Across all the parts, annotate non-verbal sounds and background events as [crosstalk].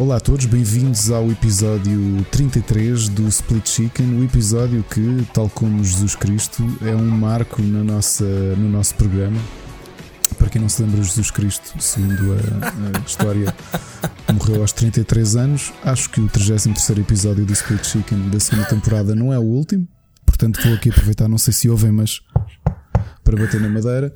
Olá a todos, bem-vindos ao episódio 33 do Split Chicken, o episódio que, tal como Jesus Cristo, é um marco na nossa, no nosso programa. Para quem não se lembra, Jesus Cristo, segundo a, a história, [laughs] morreu aos 33 anos. Acho que o 33 episódio do Split Chicken da segunda temporada não é o último, portanto vou aqui aproveitar, não sei se ouvem, mas para bater na madeira.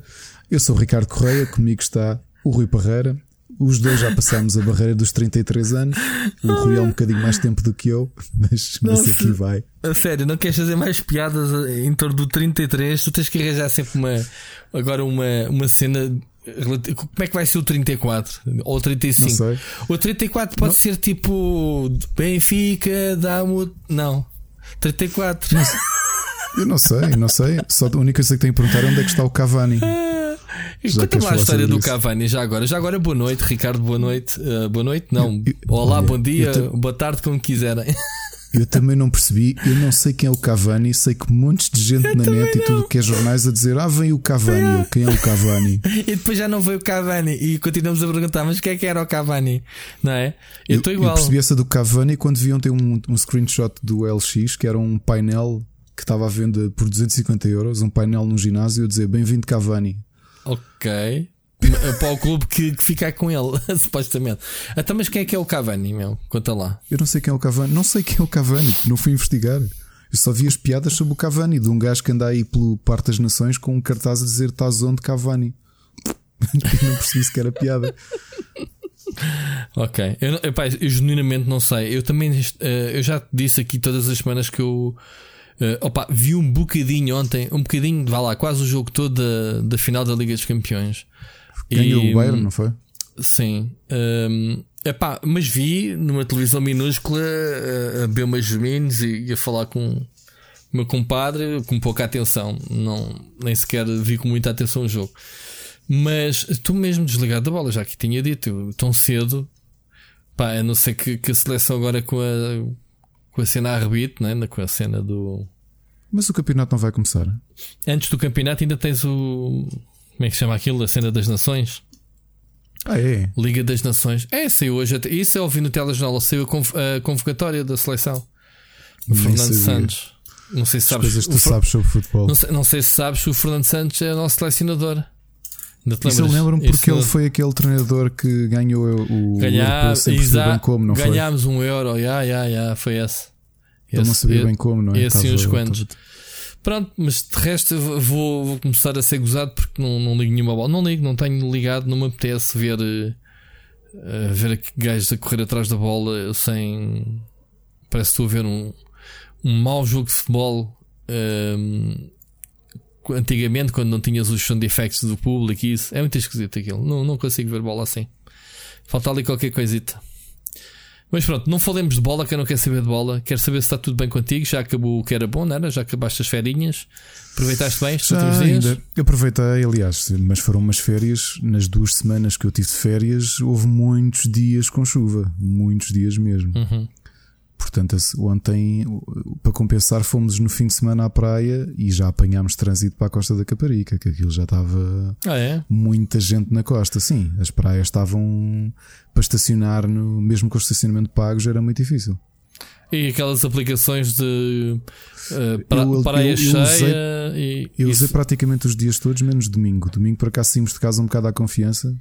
Eu sou o Ricardo Correia, comigo está o Rui Parreira. Os dois já passámos a barreira dos 33 anos. O Rui é um bocadinho mais tempo do que eu, mas, mas Não, aqui vai. A sério, não queres fazer mais piadas em torno do 33? Tu tens que arranjar sempre uma. Agora uma, uma cena. Como é que vai ser o 34? Ou o 35? Não sei. O 34 pode Não. ser tipo. Benfica, dá-me. Não. 34. Eu não sei, não sei. Só a única coisa que tenho que perguntar é onde é que está o Cavani. Conta-me lá a história do isso? Cavani já agora. Já agora, boa noite, Ricardo, boa noite. Uh, boa noite, não. Eu- eu- Olá, olha, bom dia, eu te- boa tarde, como quiserem. Eu também não percebi. Eu não sei quem é o Cavani. Sei que montes de gente na net e tudo que é jornais a dizer: Ah, vem o Cavani. Eu, quem é o Cavani? [laughs] E depois já não veio o Cavani e continuamos a perguntar, mas o que é que era o Cavani? Não é? Eu estou Eu igual. percebi essa do Cavani quando vi ontem um, um screenshot do LX, que era um painel que estava à venda por 250 euros. Um painel num ginásio a dizer: Bem-vindo, Cavani. Ok. Para o clube que, que ficar com ele, [laughs] supostamente. Então, mas quem é que é o Cavani, meu? Conta lá. Eu não sei quem é o Cavani. Não sei quem é o Cavani. Não fui investigar. Eu só vi as piadas sobre o Cavani, de um gajo que anda aí pelo Parque das Nações com um cartaz a dizer estás onde Cavani. [laughs] Eu não percebi sequer a piada. Ok. Eu, epá, eu genuinamente não sei. Eu também eh, eu já disse aqui todas as semanas que eu eh, opa, vi um bocadinho ontem, um bocadinho, vá lá, quase o jogo todo da, da final da Liga dos Campeões. Ganhou E- o Bayern, não foi? Sim. Hum, epá, mas vi numa televisão minúscula a, a beber umas meninos e, e a falar com o meu compadre com pouca atenção. Não, nem sequer vi com muita atenção o jogo. Mas estou mesmo desligado da bola, já que tinha dito, tão cedo. Pá, a não ser que, que a seleção agora com a, com a cena a rebite, né? com a cena do. Mas o campeonato não vai começar. Antes do campeonato ainda tens o. Como é que se chama aquilo? A cena das nações? Ah, é? Liga das Nações. É, saiu hoje. Isso eu ouvi no telejornal. Saiu a, conv- a convocatória da seleção. O Fernando. Santos. Não sei se As sabes. coisas que o tu Fer- sabes sobre futebol. Não sei, não sei se sabes, o Fernando Santos é o nosso selecionador. Ainda te lembras? lembro-me porque ele foi aquele treinador que ganhou o Ganhar, Liverpool sem perceber bem como, não foi? ganhámos um euro. Ya, ya, ya, foi esse. Ele não sabia bem como, não é? esse e uns Estava- quantos. Pronto, mas de resto vou, vou começar a ser gozado porque não, não ligo nenhuma bola. Não ligo, não tenho ligado, não me apetece ver, eh, ver gajos a correr atrás da bola sem. Parece que estou a ver um, um mau jogo de futebol. ehm, antigamente, quando não tinhas os sound effects do público e isso, é muito esquisito aquilo. Não, não consigo ver bola assim. Falta ali qualquer coisita. Mas pronto, não falemos de bola, que eu não quero saber de bola. Quero saber se está tudo bem contigo. Já acabou o que era bom, não era? Já acabaste as ferinhas. Aproveitaste bem estes últimos dias? ainda. Aproveitei, aliás, mas foram umas férias. Nas duas semanas que eu tive de férias, houve muitos dias com chuva. Muitos dias mesmo. Uhum. Portanto, ontem, para compensar, fomos no fim de semana à praia e já apanhámos trânsito para a costa da Caparica, que aquilo já estava Ah, é? muita gente na costa. Sim, as praias estavam para estacionar, no, mesmo com o estacionamento pago, já era muito difícil. E aquelas aplicações de eh, pra- Eu- eu- praia eu cheia usei- e Eu usei praticamente os dias todos, menos domingo. Domingo, por acaso, saímos de casa um bocado à confiança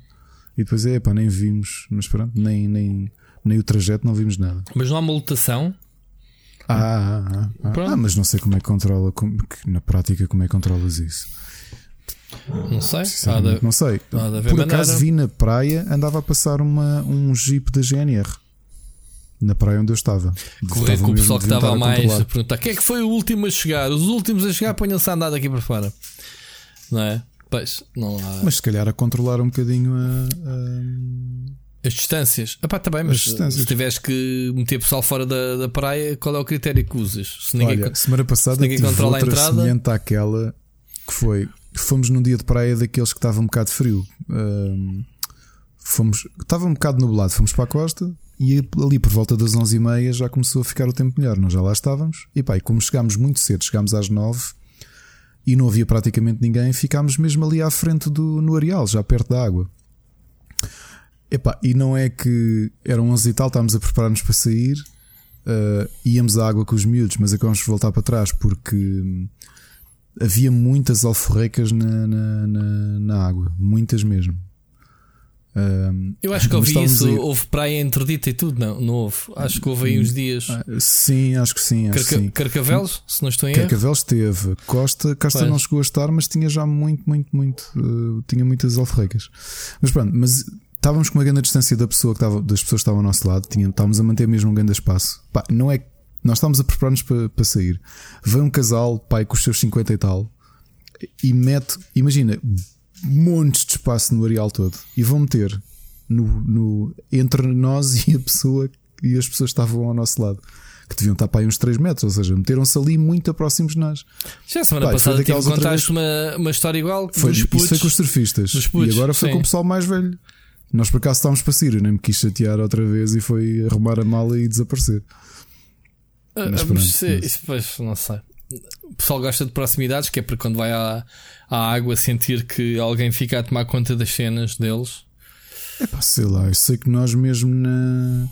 e depois, é pá, nem vimos, mas pronto, nem, nem, nem o trajeto, não vimos nada. Mas não há uma lotação. Ah, ah, ah, ah. Pronto. Ah, mas não sei como é que controla, como- na prática, como é que controlas isso. Não sei. De- não sei. Por maneira. acaso vi na praia, andava a passar uma, um jeep da GNR na praia onde eu estava. correr com o pessoal que estava a mais a perguntar quem é que foi o último a chegar? Os últimos a chegar ponham-se a andar daqui para fora. Não é? Pois, não há. Mas se calhar a controlar um bocadinho a. As distâncias. Epá, tá bem, mas se tiveres que meter pessoal fora da, da praia, qual é o critério que usas? Se a... ninguém. Olha, semana passada se ninguém controla a outra entrada- semelhante àquela que foi. Fomos num dia de praia daqueles que estava um bocado frio. Ahm, fomos, estava um bocado nublado. Fomos para a costa e ali por volta das 11h30 já começou a ficar o tempo melhor. Nós já lá estávamos. E pá, e como chegámos muito cedo, chegámos às 9 e não havia praticamente ninguém, ficámos mesmo ali à frente do, no areal, já perto da água. Epá, e não é que eram 11 e tal, estávamos a preparar-nos para sair, uh, íamos à água com os miúdos, mas acabamos de voltar para trás porque hum, havia muitas alforrecas na, na, na, na água, muitas mesmo. Um, eu acho que ouvi isso, houve praia interdita e tudo, não, não houve. Acho que houve aí uns dias. Ah, sim, acho que sim. Acho Carca sim. Carcavelos, se não estou em Carcavelos teve. Costa, Costa pois. não chegou a estar, mas tinha já muito, muito, muito. Uh, tinha muitas alforrecas. Mas pronto, mas estávamos com uma grande distância da pessoa que estava, das pessoas que estavam ao nosso lado, tinha, estávamos a manter mesmo um grande espaço. Pá, não é nós estávamos a preparar-nos para, para sair. Vem um casal, pai, com os seus 50 e tal, e mete, imagina, montes de espaço no areal todo e vão meter no, no, entre nós e a pessoa e as pessoas que estavam ao nosso lado. Que deviam estar para aí uns 3 metros, ou seja, meteram-se ali muito próximos de nós. Já a semana Pai, passada tive, contaste uma, uma história igual foi, Isso foi com os surfistas. Putos, e agora foi sim. com o pessoal mais velho. Nós por acaso estávamos para sair, eu nem me quis chatear outra vez e foi arrumar a mala e desaparecer. Uh, mas, pronto, mas... Pois, não sei. O pessoal gosta de proximidades, que é para quando vai à, à água sentir que alguém fica a tomar conta das cenas deles. É pá, sei lá, eu sei que nós mesmo na.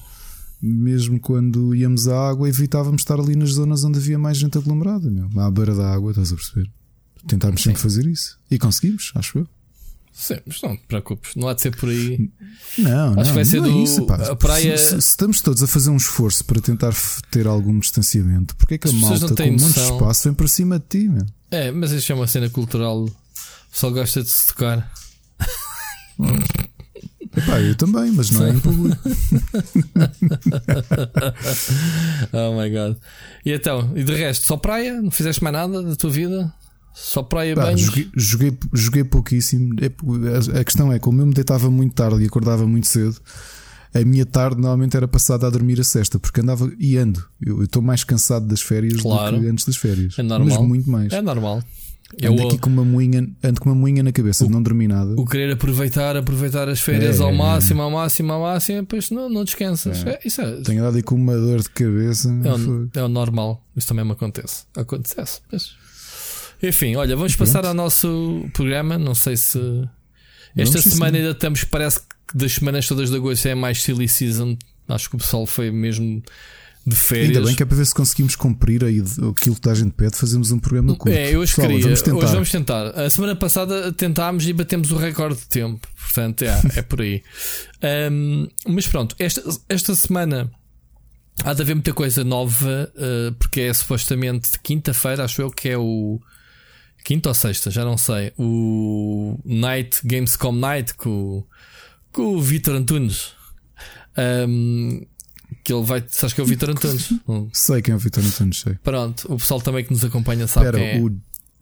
Mesmo quando íamos à água, evitávamos estar ali nas zonas onde havia mais gente aglomerada, meu. À beira da água, estás a perceber? Tentámos sempre fazer isso. E conseguimos, acho eu. Sim, mas não te preocupes, não há de ser por aí. Não, Acho não, que vai ser não é do, é isso, pá. a praia. Se, se, se, estamos todos a fazer um esforço para tentar ter algum distanciamento, porque é que a malta com muito espaço vem para cima de ti, meu? É, mas isso é uma cena cultural. Só gosta de se tocar. [laughs] Epá, eu também, mas não Sim. é em público. [laughs] oh my god. E então, e de resto, só praia? Não fizeste mais nada da tua vida? Só praia bem. Joguei, joguei, joguei, pouquíssimo. É, a questão é, como eu me deitava muito tarde e acordava muito cedo, a minha tarde normalmente era passada a dormir a cesta, porque andava e ando. Eu estou mais cansado das férias claro. do que antes das férias. É normal. Mas muito mais. É normal. Eu ando aqui com uma moinha, ando com uma moinha na cabeça, o, não dormi nada. O querer aproveitar, aproveitar as férias é, ao máximo, ao máximo, ao máximo, depois não, não descansas. É. É, isso é, Tenho andado aí com uma dor de cabeça. É o, é o normal. Isso também me acontece. Acontece. Mas... Enfim, olha, vamos Pronto. passar ao nosso programa. Não sei se. Esta semana ainda estamos, parece que das semanas todas de agosto é mais silly season. Acho que o pessoal foi mesmo de férias. Ainda bem que é para ver se conseguimos cumprir aí aquilo que a gente pede, fazemos um programa curto. É, eu hoje Pessoal, queria. Vamos tentar. Hoje vamos tentar. A semana passada tentámos e batemos o recorde de tempo. Portanto, é, é por aí. [laughs] Um, mas pronto, esta, esta semana há de haver muita coisa nova, uh, porque é supostamente de quinta-feira, acho eu que é o quinta ou sexta, já não sei, o Night Gamescom Night com, com o Vitor Antunes. Um, que ele vai. Sabes que é o Vitor Antunes? [laughs] sei quem é o Vitor Antunes, sei. Pronto, o pessoal também que nos acompanha sabe Pera, quem é. O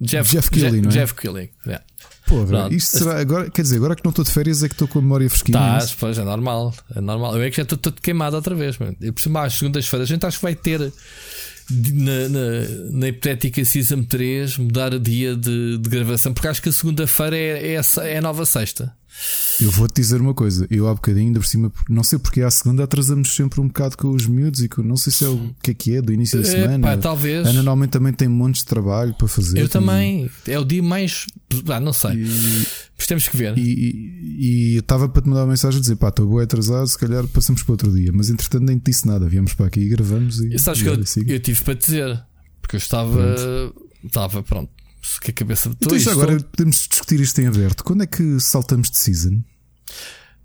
Jeff, Jeff Keighley, não é? Jeff Keighley, yeah. Porra, isto será agora, quer dizer, agora que não estou de férias é que estou com a memória fresquinha. É Estás, pois é normal, é normal. Eu é que já estou todo queimado outra vez. Eu por cima, às segundas-feiras, a gente acho que vai ter na, na, na, hipotética Season 3 mudar o dia de, de gravação, porque acho que a segunda-feira é, é, é a nova sexta. Eu vou-te dizer uma coisa, eu há bocadinho, ainda por cima, não sei porque à segunda atrasamos sempre um bocado com os miúdos e com, não sei se é o que é que é, do início da é, semana. Pá, talvez. Ana normalmente também tem montes de trabalho para fazer. Eu também, é o dia mais. Ah, não sei. E, Mas temos que ver. E estava para te mandar uma mensagem a dizer: pá, estou bem atrasado, se calhar passamos para outro dia. Mas entretanto nem te disse nada, viemos para aqui e gravamos. E, e sabes e que eu, eu, tive para te dizer, porque eu estava. Pronto. Estava, pronto. Que a cabeça. Então, agora podemos discutir isto em aberto. Quando é que saltamos de season?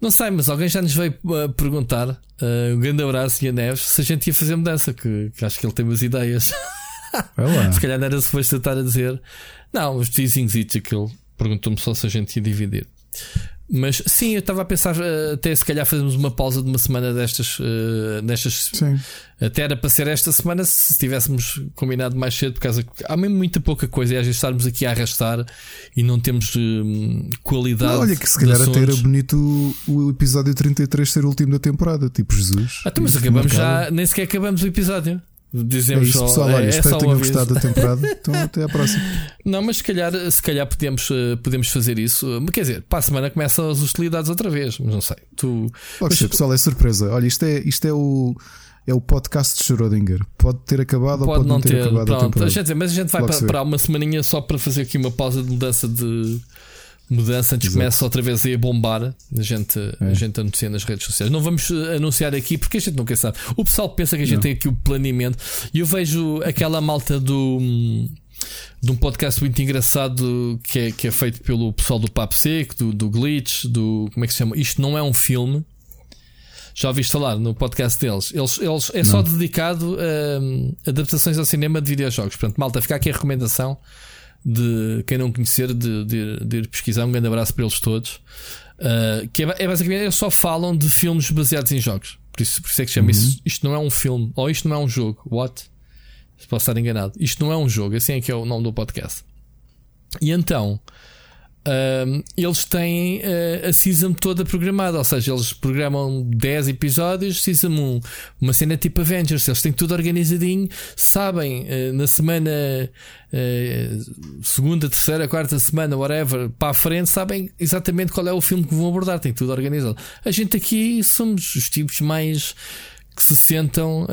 Não sei, mas alguém já nos veio uh, perguntar, uh, um grande abraço e a Neves, se a gente ia fazer mudança, que, que acho que ele tem umas ideias. [laughs] se calhar não era suposto estar a dizer. Não, os teasings e aquilo perguntou-me só se a gente ia dividir. Mas sim, eu estava a pensar eh, até se calhar fazemos uma pausa de uma semana destas. Uh, destas sim. Até era para ser esta semana se tivéssemos combinado mais cedo, por causa que há mesmo muita pouca coisa e às vezes estarmos aqui a arrastar e não temos uh, qualidade. Não, olha, que se calhar até era bonito o, o, episódio 33 ser o último da temporada, tipo Jesus. Ah, então, mas acabamos já, nem sequer acabamos o episódio. Dizemos é isso, pessoal. Olha, é, espero que tenham gostado da temporada. [laughs] Então, até à próxima. Não, mas se calhar, se calhar podemos, eh, podemos fazer isso. Quer dizer, para a semana começam as hostilidades outra vez, mas não sei. Tu... Pode mas... ser, pessoal, é surpresa. Olha, isto é, isto é o. É o podcast de Schrödinger. Pode ter acabado pode ou pode não ter, ter acabado Pronto, a. Dizer, mas a gente vai para, para uma semaninha só para fazer aqui uma pausa de mudança de mudança antes começa outra vez a bombar. A gente, é. a gente anuncia nas redes sociais. Não vamos eh, anunciar aqui porque a gente nunca sabe. O pessoal pensa que a gente não. tem aqui o planeamento. E eu vejo aquela malta do. De um podcast muito engraçado que é, que é feito pelo pessoal do Papo Seco, do, do Glitch, do. Como é que se chama? Isto não é um filme. Já ouviste falar no podcast deles? Eles, eles é não. só dedicado a adaptações ao cinema de videojogos. Portanto, malta, fica aqui a recomendação de quem não conhecer, de, de, de ir pesquisar. Um grande abraço para eles todos. Uh, que é, é, basicamente, eles só falam de filmes baseados em jogos. Por isso, por isso é que chama uhum. isso. Isto não é um filme, ou isto não é um jogo. What? Posso estar enganado. Isto não é um jogo, assim é que é o nome do podcast. E então, Uh, eles têm uh, a season toda programada, ou seja, eles programam 10 episódios, season 1, uma cena tipo Avengers, eles têm tudo organizadinho, sabem uh, na semana segunda, terceira, quarta semana, whatever, para a frente, sabem exatamente qual é o filme que vão abordar, tem tudo organizado. A gente aqui somos os tipos mais que se sentam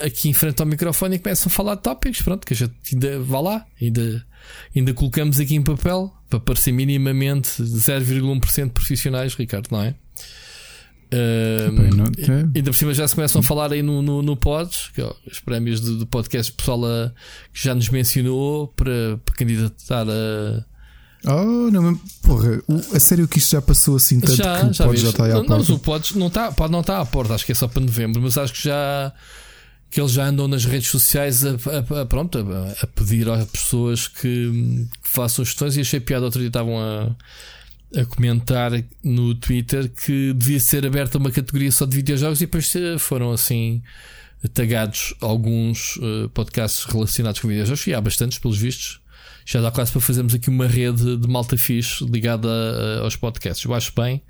aqui em frente ao microfone e começam a falar de tópicos, pronto, que a gente ainda vá lá, ainda, ainda colocamos aqui em papel para parecer minimamente 0,1% profissionais, Ricardo, não é? Uh, Bem, não, é. Ainda por cima já se começam a falar aí no, no, no Pods, que, ó, os prémios do, do podcast pessoal a, que já nos mencionou para, para candidatar a. Oh, não, porra, a sério que isto já passou assim tanto já, que o já, já está aí à não, porta? Não, o Pods não está, pode não estar à porta, acho que é só para novembro, mas acho que já que eles já andam nas redes sociais a, a, a pronto, a, a, pedir às pessoas que, façam sugestões e achei piada outro dia estavam a, a comentar no Twitter que devia ser aberta uma categoria só de videojogos e depois foram assim tagados alguns uh, podcasts relacionados com videojogos e há bastantes pelos vistos já dá quase para fazermos aqui uma rede de malta fixe ligada aos podcasts. Eu acho bem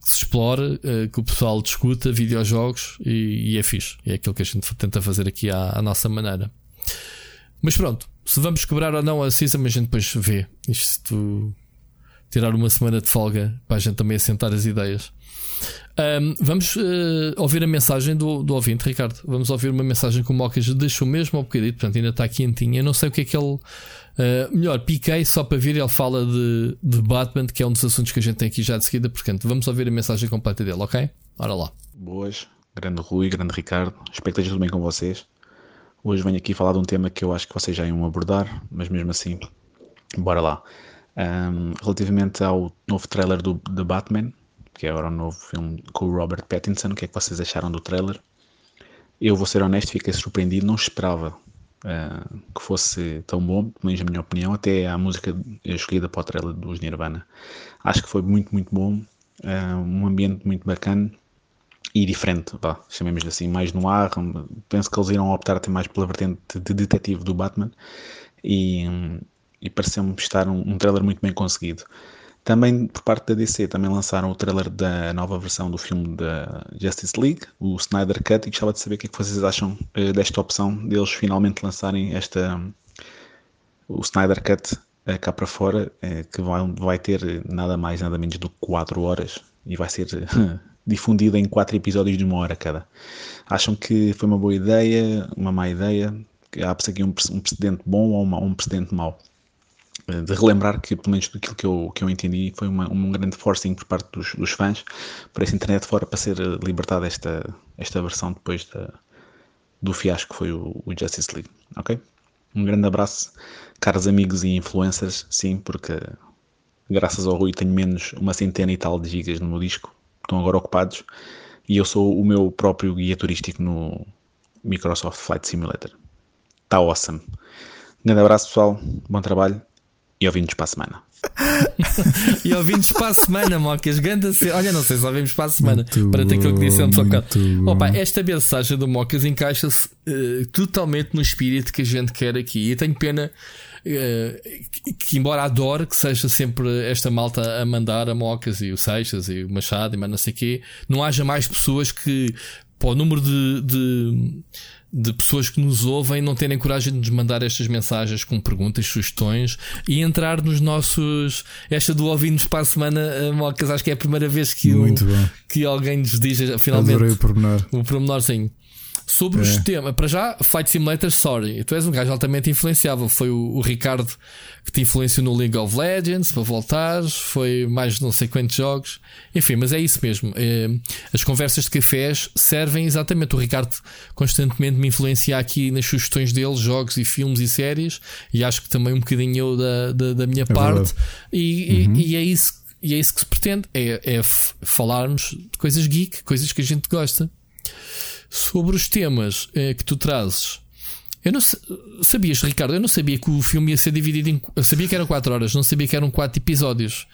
que se explore, uh, que o pessoal discuta videojogos e, e, é fixe. É aquilo que a gente tenta fazer aqui à, à, nossa maneira. Mas pronto, se vamos quebrar ou não a season, a gente depois vê. Isto tirar uma semana de folga para a gente também assentar as ideias. Um, vamos uh, ouvir a mensagem do, do ouvinte, Ricardo. Vamos ouvir uma mensagem que o Mocas deixou mesmo ao bocadinho, portanto ainda está quentinha. Eu não sei o que é que ele Uh, melhor, piquei só para vir. Ele fala de, de Batman, que é um dos assuntos que a gente tem aqui já de seguida. Portanto, vamos ouvir a mensagem completa dele, ok? Ora lá. Boas, grande Rui, grande Ricardo. Espero que esteja tudo bem com vocês. Hoje venho aqui falar de um tema que eu acho que vocês já iam abordar, mas mesmo assim, bora lá. Um, relativamente ao novo trailer do The Batman, que é agora um novo filme com o Robert Pattinson, o que é que vocês acharam do trailer? Eu vou ser honesto, fiquei surpreendido, não esperava uh, que fosse tão bom, pelo menos na minha opinião, até a música escolhida para o trailer dos Nirvana. Acho que foi muito, muito bom, uh, um ambiente muito bacana e diferente, vá, chamemos-lhe assim, mais no ar. Penso que eles irão optar até mais pela vertente de detetive do Batman e, e pareceu-me estar um, um trailer muito bem conseguido. Também por parte da DC também lançaram o trailer da nova versão do filme da Justice League, o Snyder Cut, e gostava de saber o que, é que vocês acham uh, desta opção deles finalmente lançarem esta o Snyder Cut uh, cá para fora, uh, que vai, vai ter nada mais nada menos do que 4 horas e vai ser [laughs] difundida em 4 episódios de uma hora cada. Acham que foi uma boa ideia, uma má ideia? Há-se aqui um, um precedente bom ou uma, um precedente mau? de relembrar que, pelo menos daquilo que eu, que eu entendi, foi uma, um grande forcing por parte dos, dos fãs para essa internet fora para ser libertada esta, esta versão depois da, do fiasco que foi o, o, Justice League. Ok? Um grande abraço, caros amigos e influencers, sim, porque graças ao Rui tenho menos uma centena e tal de gigas no meu disco, estão agora ocupados, e eu sou o meu próprio guia turístico no Microsoft Flight Simulator. Está awesome. Um grande abraço, pessoal. Bom trabalho e ouvimos para a semana. [laughs] e ouvimos para a semana, Mocas. Ganda Olha, não sei se ouvimos para a semana. Muito para ter aquilo que disse antes ao Opa, esta mensagem do Mocas encaixa-se uh, totalmente no espírito que a gente quer aqui. E tenho pena uh, que, embora adore que seja sempre esta malta a mandar a Mocas e o Seixas e o Machado e mais não sei o quê, não haja mais pessoas que, para o número de, de de pessoas que nos ouvem não terem coragem de nos mandar estas mensagens com perguntas, sugestões e entrar nos nossos. Esta do ouvindo para a semana, eh, Mocas, acho que é a primeira vez que, o, que alguém nos diz finalmente Adorei o pormenor. O pormenorzinho. Sobre é. os temas, para já, Flight Simulator, sorry. Tu és um gajo altamente influenciável. Foi o, o, Ricardo que te influenciou no League of Legends para voltares. Foi mais não sei quantos jogos. Enfim, mas é isso mesmo. É, as conversas de cafés servem exatamente. O Ricardo constantemente me influencia aqui nas sugestões dele, jogos e filmes e séries. E acho que também um bocadinho eu da, da, da minha é parte. E, uhum. e, e, é isso. E é isso que se pretende: é, é falarmos de coisas geek, coisas que a gente gosta sobre os temas eh, que tu trazes. Eu não sabias, Ricardo, eu não sabia que o filme ia ser dividido em. Eu sabia que eram 4 horas, não sabia que eram 4 episódios.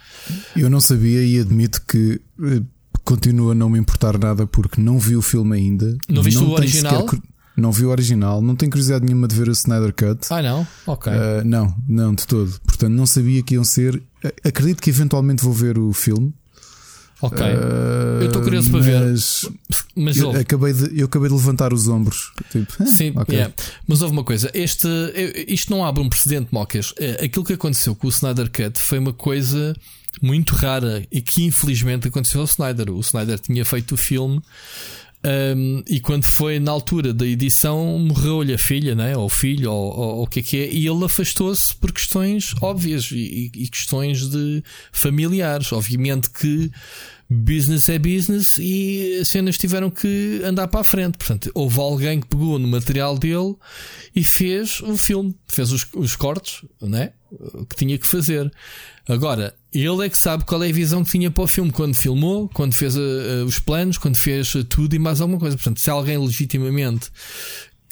Eu não sabia e admito que eh, continua a não me importar nada porque não vi o filme ainda. Não viste não o original? Sequer, não vi o original, não tenho curiosidade nenhuma de ver o Snyder Cut. Ah, não? Ok. Uh, não, não, de todo. Portanto, não sabia que iam ser. Acredito que eventualmente vou ver o filme. Ok. Uh, eu estou curioso para ver. Mas eu, acabei de, eu acabei de levantar os ombros. Tipo, ah, Sim, okay. yeah. mas houve uma coisa. Este, isto não abre um precedente, Mocas. É, aquilo que aconteceu com o Snyder Cut foi uma coisa muito rara e que infelizmente aconteceu ao Snyder. O Snyder tinha feito o filme. Um, e quando foi na altura da edição, morreu-lhe a filha, né? ou o filho, ou, ou, o que é que é, e ele afastou-se por questões óbvias e, e, questões de familiares. Obviamente que business é business e as cenas tiveram que andar para a frente. Portanto, houve alguém que pegou no material dele e fez o filme, fez os, os cortes, né? Que tinha que fazer. Agora, ele é que sabe qual é a visão que tinha para o filme quando filmou, quando fez uh, os planos, quando fez tudo e mais alguma coisa. Portanto, se alguém legitimamente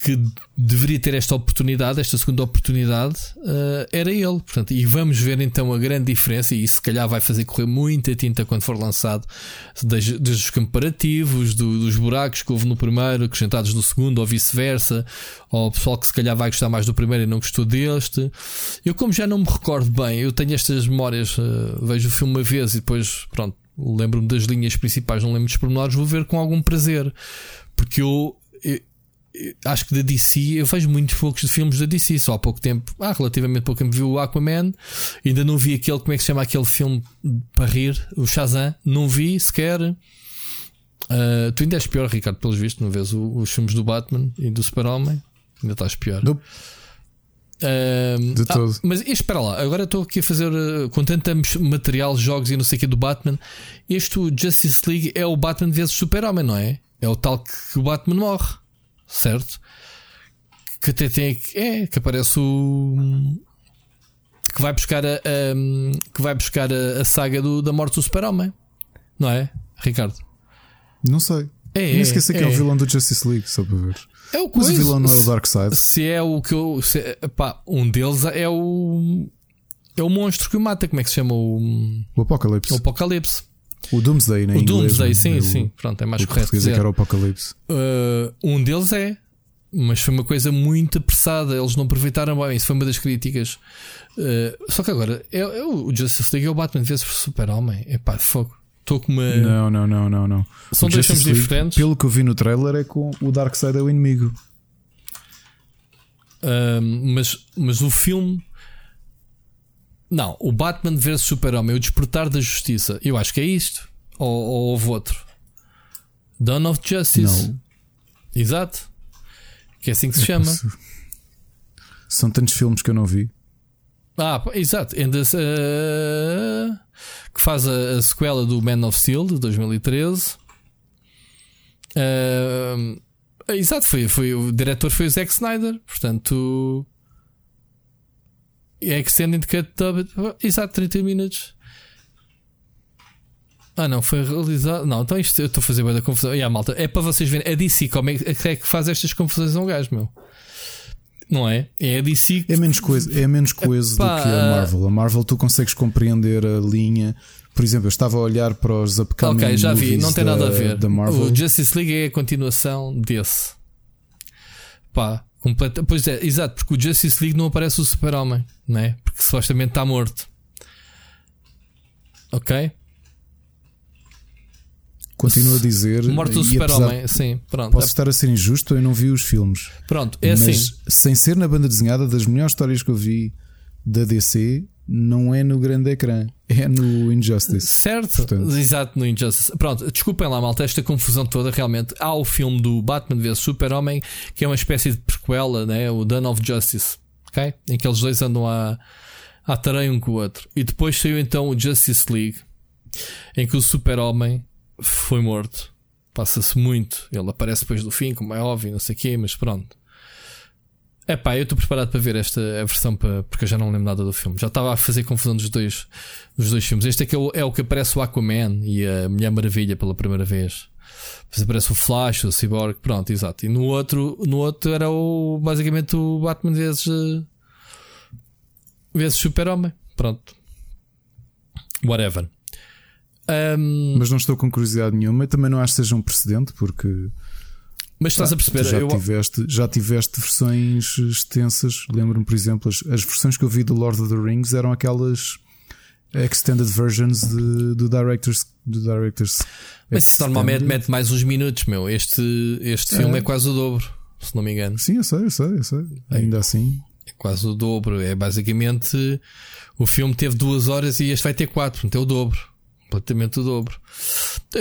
que deveria ter esta oportunidade, esta segunda oportunidade, uh, era ele. Portanto, e vamos ver então a grande diferença, e se calhar vai fazer correr muita tinta quando for lançado, desde, os comparativos, do, dos buracos que houve no primeiro, acrescentados no segundo, ou vice-versa, ou o pessoal que se calhar vai gostar mais do primeiro e não gostou deste. Eu, como já não me recordo bem, eu tenho estas memórias, uh, vejo o filme uma vez e depois, pronto, lembro-me das linhas principais, não lembro dos pormenores, vou ver com algum prazer. Porque eu, acho que da DC eu vejo muitos poucos filmes da DC, só há pouco tempo, há relativamente pouco tempo vi o Aquaman, ainda não vi aquele, como é que se chama aquele filme para rir, o Shazam, não vi sequer. Uh, tu ainda és pior, Ricardo, pelos vistos, não vês o, os filmes do Batman e do Super-Homem, ainda estás pior. Nope. Uh, de ah, todo. Mas espera lá, agora estou aqui a fazer uh, com tanto material, jogos e não sei o que do Batman. Este Justice League é o Batman vezes Super-Homem, não é? É o tal que o Batman morre certo? Que até tem. É, que aparece o. Que vai buscar a, a que vai buscar a, a saga do, da morte do Super-Homem, não é, Ricardo? Não sei. É, Nem esqueci é, que é o vilão do Justice League, só para ver. É o Mas o vilão não é o Darkseid. Se é o que eu. Se, pá, um deles é o. É o monstro que o mata. Como é que se chama? O, o Apocalipse. O Apocalipse. O Doomsday, né? O Doomsday, inglês, sim, é sim. Pronto, é mais o correto. Dizer. que era o Apocalipse. Uh, um deles é, mas foi uma coisa muito apressada. Eles não aproveitaram bem. Isso foi uma das críticas. Uh, só que agora, é, é o Justice League é o Batman vezes Super-Homem. É pá, fogo. Estou com uma. Não, não, não, não, não. São dois filmes diferentes. Pelo que eu vi no trailer, é com o Darkseid é o inimigo. Uh, mas, mas o filme não, o Batman vs Super-Homem, o Despertar da Justiça. Eu acho que é isto. Ou, ou houve outro? Dawn of Justice. Não. Exato. Que é assim que se chama. São tantos filmes que eu não vi. Ah, exato. uh, que faz a, a, sequela do Man of Steel de 2013. Uh, exato, foi, foi, o diretor foi o Zack Snyder. Portanto, Extended Cut Dub. Exato, 30 minutos. Ah, não, foi realizado. Não, então isto eu estou a fazer bem da confusão. E a malta, é para vocês verem. A DC, como é, é que faz estas confusões a um gajo, meu? Não é? É a DC. É menos coisa, é menos coisa Epá, do que a Marvel. A Marvel tu consegues compreender a linha. Por exemplo, eu estava a olhar para os upcoming Ok, já vi, não tem da, nada a ver. O Justice League é a continuação desse. Pá, Completa. Pois é, exato, porque o Justice League não aparece o Super-Homem, né? Porque supostamente está morto. Ok? Continuo a dizer. Morto o Super-Homem, sim, pronto. Posso estar a ser injusto, eu não vi os filmes. Pronto, é mas, assim. Sem ser na banda desenhada, das melhores histórias que eu vi da DC, não é no grande ecrã. É no Injustice. Certo, Portanto. exato, no Injustice. Pronto, desculpem lá, malta, esta confusão toda. Realmente, há o filme do Batman vs Super-Homem, que é uma espécie de prequela, né? o Dawn of Justice, ok? Em que eles dois andam a, a tareia um com o outro. E depois saiu então o Justice League, em que o Super-Homem foi morto. Passa-se muito. Ele aparece depois do fim, como é óbvio, não sei o quê, mas pronto. É pá, eu estou preparado para ver esta versão porque eu já não lembro nada do filme. Já estava a fazer confusão dos dois, dos dois filmes. Este é, que é, o, é o que aparece o Aquaman e a Mulher Maravilha pela primeira vez. Depois aparece o Flash, o Cyborg, pronto, exato. E no outro, no outro era o, basicamente o Batman vezes, vezes Super-Homem. Pronto. Whatever. Um... Mas não estou com curiosidade nenhuma. Também não acho que seja um precedente, porque mas estás a perceber? Já, eu... tiveste, já tiveste versões extensas. Lembro-me, por exemplo, as, as, versões que eu vi do Lord of the Rings eram aquelas extended versions de, do Directors. Do directors Mas isso normalmente mete mais uns minutos, meu. Este, este é. filme é quase o dobro, se não me engano. Sim, eu sei, eu sei, eu sei. É. Ainda assim. É quase o dobro. É basicamente. O filme teve duas horas e este vai ter quatro, portanto é o dobro completamente o dobro.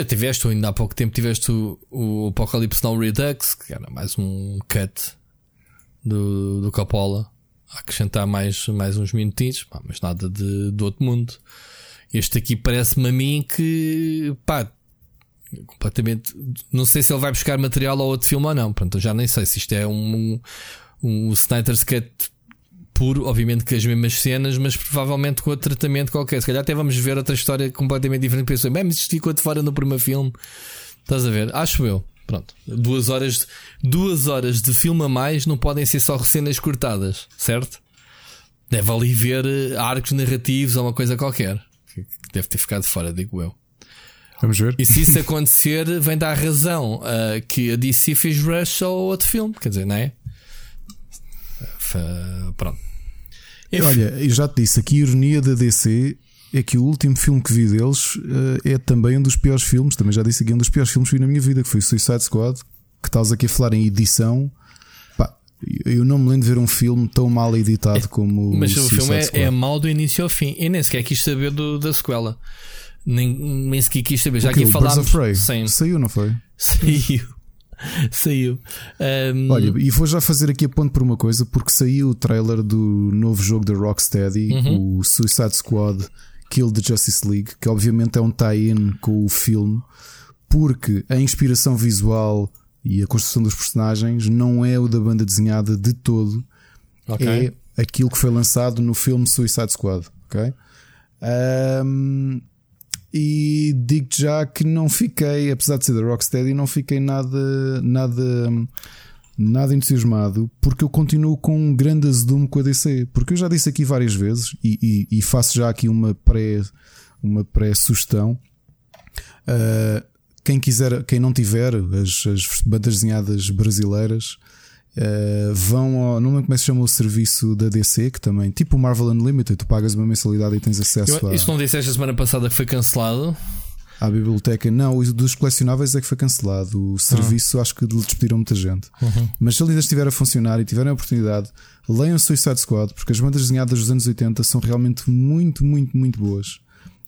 Tiveste, ainda há pouco tempo, tiveste o, o Apocalypse Now Redux, que era mais um cut do, do Coppola, a acrescentar mais, mais uns minutinhos, pá, mas nada de, do outro mundo. Este aqui parece-me a mim que, pá, completamente. Não sei se ele vai buscar material ao outro filme ou não. Pronto, eu já nem sei se isto é um, um, um Snyder's Cut puro, obviamente com as mesmas cenas, mas provavelmente com outro tratamento qualquer. Se calhar até vamos ver outra história completamente diferente. Pensou, bem, mas isto ficou de fora no primeiro filme. Estás a ver? Acho eu. Pronto. Duas horas, duas horas de filme a mais não podem ser só cenas cortadas, certo? Deve ali ver eh, arcos narrativos ou uma coisa qualquer. Que deve ter ficado fora, digo eu. Vamos ver. E se isso acontecer, vem dar razão uh, que a DC fez Rush ao outro filme. Quer dizer, não é? Pronto. Olha, eu já te disse aqui a ironia da DC é que o último filme que vi deles uh, é também um dos piores filmes. Também já disse aqui, um dos piores filmes que vi na minha vida, que foi o Suicide Squad. Que estás aqui a falar em edição. Pá, eu não me lembro de ver um filme tão mal editado é, como Mas o, o filme é, é mau do início ao fim. E nem sequer quis saber do, da sequela. Nem, nem sequer quis saber. Já aqui falámos. Saiu, não foi? Saiu. [laughs] saiu. Um... Olha, e vou já fazer aqui a ponto por uma coisa, porque saiu o trailer do novo jogo da Rocksteady, uhum. o Suicide Squad Kill the Justice League, que obviamente é um tie-in com o filme, porque a inspiração visual e a construção dos personagens não é o da banda desenhada de todo. Okay. É aquilo que foi lançado no filme Suicide Squad. Ok? Um, e digo já que não fiquei, apesar de ser da Rocksteady, não fiquei nada, nada, nada entusiasmado, porque eu continuo com um grande azedume com a DC. Porque eu já disse aqui várias vezes e, e, e faço já aqui uma pré, uma pré-sugestão. Uh, quem quiser, quem não tiver as, as bandas desenhadas brasileiras, Uh, vão ao. Não lembro como é que se chama o serviço da DC, que também, tipo o Marvel Unlimited, tu pagas uma mensalidade e tens acesso Eu, a. Isso não disseste a semana passada que foi cancelado? À biblioteca, não, o dos colecionáveis é que foi cancelado. O serviço ah. acho que lhe despediram muita gente. Uhum. Mas se ele ainda estiver a funcionar e tiverem a oportunidade, leiam Suicide Squad, porque as bandas desenhadas dos anos 80 são realmente muito, muito, muito boas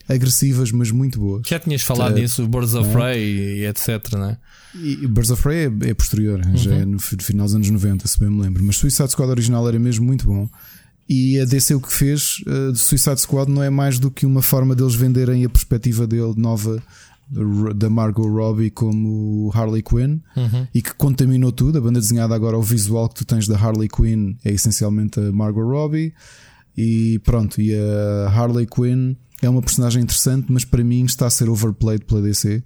agressivas, mas muito boas. Já tinhas falado nisso, Birds of é? Prey e etc, é? E Birds of Prey é, é posterior, uhum. já é no final dos anos 90, se bem me lembro. Mas Suicide Squad original era mesmo muito bom. E a DC o que fez uh, de Suicide Squad não é mais do que uma forma deles venderem a perspectiva dele nova da Margot Robbie como Harley Quinn uhum. e que contaminou tudo. A banda desenhada agora, o visual que tu tens da Harley Quinn é essencialmente a Margot Robbie. E pronto, e a Harley Quinn é uma personagem interessante, mas para mim está a ser overplayed pela DC.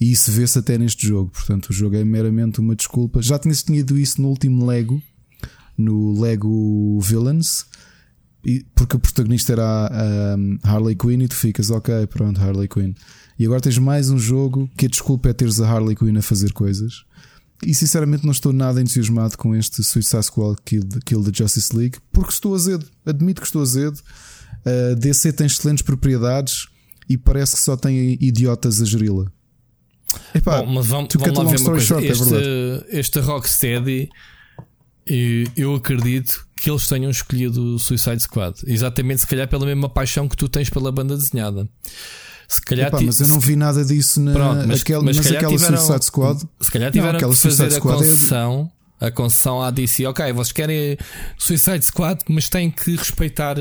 E isso vê-se até neste jogo. Portanto, o jogo é meramente uma desculpa. Já tinhas tido isso no último Lego, no Lego Villains, porque o protagonista era a, Harley Quinn e tu ficas, ok, pronto, Harley Quinn. E agora tens mais um jogo que a desculpa é teres a Harley Quinn a fazer coisas. E sinceramente não estou nada entusiasmado com este Suicide Squad Kill, Kill the Justice League, porque estou azedo. Admito que estou azedo. A DC tem excelentes propriedades e parece que só tem idiotas a geri-la. Epá, Bom, mas vamos, vamos lá ver uma coisa. Short, é este, é este Rocksteady, eu acredito que eles tenham escolhido o Suicide Squad. Exatamente, se calhar pela mesma paixão que tu tens pela banda desenhada. Se calhar Epá, mas eu não vi nada disso na Pronto, mas, aquela, mas, mas aquela tiveram, Suicide Squad. Se calhar tiveram não, que fazer a é concessão, é... a concessão à DC. Ok, vocês querem Suicide Squad, mas têm que respeitar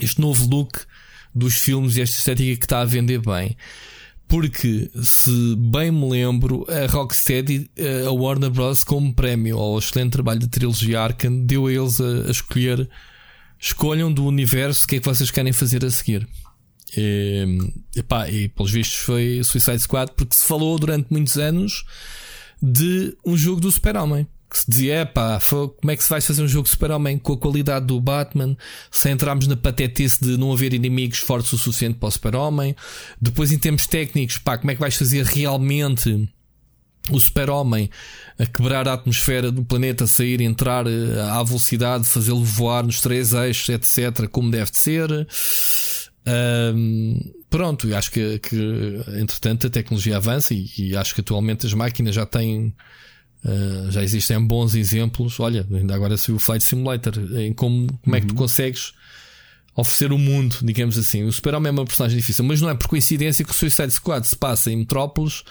este novo look dos filmes e esta estética que está a vender bem. Porque, se bem me lembro, a Rocksteady, eh, a Warner Bros., como prémio ao excelente trabalho da trilogia Arkham, deu a eles a, a escolher: escolham do universo o que é que vocês querem fazer a seguir. E, epá, e pelos vistos foi Suicide Squad, porque se falou durante muitos anos de um jogo do Super-Homem que se dizia: pá, como é que se vai fazer um jogo Super-Homem com a qualidade do Batman, sem entrarmos na patetice de não haver inimigos fortes o suficiente para o Super-Homem? Depois, em termos técnicos, pá, como é que vais fazer realmente o Super-Homem a quebrar a atmosfera do planeta, sair, entrar eh, à velocidade, fazê-lo voar nos três eixos, etc., como deve de ser? Um, pronto, acho que, que entretanto a tecnologia avança e, e acho que atualmente as máquinas já têm Uh, já existem bons exemplos. Olha, ainda agora se o Flight Simulator em como, como é que tu uhum. consegues oferecer o mundo, digamos assim. O Super-Homem é uma personagem difícil, mas não é por coincidência que o Suicide Squad se passa em Metrópolis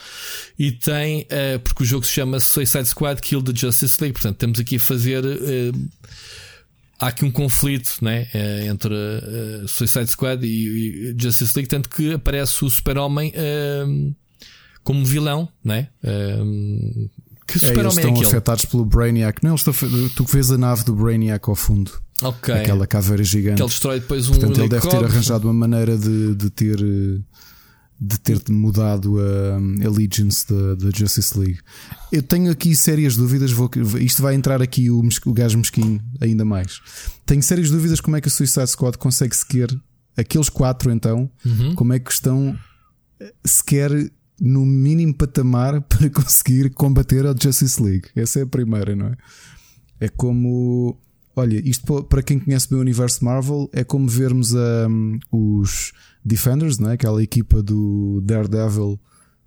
e tem, uh, porque o jogo se chama Suicide Squad Kill the Justice League. Portanto, temos aqui a fazer. Uh, há aqui um conflito né, entre Suicide Squad e, e, Justice League, tanto que aparece o Super-Homem como vilão, né? Que super é, eles estão é afetados pelo Brainiac. Não, eles estão, tu vês a nave do Brainiac ao fundo. Ok. Aquela caveira gigante. Que ele destrói depois um Portanto, ele deve ter arranjado uma maneira de, de ter de ter mudado a Allegiance da, da Justice League. Eu tenho aqui sérias dúvidas. Vou, isto vai entrar aqui o, o gajo mesquinho ainda mais. Tenho sérias dúvidas como é que a Suicide Squad consegue sequer aqueles quatro então, uhum. como é que estão sequer no mínimo patamar [laughs] para conseguir combater a Justice League. Essa é a primeira, não é? É como. Olha, isto para quem conhece bem o universo Marvel é como vermos um, os Defenders, não é? aquela equipa do Daredevil,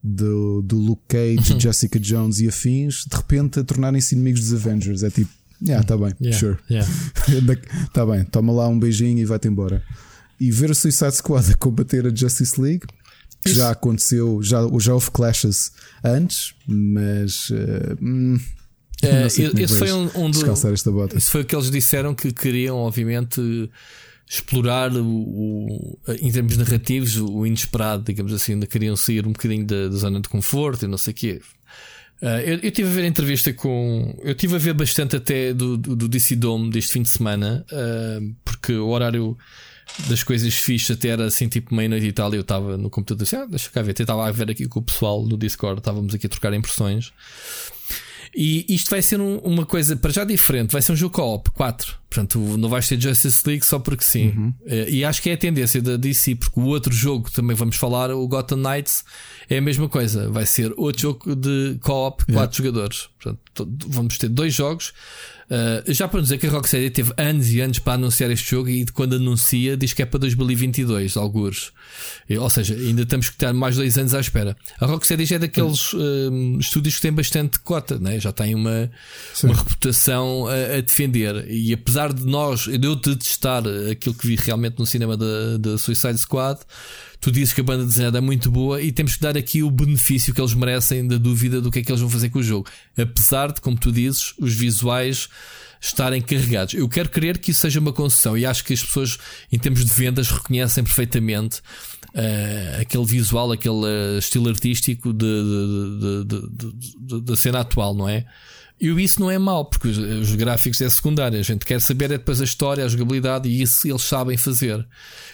do, do Luke Cage, uhum. Jessica Jones e afins, de repente a tornarem-se inimigos dos Avengers. É tipo, yeah, tá bem, yeah, sure. Yeah. [laughs] tá bem, toma lá um beijinho e vai-te embora. E ver o Suicide Squad a combater a Justice League, já aconteceu, já, já houve clashes antes, mas. Uh, é, esse foi um, um do, esta bota. Isso foi o que eles disseram que queriam, obviamente, explorar o, o, em termos narrativos o inesperado, digamos assim, ainda queriam sair um bocadinho da, da zona de conforto e não sei o quê. Uh, eu, eu tive a ver a entrevista com. Eu tive a ver bastante até do, do, do DC Dome deste fim de semana, uh, porque o horário das coisas fixas até era assim tipo meia-noite e tal. E eu estava no computador assim, ah, deixa cá ver. Até estava a ver aqui com o pessoal no Discord, estávamos aqui a trocar impressões. E isto vai ser um, uma coisa para já diferente. Vai ser um jogo co-op 4. Portanto, não vais ter Justice League só porque sim. Uhum. Eh, e acho que é a tendência da DC, porque o outro jogo que também vamos falar, o Gotham Knights, é a mesma coisa. Vai ser outro jogo de co-op 4 yeah. jogadores. Portanto, vamos ter dois jogos. Uh, já para dizer que a Rocksteady teve anos e anos para anunciar este jogo e quando anuncia diz que é para 2022, alguns. Ou seja, ainda temos que ter mais dois anos à espera. A Rocksteady já é daqueles uh, estúdios que têm bastante cota, né? já tem uma, uma reputação a, a, defender. E apesar de nós, de eu detestar aquilo que vi realmente no cinema da, da Suicide Squad, tu dizes que a banda desenhada é muito boa e temos que dar aqui o benefício que eles merecem da dúvida do que é que eles vão fazer com o jogo. Apesar de, como tu dizes, os visuais estarem carregados. Eu quero crer que isso seja uma concessão e acho que as pessoas, em termos de vendas, reconhecem perfeitamente uh, aquele visual, aquele uh, estilo artístico da cena atual, não é? E isso não é mau, porque os, os, gráficos é secundário. A gente quer saber é depois a história, a jogabilidade e isso eles sabem fazer.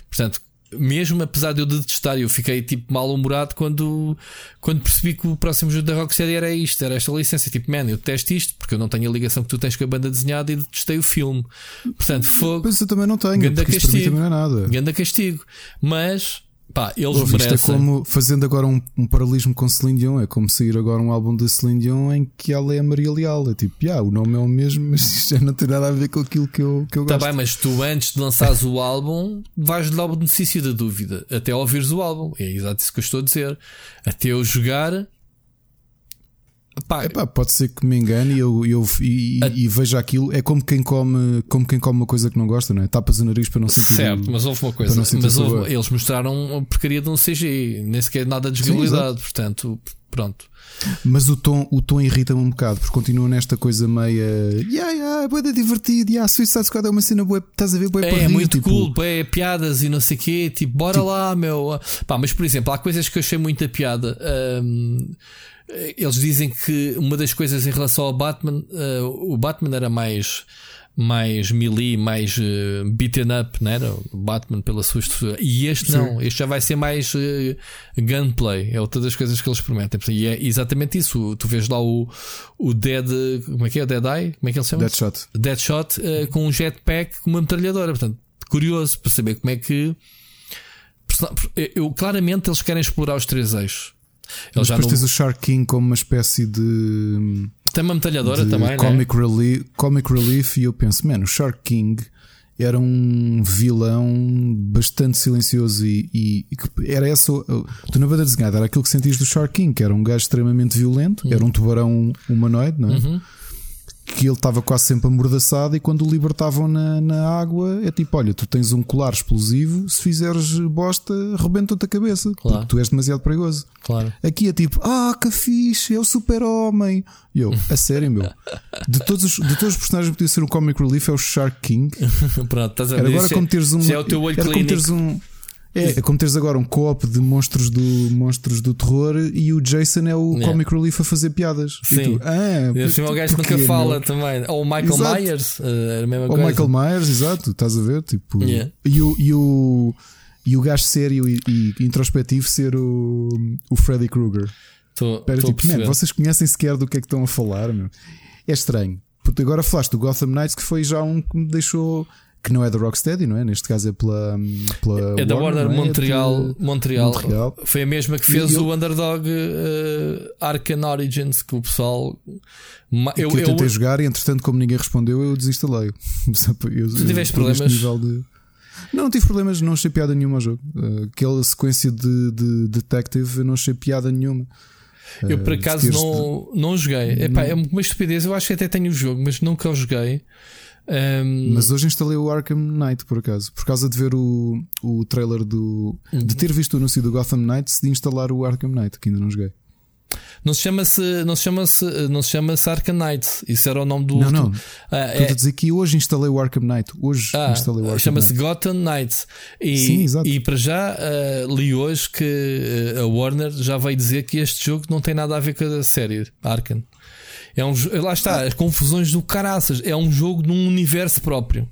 Portanto, mesmo apesar de eu detestar, eu fiquei tipo mal-humorado quando, quando percebi que o próximo jogo da Rocksteady era isto, era esta licença. Tipo, man, eu detesto isto porque eu não tenho a ligação que tu tens com a banda desenhada e detestei o filme. Portanto, fogo. Mas eu também não tenho, ganda castigo. também não é nada. Ganda castigo. Mas Pá, eles Ouve, merecem. Isto é como, fazendo agora um, um, paralelismo com Celine Dion, é como sair agora um álbum de Celine Dion em que ela é a Maria Leal. É tipo, yeah, o nome é o mesmo, [laughs] mas isto já não tem nada a ver com aquilo que eu, que eu tá gosto. Tá bem, mas tu antes de lançares o álbum, vais dar o benefício da dúvida, até ouvires o álbum. É exato isso que eu estou a dizer. Até eu jogar, Pá, Epá, pode ser que me engane e eu, eu e, a... e, veja aquilo. É como quem come como quem come uma coisa que não gosta, não é? Tapas o nariz para não sentir. Certo, mas houve uma coisa. Mas houve, eles mostraram a porcaria de um CGI, nem sequer nada de jogabilidade, portanto, pronto. Mas o tom, o tom irrita-me um bocado, porque continua nesta coisa meia. Yeah, yeah, é boa divertido, yeah, Suicide Squad é uma cena boa, estás a ver, boa É, é muito tipo... cool, é piadas e não sei o quê, tipo, bora tipo... lá, meu. Pá, mas por exemplo, há coisas que eu achei muita piada. Um, eles dizem que uma das coisas em relação ao Batman, uh, o Batman era mais mais melee, mais uh, beaten up, não era? O Batman pela sua estrutura. E este Sim. não, este já vai ser mais uh, gunplay, é outra das coisas que eles prometem. E é exatamente isso. Tu vês lá o, o Dead, como é que é? O Dead Eye? Como é que ele se chama? Deadshot. Deadshot uh, com um jetpack com uma metralhadora. Portanto, curioso para saber como é que. Eu, claramente eles querem explorar os três eixos. Eles depois não... tens o Shark King como uma espécie de. Tem uma metralhadora também, comic, né? relief, comic relief. E eu penso, mano, o Shark King era um vilão bastante silencioso e, e, e era essa. Tu na banda desenhada era aquilo que sentias do Shark King, que era um gajo extremamente violento, uhum. era um tubarão humanoide, não é? Uhum que ele estava quase sempre amordaçado e quando o libertavam na, na água é tipo: olha, tu tens um colar explosivo, se fizeres bosta, rebenta-te a cabeça, claro. porque tu és demasiado perigoso. Claro. Aqui é tipo: ah, que fixe, é o super-homem. E eu, a sério, meu, de todos, os, de todos os personagens que podia ser um comic relief, é o Shark King. [laughs] Pronto, estás a ver? Agora como teres um. É o teu olho era como teres um. É, é como teres agora um co-op de monstros do, monstros do terror e o Jason é o yeah. comic relief a fazer piadas. Sim. Tu, ah, e assim, o gajo nunca fala também. Ou o Michael exato. Myers, uh, a mesma Ou coisa. Michael Myers, exato, estás a ver? Tipo, yeah. e, o, e, o, e o gajo sério e, e introspectivo ser o, o Freddy Krueger. Tô, Pera, tô tipo, man, vocês conhecem sequer do que é que estão a falar, meu. É estranho. Porque agora falaste do Gotham Knights que foi já um que me deixou que não é da Rocksteady, não é? Neste caso é pela. pela é da Warner, Warner é? Montreal, é Montreal. Montreal. Foi a mesma que fez eu, o Underdog uh, Arcan Origins, que o pessoal. Eu, que eu, eu tentei jogar e entretanto, como ninguém respondeu, eu desinstalei. [laughs] Eu, tu tiveste problemas? De... Não, não tive problemas, não achei piada nenhuma ao jogo. Uh, aquela sequência de, de Detective, eu não achei piada nenhuma. Eu por eh, acaso não, não joguei. Epá. É uma estupidez. Eu acho que até tenho o jogo, mas nunca o joguei. Um... Mas hoje instalei o Arkham Knight por acaso, por causa de ver o, o trailer do. de ter visto o anúncio do Gotham Knight, de instalar o Arkham Knight, que ainda não joguei. Não se chama-se não se chama-se não se chama-se Arkham Knight. Isso era o nome do Não, não. Ah, Estou é... a dizer que hoje instalei o Arkham Knight. Hoje ah, instalei o Arkham Chama-se Gotham Knight. E, Sim, exato. e para já uh, li hoje que uh, a Warner já veio dizer que este jogo não tem nada a ver com a série Arkham. É um, lá está, as confusões do caraças. É um jogo num universo próprio.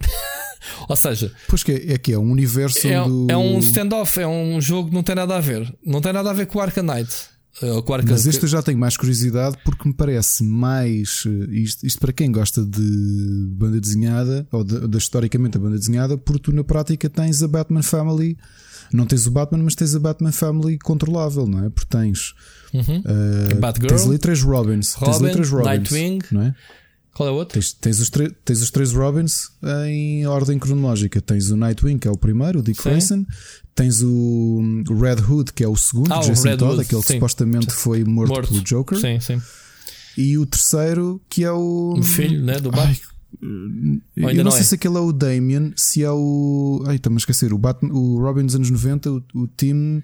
[laughs] Ou seja, pois que é, é que é um universo é, do... é um standoff, é um jogo que não tem nada a ver. Não tem nada a ver com o Arcanite. Uh, Mas este eu já tenho mais curiosidade porque me parece mais. Eh, isto, isto para quem gosta de banda desenhada, ou de, de, historicamente a banda desenhada, porque tu na prática tens a Batman Family. Não tens o Batman, mas tens a Batman Family controlável, não é? Porque tens Uhum. Uh, Batgirl, tens ali três Robins. Robin, tens ali três Robins, Nightwing. Não é? Qual é o outro? Tens, tens, os tens os três Robins em ordem cronológica. Tens o Nightwing, que é o primeiro, o Dick sim. Grayson. Tens o Red Hood, que é o segundo, ah, Jason Red Todd, Hood, aquele que supostamente foi morto, morto, pelo Joker. Sim, sim. E o terceiro, que é o. O filho, né? Do Batman. Eu não, não sei é. se aquele é o Damien, se é o. Ai, estamos a esquecer. O, Batman, o Robin dos anos 90, o, o Tim.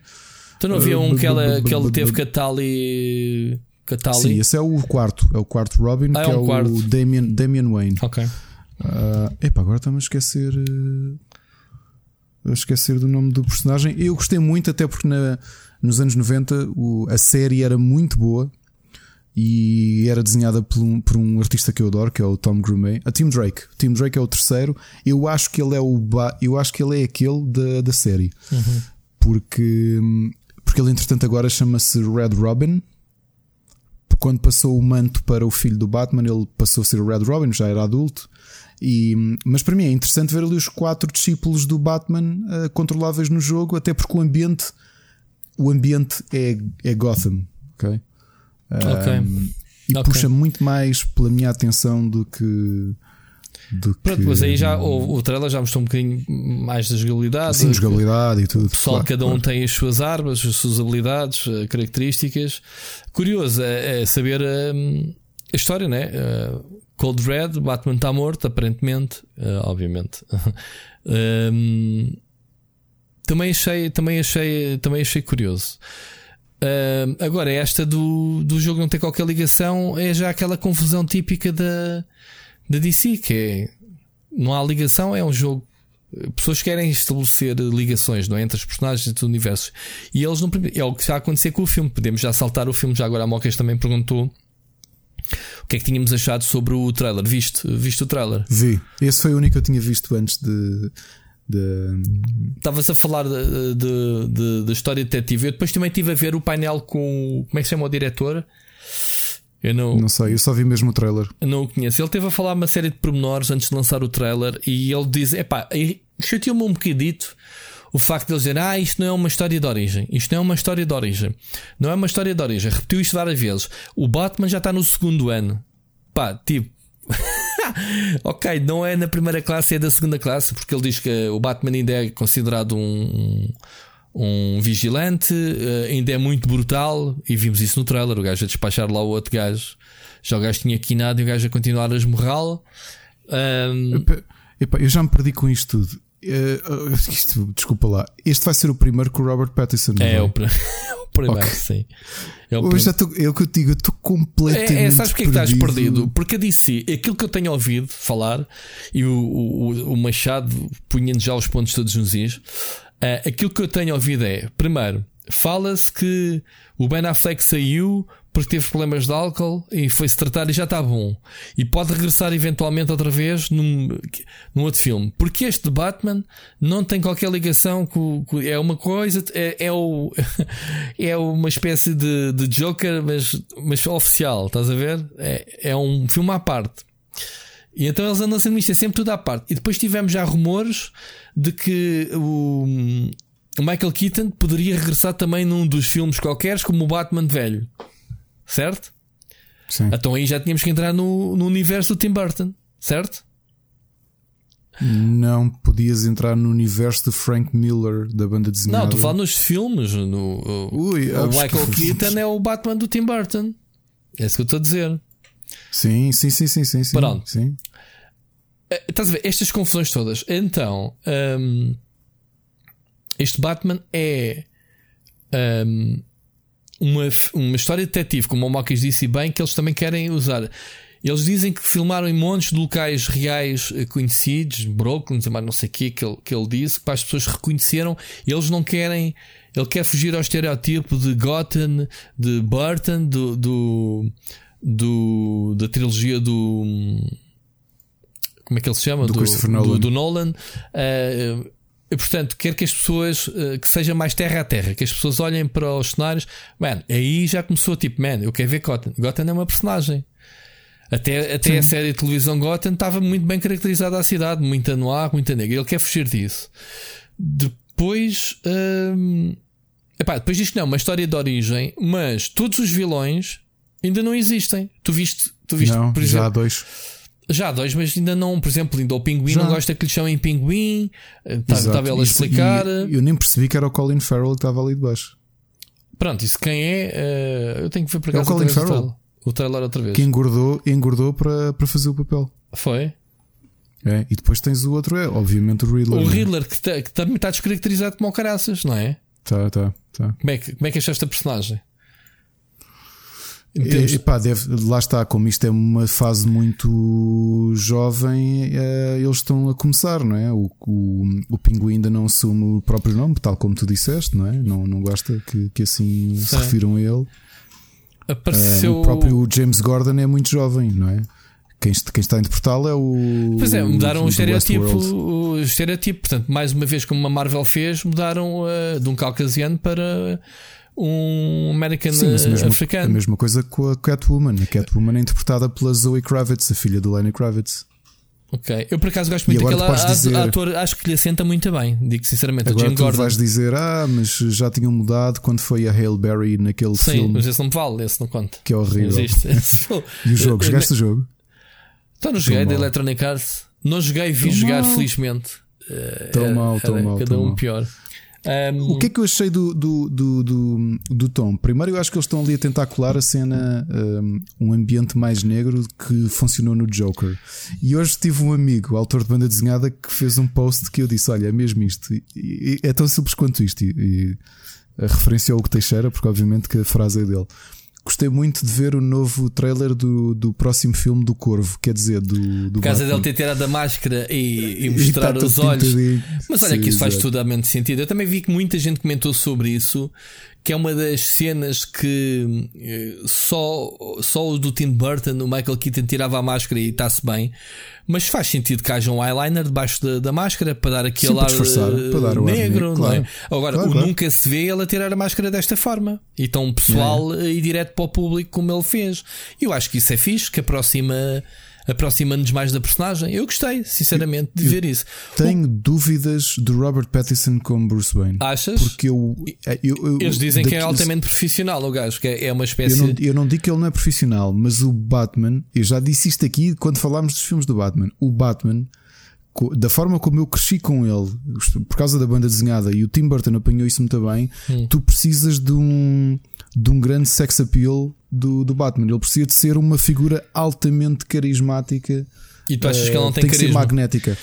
Tu não havia um que, ela, que ele teve Catali. Catali? Sim, esse é o quarto. É o quarto Robin, ah, é que é, um quarto. o Damian, Damian Wayne. Ok. Uh, epá, agora estamos a esquecer. Uh, a esquecer do nome do personagem. Eu gostei muito, até porque na, nos anos 90 o, a série era muito boa e era desenhada por um, por um, artista que eu adoro, que é o Tom Grumet. A Tim Drake. O Tim Drake é o terceiro. Eu acho que ele é o eu acho que ele é aquele da, da série. Uhum. Porque hum, porque ele entretanto agora chama-se Red Robin. Quando passou o manto para o filho do Batman, ele passou a ser o Red Robin, já era adulto. E, mas para mim é interessante ver ali os quatro discípulos do Batman uh, controláveis no jogo, até porque o ambiente o ambiente é, é Gotham, ok? okay. Um, e okay. puxa muito mais pela minha atenção do que do que. Pronto, mas aí já o, o trailer já mostrou um bocadinho mais da jogabilidade. Sim, jogabilidade e tudo. O pessoal, claro, cada um claro. tem as suas armas, as suas habilidades, eh, características. Curioso é, é saber hum, a história, né? Uh, Cold Red, Batman está morto, aparentemente, uh, obviamente. [laughs] um, também achei, também achei, também achei curioso. Uh, agora, esta do, do jogo não ter qualquer ligação é já aquela confusão típica da, da DC, que é não há ligação, é um jogo. Pessoas querem estabelecer ligações não é? entre os personagens do universo e eles não É o que está a acontecer com o filme. Podemos já saltar o filme. Já agora a Mocas também perguntou o que é que tínhamos achado sobre o trailer. Viste, viste o trailer? Vi. Esse foi o único que eu tinha visto antes de. de... Estavas a falar da de, de, de, de, história detetive. Eu depois também estive a ver o painel com. Como é que se chama o diretor? Eu não, não sei, eu só vi mesmo o trailer. Não o conheço. Ele teve a falar uma série de pormenores antes de lançar o trailer e ele diz: epá, chateou-me um bocadito o facto de ele dizer: Ah, isto não é uma história de origem. Isto não é uma história de origem. Não é uma história de origem. Repetiu isto várias vezes. O Batman já está no segundo ano. Pá, tipo. [laughs] ok, não é na primeira classe, é da segunda classe, porque ele diz que o Batman ainda é considerado um, um vigilante, ainda é muito brutal, e vimos isso no trailer. O gajo a despachar lá o outro gajo. Já o gajo tinha quinado e o gajo a continuar a esmorrá-lo. Um... Eu já me perdi com isto tudo. Uh, isto, desculpa lá. Este vai ser o primeiro com o Robert Pattinson. É, é? o, pr [laughs] o, primeiro, okay. sim. É o, já tô, é o que eu digo, eu estou completamente. É, é, sabes porque é que estás perdido? Porque a DC, aquilo que eu tenho ouvido falar, e o, o, o Machado punha já os pontos todos nos is, uh, aquilo que eu tenho ouvido é: primeiro, fala-se que o Ben Affleck saiu porque teve problemas de álcool e foi-se tratar e já está bom. E pode regressar eventualmente outra vez num, num outro filme. Porque este de Batman não tem qualquer ligação com. com é uma coisa. É, é, o, [laughs] é uma espécie de, de Joker, mas, mas oficial, estás a ver? É, é um filme à parte. E então eles andam sempre nisto, é sempre tudo à parte. E depois tivemos já rumores de que o. O Michael Keaton poderia regressar também num dos filmes qualquer, como o Batman velho. Certo? Sim. Então aí já tínhamos que entrar no, no universo do Tim Burton, certo? Não podias entrar no universo de Frank Miller da banda desenhada. Não, estou a falar nos filmes. No, Ui, o Michael Keaton é o Batman do Tim Burton. É isso que eu estou a dizer. Sim, sim, sim, sim, sim. Pronto. Sim. Estás a ver estas confusões todas. Então, um, este Batman é um, uma, uma história de detetive, como o Mocas disse bem, que eles também querem usar. Eles dizem que filmaram em montes de locais reais conhecidos, Brooklyn, não sei o que, que ele, que ele disse, que para as pessoas reconheceram. Eles não querem. Ele quer fugir ao estereótipo de Gotham, de Burton, do, do, do da trilogia do. Como é que ele se chama? Do, do, Nolan. do, do Nolan. Uh, e, portanto, quero que as pessoas que seja mais terra a terra, que as pessoas olhem para os cenários. Man, aí já começou tipo, man, eu quero ver Gotham. Gotham é uma personagem. Até, até a série de televisão Gotham estava muito bem caracterizada a cidade, muita noir, muita negra. Ele quer fugir disso. Depois, hum, epá, depois disto não, uma história de origem, mas todos os vilões ainda não existem. Tu viste, tu viste não, por exemplo, já há dois. Já há dois, mas ainda não, por exemplo, ainda o pinguim não gosta que lhe chamem pinguim. Estava ela a explicar. E eu nem percebi que era o Colin Farrell que estava ali de baixo. Pronto, isso quem é? Uh, eu tenho que ver para cá é o Colin Farrell. O trailer outra vez. Que engordou, engordou para, para fazer o papel. Foi. É, e depois tens o outro, é obviamente o Riddler. O Riddler, que, tá, que também está descaracterizado como o caraças, não é? Tá, tá, tá. Como é que, como é que achaste a personagem? E, pá, deve, lá está, como isto é uma fase muito jovem, é, eles estão a começar, não é? O, o, o pinguim ainda não assume o próprio nome, tal como tu disseste, não é? Não, não gosta que, que assim Sim. se refiram a ele. Apareceu... Uh, o próprio James Gordon é muito jovem, não é? Quem, quem está a interpretá-lo é o. Pois é, mudaram o, o estereotipo. O estereotipo, portanto, mais uma vez, como a Marvel fez, mudaram uh, de um caucasiano para um American Sim, mas a mesma, africano. A mesma coisa com a Catwoman. A Catwoman é interpretada pela Zoe Kravitz, a filha do Lenny Kravitz. Ok, eu por acaso gosto muito daquela dizer, ator, acho que lhe assenta muito bem, digo sinceramente. Agora Jim tu Gordon. vais dizer, ah, mas já tinham mudado quando foi a Hale Berry naquele Sim, filme. mas esse não me vale, esse não conta. Que é horrível. Existe. [laughs] [laughs] e o jogo, jogaste o jogo? Então não joguei da Electronic Arts. Não joguei, vi Tão jogar, mal. felizmente. Tão Era- mal, tão era mal, Cada tão um mal. pior. Um, O que é que eu achei do, do, do, do, do Tom? Primeiro, eu acho que eles estão ali a tentar colar a cena, um, ambiente mais negro que funcionou no Joker. E hoje tive um amigo, autor de banda desenhada, que fez um post que eu disse: Olha, é mesmo isto. E- é tão simples quanto isto. E, e a referência ao Hugo Teixeira, porque obviamente que a frase é dele. Gostei muito de ver o novo trailer do, do próximo filme do Corvo, quer dizer, do, do Por causa dele ter tirado a máscara e, e E mostrar tá os olhos. Mas olha Sim, que isso faz exato. totalmente sentido. Eu também vi que muita gente comentou sobre isso, que é uma das cenas que eh, só, só o do Tim Burton, o Michael Keaton tirava a máscara e está-se bem. Mas faz sentido que haja um eyeliner debaixo da, da máscara para dar aquele Sim, ar eh, para dar o ar negro, não claro. é? Agora, Claro, o claro. nunca se vê ele a tirar a máscara desta forma. E tão pessoal eh, e direto para o público como ele fez. Eu acho que isso é fixe, que aproxima. Aproxima-nos mais da personagem. Eu gostei, sinceramente, de ver isso. Tenho dúvidas do Robert Pattinson como Bruce Wayne. Achas? Porque eu, eu, eu- Eles dizem que é daqui- altamente profissional o gajo, que é é uma Eu espécie. não, eu não digo que ele não é profissional, mas o Batman, eu já disse isto aqui quando falámos dos filmes do Batman. O Batman, da forma como eu cresci com ele, por causa da banda desenhada, e o Tim Burton apanhou isso muito bem, Hum. tu precisas de um, de um grande sex appeal do, do Batman. Ele precisa de ser uma figura altamente carismática. E tu achas que ele não Eh, tem que ser magnética.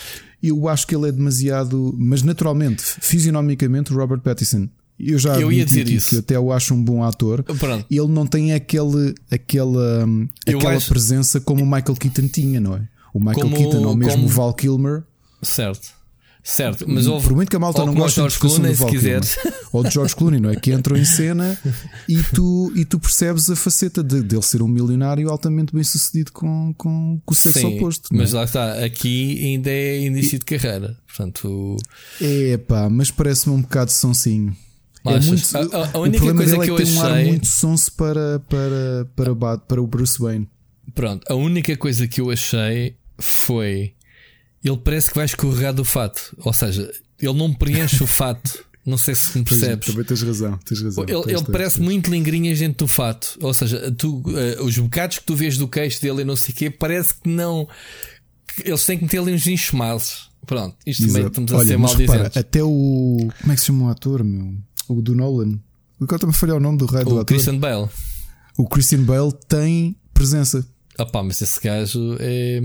Eu acho que ele é demasiado, mas naturalmente, fisionomicamente, Robert Pattinson. Eu já Eu ia dizer isso. que até o acho um bom ator. Pronto. Ele não tem aquele, aquela, hum, Eu aquela acho- presença como o Michael Keaton tinha, não é? O Michael Como- Keaton ou mesmo como- o Val Kilmer. Certo. Certo. Mas houve. Por muito que a malta não goste interpretação Clooney, se quiseres. Ou de George Clooney, não é? Que entram em cena [laughs] e tu, e tu percebes a faceta de, dele ser um milionário altamente bem sucedido com, com, com o sexo Sim, oposto. não é? mas lá está. Aqui ainda é início de carreira. Portanto, É pá, mas parece-me um bocado sonsinho. É muito, A- a- única coisa dele que é eu que tem um ar achei- muito sonso para, para, para, Bat- para o Bruce Wayne. pronto. A única coisa que eu achei foi. Ele parece que vai escorregar do fato. Ou seja, ele não preenche o [laughs] fato. Não sei se me percebes. Também tens razão, tens razão. Ele, Tens, ele tens, parece tens. muito lingrinhas dentro do fato. Ou seja, tu, eh, os bocados que tu vês do queixo dele e não sei o quê, parece que não. Eles têm que meter ali uns enxumados. Pronto, isto também Exato. estamos a Olha, ser mal repara, dizentes. até o. Como é que se chama o ator, meu? O do Nolan. Agora também falhar o nome do do O ator. Christian Bale. O Christian Bale tem presença. Ah pá, mas esse gajo é...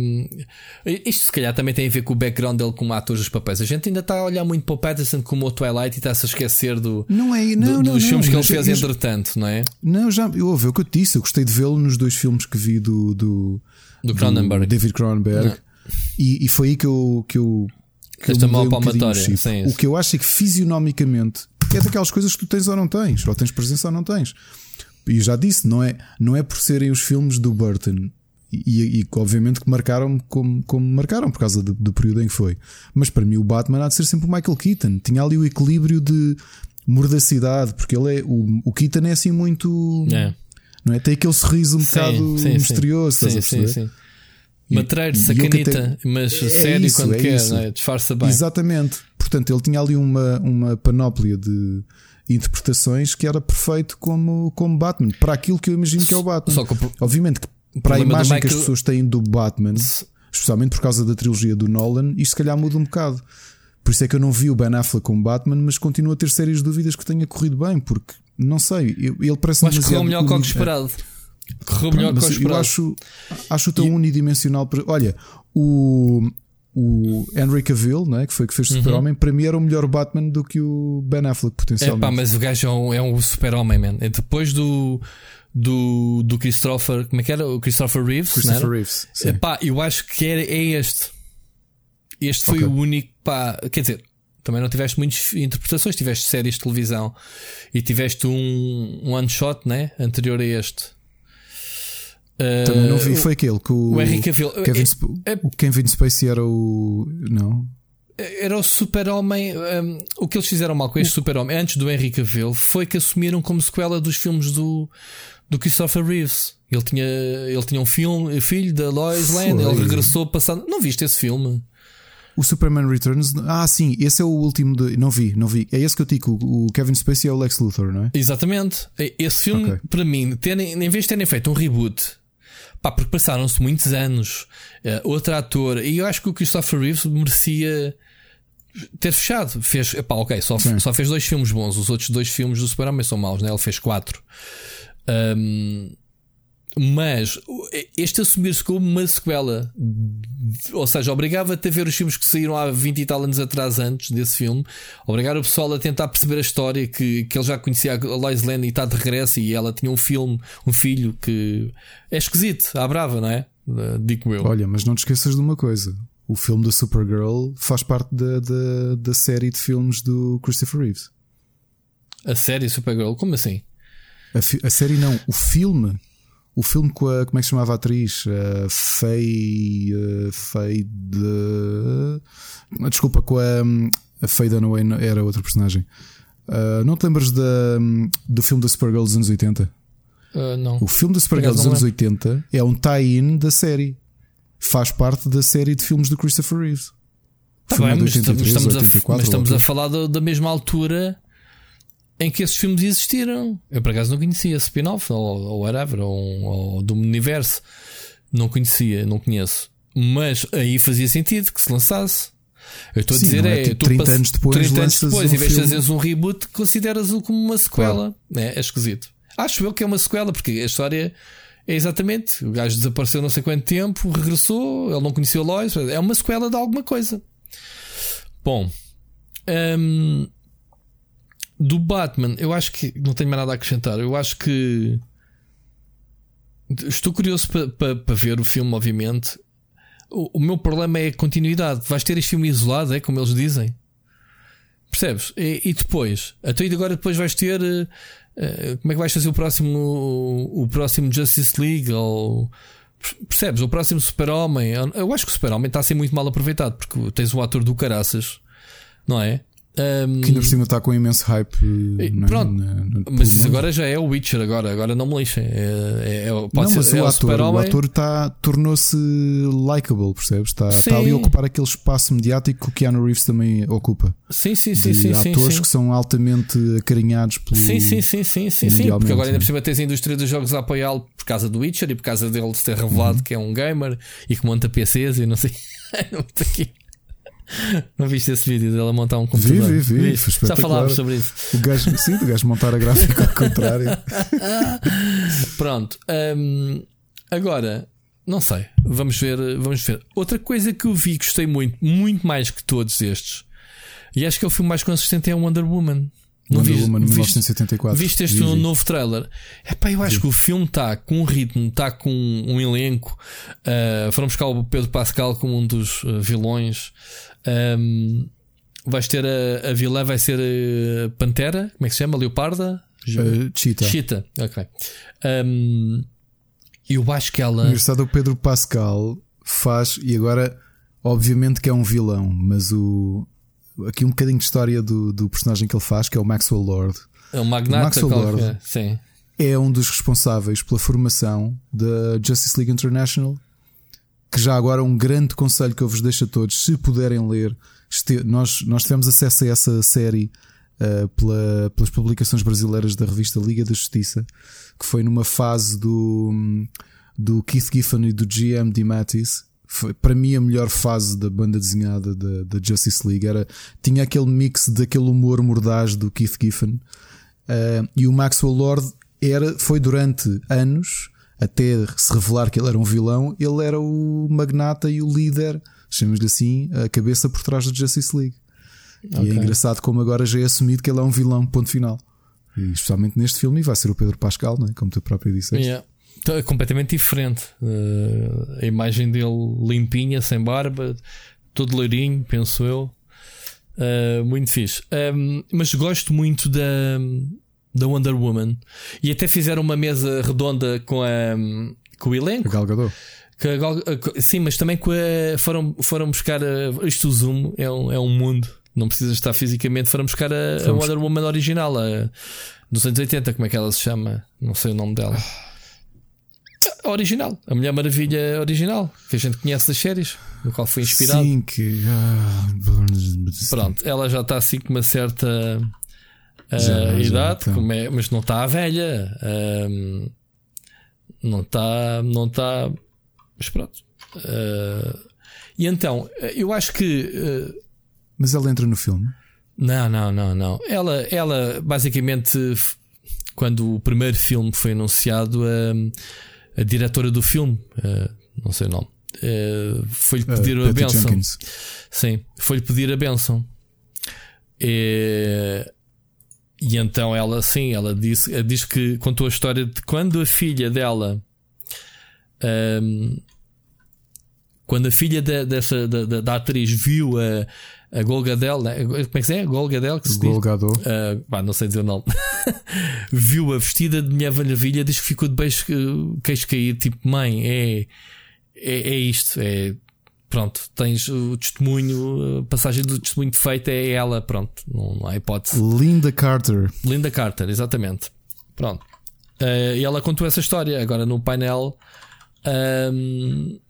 Isto se calhar também tem a ver com o background dele como ator dos papéis. A gente ainda está a olhar muito para o Patterson como o Twilight e está-se a esquecer do, Não é, do- não, não, dos não, filmes que ele fez eu- entretanto, não é? Não, já, eu ouvi o que eu te disse. Eu gostei de vê-lo nos dois filmes que vi do, do, Do Cronenberg. David Cronenberg. Não. E, e foi aí que eu. Que eu que eu Esta mudei mão um palmatória, sim, O que eu acho é que fisionomicamente é daquelas coisas que tu tens ou não tens, ou tens presença ou não tens. E eu já disse, não é, não é por serem os filmes do Burton. E, e- obviamente que marcaram como, como marcaram por causa do, do período em que foi. Mas para mim o Batman há de ser sempre o Michael Keaton. Tinha ali o equilíbrio de mordacidade, porque ele é o, o Keaton é assim muito. É. Não é? Tem aquele sorriso um bocado misterioso. Sim, estás a sim, perceber? sim. Matreiro, sacanita, até- mas É sério isso, quando é quer, isso. não é? disfarça bem. Exatamente. Portanto, ele tinha ali uma, uma panóplia de interpretações que era perfeito como, como Batman, para aquilo que eu imagino que é o Batman. Só que Obviamente que para a imagem que as Michael- pessoas têm do Batman, especialmente por causa da trilogia do Nolan, isto se calhar muda um bocado. Por isso é que eu não vi o Ben Affleck como Batman, mas continuo a ter sérias dúvidas que tenha corrido bem, porque não sei, eu- ele parece Eu correu demasiado melhor que o esperado. Correu melhor que mas o eu esperado. acho, acho tão unidimensional. para- Olha, o, o Henry Cavill, é? que foi que fez Uhum. Super-Homem, para mim era o melhor Batman do que o Ben Affleck, É potencialmente. pá, mas o gajo é um, é um super-homem, man. É Depois do, do, do Christopher, como é que era? O Christopher Reeves, Christopher? Reeves. sim. Epá, eu acho que era, é este. Este foi Ok. o único. Pá, quer dizer, também não tiveste muitas interpretações, tiveste séries de televisão e tiveste um, um one shot, né? Anterior a este. Também não Uh, vi, foi aquele que o, o Henry Cavill. Kevin, É- é- o Kevin Spacey era o. Não. Era o super-homem. um, o que eles fizeram mal com este super-homem antes do Henry Cavill foi que assumiram como sequela dos filmes do, do Christopher Reeves. Ele tinha, ele tinha um filme, filho da Lois Lane, ele regressou passando. Não viste esse filme? O Superman Returns. Ah, sim, esse é o último. De, não vi, não vi. É esse que eu digo. O Kevin Spacey é o Lex Luthor, não é? Exatamente. Esse filme, Ok. para mim, terem, em vez de terem feito um reboot Pá, porque passaram-se muitos anos. Uh, outro ator, e eu acho que o Christopher Reeves merecia ter fechado. Fez, epá, ok, só, só fez dois filmes bons. Os outros dois filmes do Superman são maus, né? Ele fez quatro. Um, mas este assumir-se como uma sequela, ou seja, obrigava-te a ver os filmes que saíram há 20 e tal anos atrás antes desse filme, obrigar o pessoal a tentar perceber a história que, que ele já conhecia a Lois Lane e está de regresso e ela tinha um filme, um filho que é esquisito, à brava, não é? Digo eu. Olha, mas não te esqueças de uma coisa: o filme da Supergirl faz parte da, da, da série de filmes do Christopher Reeves. A série Supergirl? Como assim? A, a série não, o filme o filme com a. Como é que se chamava a atriz? Uh, Faye. Uh, Faye de. Desculpa, com a. A Faye Dunaway era outra personagem. Uh, não te lembras da, do filme da Supergirl dos anos 80? Uh, não. O filme da Supergirl dos anos 80 é um tie-in da série. Faz parte da série de filmes do Christopher Reeves. Tá bem, mas, 83, estamos, 84, a, mas estamos a falar da, da mesma altura em que esses filmes existiram. Eu por acaso não conhecia spin-off ou, ou whatever, ou, ou do universo. Não conhecia, não conheço. Mas aí fazia sentido que se lançasse. Eu estou a dizer é, é tipo 30 anos depois, 30 anos depois, um em vez de fazeres um reboot, consideras-o como uma sequela. Claro. É, é esquisito. Acho eu que é uma sequela, porque a história é exatamente: o gajo desapareceu não sei quanto tempo, regressou, ele não conheceu Lois, é uma sequela de alguma coisa. Bom, hum, do Batman, eu acho que não tenho mais nada a acrescentar. Eu acho que estou curioso para pa, pa ver o filme, obviamente. O, o, meu problema é a continuidade. Vais ter este filme isolado, é como eles dizem. Percebes? E, e depois, até agora depois vais ter. Uh, como é que vais fazer o próximo o, o próximo Justice League ou percebes? O próximo Super-Homem. Eu acho que o Super-Homem está a ser muito mal aproveitado porque tens o ator do Caraças, não é? Um, que ainda por cima está com imenso hype. É, pronto, na, na, mas isso agora já é o Witcher. Agora, agora não me lixem. É, é, é pode não, ser, mas é o, ator, o, o ator tá, tornou-se likable, percebes? Está, está ali a ocupar aquele espaço mediático que o Keanu Reeves também ocupa. Sim, sim, sim. sim, atores sim, que são altamente acarinhados pelo. Sim, sim, sim, sim, sim, sim. Porque agora ainda por cima tens a indústria dos jogos a apoiá-lo por causa do Witcher e por causa dele ter revelado uhum. que é um gamer e que monta PCs e não sei. [laughs] aqui. [laughs] Não viste esse vídeo dela montar um computador? Vi, vi, vi. Foi Já falámos sobre isso. O gajo, sim, o gajo montar a gráfica ao contrário. [laughs] Pronto. Um, agora, não sei. Vamos ver, vamos ver. Outra coisa que eu vi, gostei muito, muito mais que todos estes, e acho que é o filme mais consistente é o Wonder Woman. Não Wonder viste, Woman 1974. Viste este vi, vi. novo trailer? Epá, eu acho vi. que o filme está com um ritmo, está com um elenco. Uh, foram buscar o Pedro Pascal como um dos uh, vilões. Um, vais ter a, a vilã, vai ser a Pantera, como é que se chama? Leoparda? Uh, Cheetah. Cheetah, ok. Um, eu acho que ela. Engraçado, o Pedro Pascal faz, e agora, obviamente que é um vilão, mas o. Aqui um bocadinho de história do, do personagem que ele faz, que é o Maxwell Lord. É o Magnata, o Maxwell Lord é, sim. é um dos responsáveis pela formação da Justice League International que já agora um grande conselho que eu vos deixo a todos, se puderem ler, este, nós, nós tivemos acesso a essa série uh, pela, pelas publicações brasileiras da revista Liga da Justiça, que foi numa fase do, do Keith Giffen e do GM de Mattis. Foi para mim a melhor fase da banda desenhada da, da Justice League. Era, tinha aquele mix daquele humor mordaz do Keith Giffen. Uh, e o Maxwell Lord era, foi durante anos até se revelar que ele era um vilão, ele era o magnata e o líder, chamemos-lhe assim, a cabeça por trás da Justice League. Okay. E é engraçado como agora já é assumido que ele é um vilão, ponto final. E especialmente neste filme, e vai ser o Pedro Pascal, né? como tu próprio disseste. Yeah. Então, é completamente diferente. Uh, a imagem dele limpinha, sem barba, todo leirinho, penso eu. Uh, muito fixe. Um, mas gosto muito da, da Wonder Woman. E até fizeram uma mesa redonda com, a, com o elenco. Gal Gadot. sim, mas também a, foram, foram buscar a, isto o Zoom é um, é um mundo. Não precisa estar fisicamente. Foram buscar a, a Wonder Woman original, a, dos anos 80. Como é que ela se chama? Não sei o nome dela. A original, a Mulher Maravilha original, que a gente conhece das séries, no qual foi inspirado. Sim, que. Ah, Pronto, ela já está assim com uma certa já, idade, já, então. é, mas não está velha. Um, Não está. Não está. Mas pronto. Uh, e então, eu acho que. Uh, Mas ela entra no filme? Não, não, não, não. Ela, ela basicamente, quando o primeiro filme foi anunciado, a, a diretora do filme, uh, não sei o nome, foi-lhe pedir a benção. Sim, foi-lhe pedir a benção. E, e então ela, sim, ela disse, diz que contou a história de quando a filha dela. Um, quando a filha de, dessa, da, da, atriz viu a, a Golgadel, né? como é que se é? Golgadel que se Golgador. diz? Uh, não sei dizer o nome. [laughs] viu a vestida de Mulher Maravilha, diz que ficou de beijo, queixo cair, tipo, mãe, é, é, é isto, é pronto, tens o testemunho, a passagem do testemunho feito é ela, pronto, não, não há hipótese. Linda Carter. Linda Carter, exatamente. Pronto. Uh, e ela contou essa história agora no painel. Um,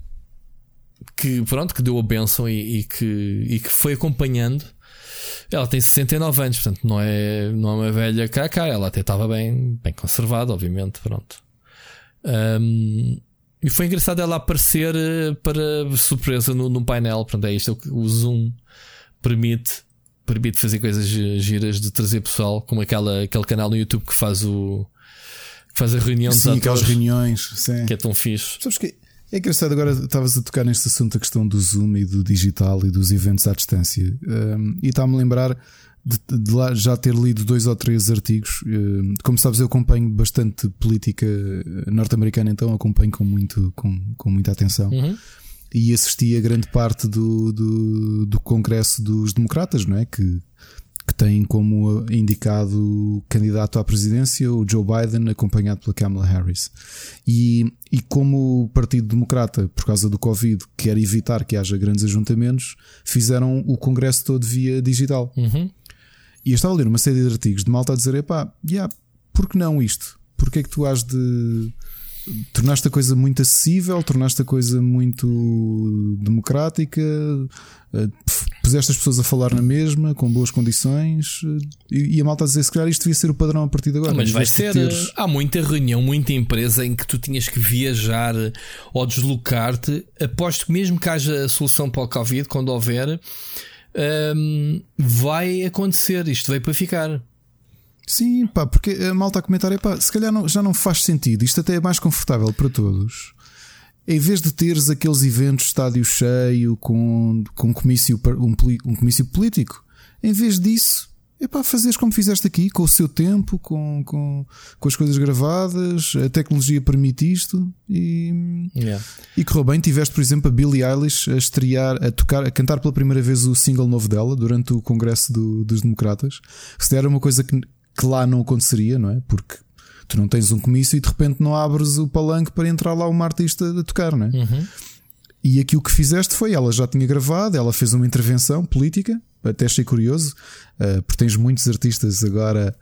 que pronto, que deu a benção e, e, que, e que foi acompanhando. Ela tem 69 anos, portanto não é, não é uma velha cá, ela até estava bem, bem conservada, obviamente. Pronto. Um, e foi engraçado ela aparecer eh, para surpresa no, no painel. Pronto, é isto que o Zoom permite. Permite fazer coisas giras de trazer pessoal, como aquela, aquele canal no YouTube que faz o. que faz a reunião sim, aquelas reuniões, sim. que é tão fixe. Sabes que é engraçado, agora estavas a tocar neste assunto, a questão do Zoom e do digital e dos eventos à distância. Um, e está-me a lembrar de, de, lá já ter lido dois ou três artigos. Um, como sabes, eu acompanho bastante política norte-americana, então acompanho com, muito, com, com muita atenção. Uhum. E assisti a grande parte do, do, do Congresso dos Democratas, não é? Que que tem como indicado candidato à presidência o Joe Biden, acompanhado pela Kamala Harris. E, e como o Partido Democrata, por causa do Covid, quer evitar que haja grandes ajuntamentos, fizeram o Congresso todo via digital. Uhum. E eu estava a ler uma série de artigos de malta a dizer: epá, yeah, por que não isto? Porquê é que tu has de tornaste a coisa muito acessível, tornaste a coisa muito democrática, eh, puseste as pessoas a falar na mesma, com boas condições, eh, e a malta a dizer se calhar isto devia ser o padrão a partir de agora. Mas vai ser. Teres... Eh, há muita reunião, muita empresa em que tu tinhas que viajar ou deslocar-te. Aposto que mesmo que haja a solução para o Covid, quando houver, um, vai acontecer. Isto veio para ficar. Sim, pá, porque a malta a comentar é pá, se calhar não, já não faz sentido. Isto até é mais confortável para todos. Em vez de teres aqueles eventos estádio cheio com, com um, comício, um, um comício político, em vez disso, é pá, fazeres como fizeste aqui, com o seu tempo, com, com, com as coisas gravadas, a tecnologia permite isto e, yeah. e correu bem. Tiveste, por exemplo, a Billie Eilish a estrear, a tocar, a cantar pela primeira vez o single novo dela durante o Congresso do, dos Democratas. Se era uma coisa que que lá não aconteceria, não é? Porque tu não tens um comício e de repente não abres o palanque para entrar lá uma artista a tocar, não é? Uhum. E aqui o que fizeste foi, ela já tinha gravado, ela fez uma intervenção política, até achei curioso, uh, porque tens muitos artistas agora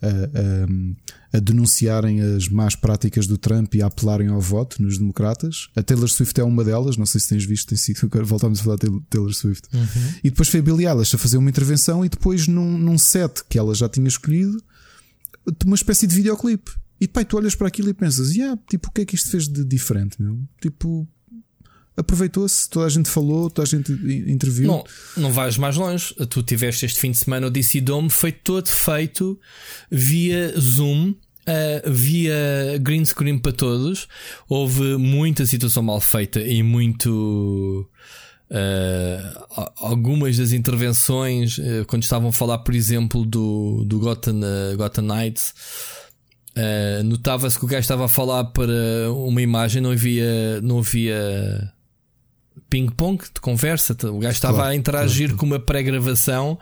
a, a, a, denunciarem as más práticas do Trump e a apelarem ao voto nos democratas. A Taylor Swift é uma delas, não sei se tens visto, tem sido, voltamos a falar de Taylor Swift. Uhum. E depois foi a Billie Eilish a fazer uma intervenção e depois num, num set que ela já tinha escolhido, uma espécie de videoclipe. E pai, tu olhas para aquilo e pensas, yeah, tipo, o que é que isto fez de diferente, meu? Tipo, aproveitou-se, toda a gente falou, toda a gente interviu. Não, não vais mais longe. Tu tiveste este fim de semana o DC Dome, foi todo feito via Zoom. Uh, via green screen para todos, houve muita situação mal feita e muito. Uh, algumas das intervenções, uh, quando estavam a falar, por exemplo, do, do Gotham, Gotham Knights, notava-se que o gajo estava a falar para uma imagem, não havia, não havia ping-pong de conversa. O gajo estava claro, a interagir com uma pré-gravação.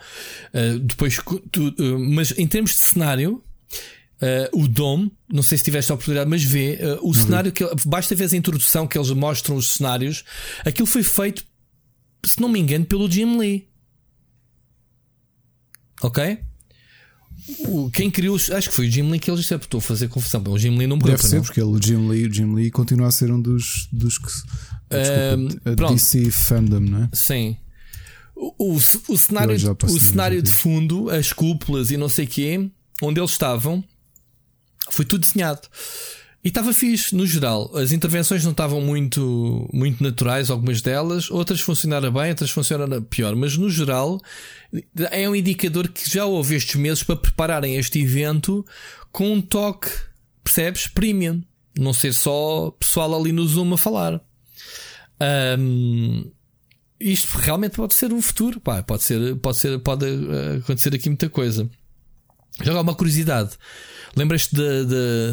Uh, depois, tu, uh, mas em termos de cenário, uh, o Dom, não sei se tiveste a oportunidade, mas vê o não cenário vi. que basta ver a introdução que eles mostram os cenários. Aquilo foi feito, se não me engano, pelo Jim Lee. Ok? O, quem criou, acho que foi o Jim Lee que eles disseram, estou a fazer confusão. O Jim Lee não Deve ser, não. porque ele, o Jim Lee, o Jim Lee continua a ser um dos, dos que Desculpa, uh, a DC Fandom, não é? Sim. O, o, o cenário, o cenário de fundo, as cúpulas e não sei o quê, onde eles estavam, foi tudo desenhado. E estava fixe, no geral. As intervenções não estavam muito, muito naturais, algumas delas. Outras funcionaram bem, outras funcionaram pior. Mas no geral, é um indicador que já houve estes meses para prepararem este evento com um toque, percebes? Premium. Não ser só pessoal ali no Zoom a falar. Um, isto realmente pode ser um futuro. Pá, pode ser, pode ser, pode eh, acontecer aqui muita coisa. Já uma curiosidade. Lembras-te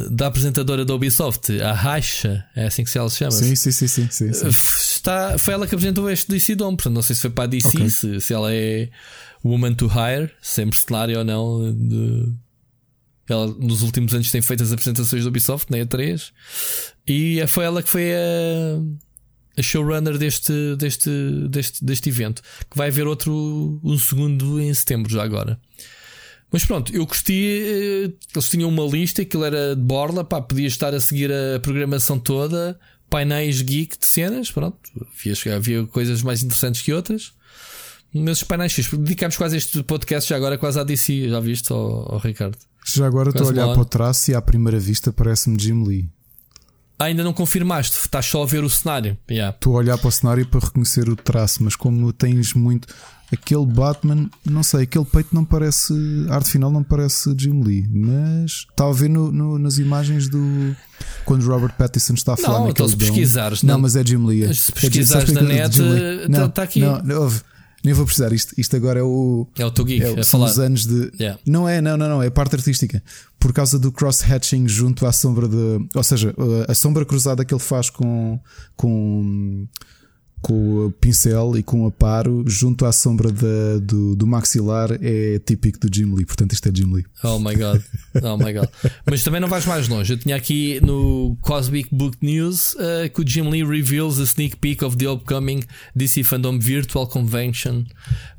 da, apresentadora da Ubisoft, a Racha? É assim que ela se chama? Sim, sim, sim. sim, sim, sim. Está, foi ela que apresentou este DC Dome. Portanto, não sei se foi para a DC, okay. se, se ela é Woman to Hire, se é mercenária ou não. De... Ela nos últimos anos tem feito as apresentações da Ubisoft, na E3. E foi ela que foi a, a showrunner deste, deste, deste, deste evento. Que vai haver outro, um segundo em setembro, já agora. Mas pronto, eu gostei. Eh, eles tinham uma lista, aquilo era de borla, pá, podia estar a seguir a programação toda, painéis geek de cenas, pronto. Havia, havia coisas mais interessantes que outras. Mas os painéis dedicámos quase este podcast já agora quase à DC, já viste, ao, ao Ricardo? Já agora estou a olhar para o traço e à primeira vista parece-me Jim Lee. Ainda não confirmaste, estás só a ver o cenário. Yeah. A olhar para o cenário para reconhecer o traço, mas como tens muito. Aquele Batman, não sei, aquele peito não parece. A arte final não parece Jim Lee, mas estava a ver no, no, nas imagens do. Quando Robert Pattinson está a falar não, então se pesquisares. Não, não, mas é Jim Lee. Se pesquisares é, na net, está tá aqui. Não, não, nem vou precisar. Isto, isto agora é o. É o teu geek, é, são falar. os anos de. Yeah. Não é, não, não, não. É parte artística. Por causa do cross-hatching junto à sombra de. Ou seja, a sombra cruzada que ele faz com. com com o pincel e com o aparo junto à sombra da, do, do maxilar é típico do Jim Lee, portanto isto é Jim Lee. Oh my god, oh my god. Mas também não vais mais longe. Eu tinha aqui no Cosmic Book News uh, que o Jim Lee reveals a sneak peek of the upcoming DC Fandom Virtual Convention.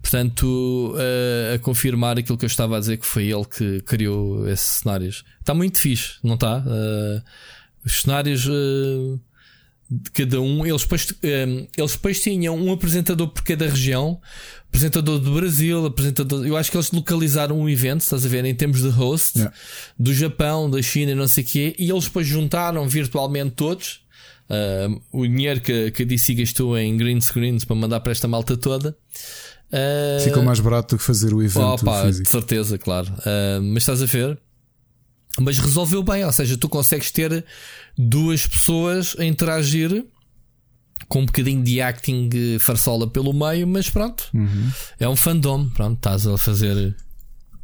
Portanto, uh, a confirmar aquilo que eu estava a dizer que foi ele que criou esses cenários. Está muito fixe, não está? Uh, os cenários de cada um. Eles depois, um, ehm, eles depois tinham um apresentador por cada região, apresentador do Brasil, apresentador. Eu acho que eles localizaram um evento, estás a ver, em termos de host, yeah. do Japão, da China, não sei o quê, e eles depois juntaram virtualmente todos. Uh, o dinheiro que, que a DC gastou em green screens para mandar para esta malta toda. Uh, Ficou mais barato do que fazer o evento. Opa, de certeza, claro. Uh, mas estás a ver? Mas resolveu bem, ou seja, tu consegues ter duas pessoas a interagir com um bocadinho de acting farsola pelo meio, mas pronto, uhum. é um fandom. Pronto, estás a fazer.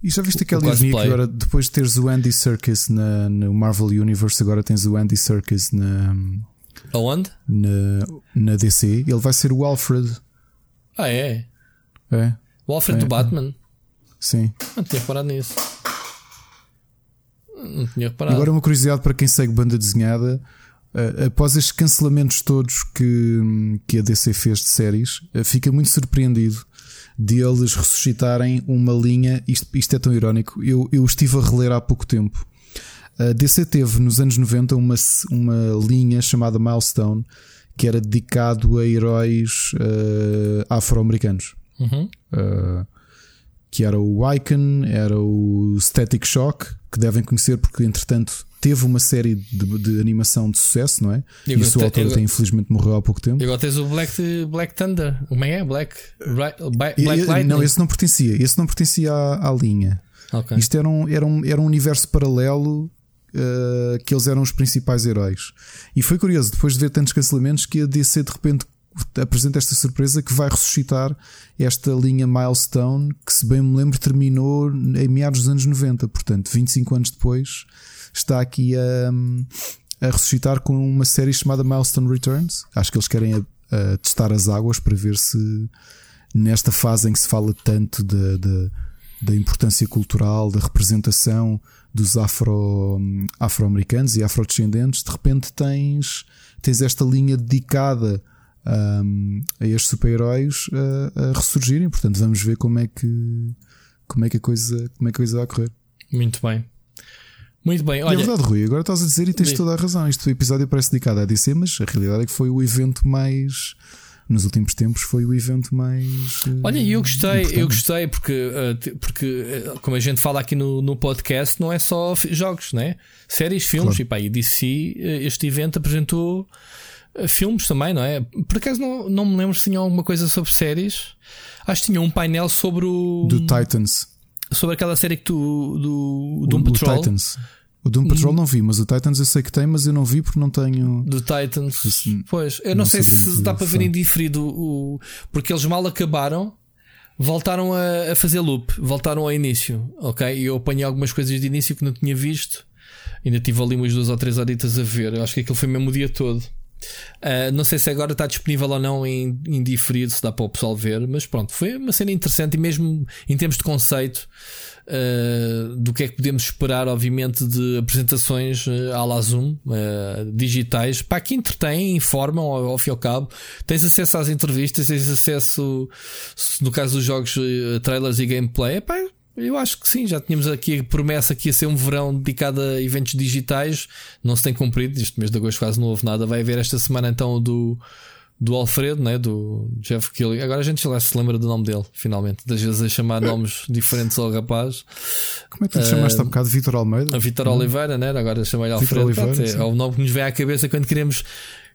E já viste aquela ironia que agora, depois de teres o Andy Serkis na, no Marvel Universe, agora tens o Andy Serkis na. Aonde? Na, na DC. Ele vai ser o Alfred. Ah, é? É. O Alfred é. do Batman? Sim. Não tinha reparado nisso. Não tinha reparado. Agora, uma curiosidade para quem segue banda desenhada. Uh, após estes cancelamentos todos que, que a DC fez de séries, uh, fica muito surpreendido de eles ressuscitarem uma linha. Isto, isto é tão irónico. Eu, eu estive a reler há pouco tempo. A DC teve nos anos 90 uma, uma linha chamada Milestone que era dedicado a heróis uh, afro-americanos. Uhum. Que era o Icon, era o Static Shock, que devem conhecer porque, entretanto, teve uma série de, de animação de sucesso, não é? E, e o seu autor até infelizmente morreu há pouco tempo. E agora tens o Black, Black Thunder. Como é? Black, Black, Black Lightning? Não, esse não pertencia. Esse não pertencia à, à linha. Okay. Isto era um, era, um, era um universo paralelo uh, que eles eram os principais heróis. E foi curioso, depois de ver tantos cancelamentos, que a DC de repente apresenta esta surpresa que vai ressuscitar esta linha Milestone, que, se bem me lembro, terminou em meados dos anos 90. Portanto, 25 anos depois, está aqui a, a ressuscitar com uma série chamada Milestone Returns. Acho que eles querem a, a testar as águas para ver se nesta fase em que se fala tanto da, da, da importância cultural, da representação dos afro, afro-americanos e afrodescendentes, de repente tens, tens esta linha dedicada um, a estes super-heróis a, a, ressurgirem. Portanto, vamos ver como é que como é que a coisa, como é que a coisa vai correr. Muito bem. Muito bem, olha. E é verdade, Rui, agora estás a dizer e tens toda a razão. Este episódio parece dedicado à DC, mas a realidade é que foi o evento mais, nos últimos tempos foi o evento mais. Olha, eu gostei, importante. eu gostei porque, porque, como a gente fala aqui no, no podcast, não é só jogos, né? Séries, filmes, claro. e pá, e DC, este evento apresentou filmes também, não é? Por acaso não, não me lembro se tinha alguma coisa sobre séries. Acho que tinha um painel sobre o. Do Titans. Sobre aquela série que tu. do Doom Patrol. Titans. O Doom Patrol não vi, mas o Titans eu sei que tem, mas eu não vi porque não tenho. Do Titans. pois, eu não, não sei, sei se dá para ver em diferido, o, porque eles mal acabaram, voltaram a, a, fazer loop, voltaram ao início, ok? E eu apanhei algumas coisas de início que não tinha visto, ainda tive ali umas duas ou três horitas a ver. Eu acho que aquilo foi mesmo o dia todo. Uh, não sei se agora está disponível ou não em, em diferido, se dá para o pessoal ver, mas pronto, foi uma cena interessante e mesmo em termos de conceito uh, do que é que podemos esperar, obviamente, de apresentações uh, à la Zoom, uh, digitais, para que entretêm, informam ao, ao fim e ao cabo. Tens acesso às entrevistas, tens acesso, no caso dos jogos, trailers e gameplay. Epá, eu acho que sim, já tínhamos aqui a promessa que ia ser um verão dedicado a eventos digitais, não se tem cumprido. Este mês de agosto quase não houve nada. Vai haver esta semana então do, do Alfredo, né? do Jeff Kelly. Agora a gente já se lembra do nome dele, finalmente. Das vezes a chamar nomes diferentes ao rapaz. Como é que tu te chamaste há um bocado? Vitor Almeida? A Vitor Oliveira, né? agora chamei-lhe Alfredo. Oliveira, Pronto, é, é o nome que nos vem à cabeça quando queremos.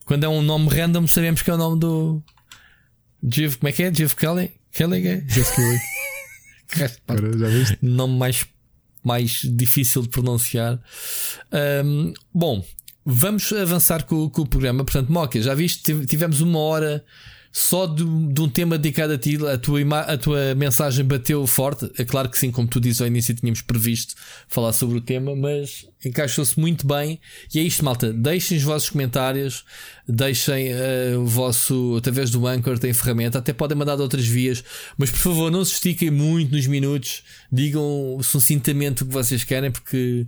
Quando é um nome random, sabemos que é o nome do. Jeff, como é que é? Jeff Kelly? Kelly? É? Jeff Kelly. [laughs] Nome mais, mais difícil de pronunciar. Um, bom, vamos avançar com, com, o programa. Portanto, Moca, já viste? Tivemos uma hora só de, de, um tema dedicado a ti, a tua, a tua mensagem bateu forte. É claro que sim, como tu dizes ao início, tínhamos previsto falar sobre o tema, mas encaixou-se muito bem. E é isto, malta. Deixem os vossos comentários, deixem uh, o vosso, através do Anchor, tem ferramenta, até podem mandar de outras vias, mas por favor, não se estiquem muito nos minutos, digam sucintamente o que vocês querem, porque.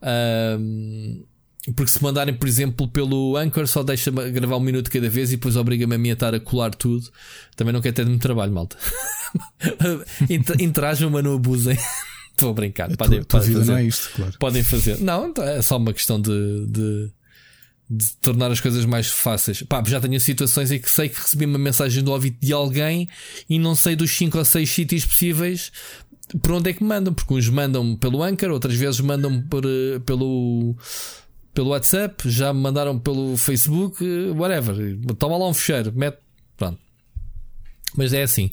Uh, porque se mandarem, por exemplo, pelo Anchor, só deixa gravar um minuto cada vez e depois obriga-me a mim a estar a colar tudo. Também não quer ter muito trabalho, malta. [laughs] Interajam, mas não abusem. [laughs] Estou a brincar. A podem, tua, podem fazer. não é isto, claro. Podem fazer. Não, então é só uma questão de, de, de tornar as coisas mais fáceis. Pá, já tenho situações em que sei que recebi uma mensagem do ouvido de alguém e não sei dos 5 ou 6 sítios possíveis por onde é que mandam, porque uns mandam pelo Anchor, outras vezes mandam por, eh, pelo pelo WhatsApp, já me mandaram pelo Facebook, whatever. Toma lá um fecheiro, mete. Pronto. Mas é assim.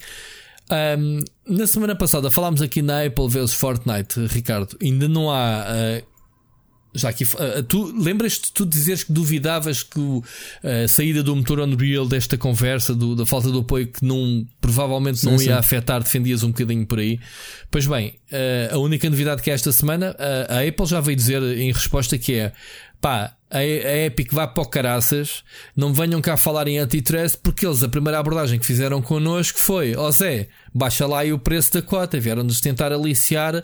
Um, na semana passada falámos aqui na Apple vs Fortnite, Ricardo. Ainda não há. Uh, já aqui, uh, tu lembras-te tu dizeres que duvidavas que a saída do motor Unreal desta conversa, do, da falta de apoio que não, provavelmente não sim, ia sim. afetar, defendias um bocadinho por aí. Pois bem, uh, a única novidade que é esta semana, a Apple já veio dizer em resposta que é pá, a, Epic vai para o caraças, não venham cá falar em antitrust, porque eles, a primeira abordagem que fizeram connosco foi: ó oh Zé, baixa lá aí o preço da cota. Vieram-nos tentar aliciar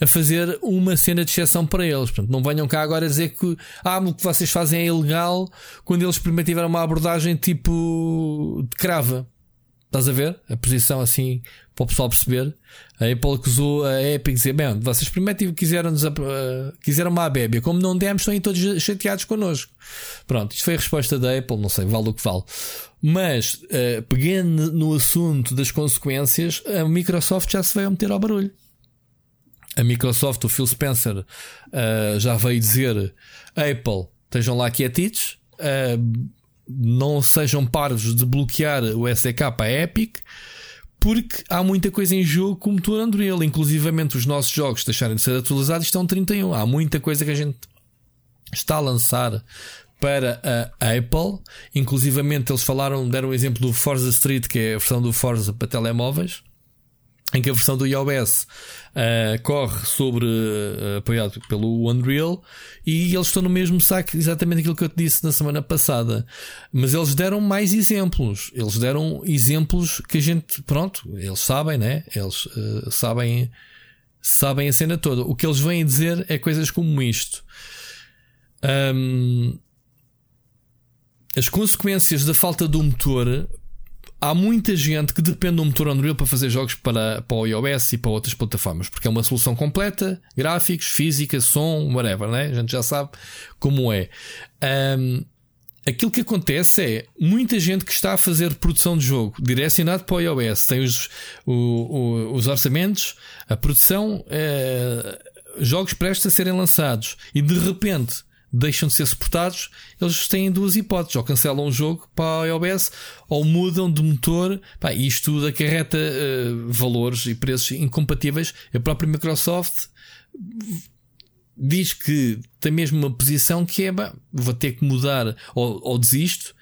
a fazer uma cena de exceção para eles. Portanto, não venham cá agora dizer que ah, o que vocês fazem é ilegal quando eles primeiro tiveram uma abordagem tipo de crava. Estás a ver? A posição assim para o pessoal perceber. A Apple acusou a Epic dizer: Bem, vocês primeiro quiseram-nos uh, quiseram uma bébia, como não demos, estão aí todos chateados connosco. Pronto, isto foi a resposta da Apple, não sei, vale o que vale. Mas, uh, pegando no assunto das consequências, a Microsoft já se veio a meter ao barulho. A Microsoft, o Phil Spencer, uh, já veio dizer: Apple, estejam lá quietitos, uh, não sejam parvos de bloquear o SK a Epic porque há muita coisa em jogo com o motor Unreal, inclusivamente os nossos jogos deixarem de ser atualizados estão 31. Há muita coisa que a gente está a lançar para a Apple, inclusivamente eles falaram, deram o exemplo do Forza Street, que é a versão do Forza para telemóveis, em que a versão do iOS uh, corre sobre uh, apoiado pelo Unreal e eles estão no mesmo saco, exatamente aquilo que eu te disse na semana passada. Mas eles deram mais exemplos. Eles deram exemplos que a gente, pronto, eles sabem, né? Eles uh, sabem, sabem a cena toda. O que eles vêm dizer é coisas como isto. Um, as consequências da falta do motor há muita gente que depende do motor Unreal para fazer jogos para, para o iOS e para outras plataformas, porque é uma solução completa, gráficos, física, som, whatever, né? A gente já sabe como é. Um, aquilo que acontece é muita gente que está a fazer produção de jogo direcionado para o iOS, tem os, o, o, os orçamentos, a produção, é, jogos prestes a serem lançados e de repente deixam de ser suportados, eles têm duas hipóteses: ou cancelam o jogo para iOS ou mudam de motor. Pá, isto tudo acarreta uh, valores e preços incompatíveis. A própria Microsoft diz que tem mesmo uma posição que é bah, vou ter que mudar ou, ou desisto.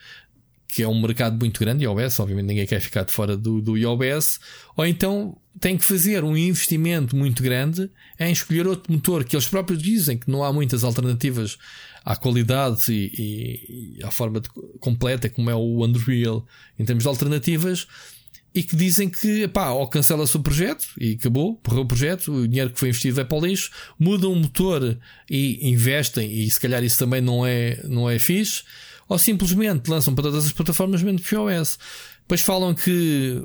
Que é um mercado muito grande, iOS, obviamente ninguém quer ficar de fora do, do iOS, ou então tem que fazer um investimento muito grande em escolher outro motor, que eles próprios dizem que não há muitas alternativas à qualidade e, e, à forma de, completa, como é o Unreal, em termos de alternativas, e que dizem que pá, ou cancela-se o projeto e acabou, morreu o projeto, o dinheiro que foi investido vai para o lixo, mudam o motor e investem, e se calhar isso também não é, não é fixe, ou simplesmente lançam para todas as plataformas menos iOS. Depois falam que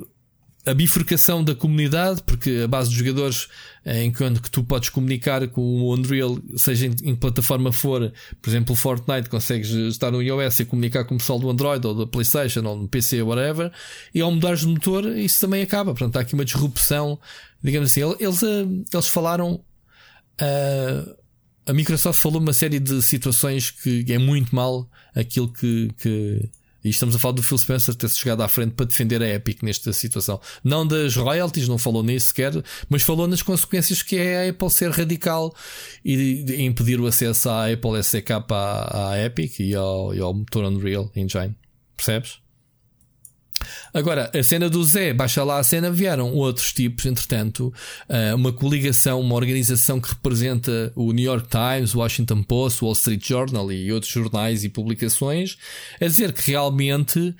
a bifurcação da comunidade, porque a base de jogadores, eh, enquanto que tu podes comunicar com o Unreal, seja em, em plataforma for, por exemplo, Fortnite, consegues estar no iOS e comunicar com o pessoal do Android ou da PlayStation ou no PC ou whatever, e ao mudares de motor, isso também acaba. Portanto, há aqui uma disrupção, digamos assim. Eles, eh, eles falaram. Uh, a Microsoft falou uma série de situações que é muito mal aquilo que, que e estamos a falar do Phil Spencer ter chegado à frente para defender a Epic nesta situação. Não das royalties, não falou nisso sequer, mas falou nas consequências que é a Apple ser radical e impedir o acesso à Apple SDK à, à Epic e ao, e ao motor Unreal Engine. Percebes? Agora, a cena do Zé, baixa lá a cena, vieram outros tipos, entretanto, eh, uma coligação, uma organização que representa o New York Times, o Washington Post, o Wall Street Journal e outros jornais e publicações, a dizer que realmente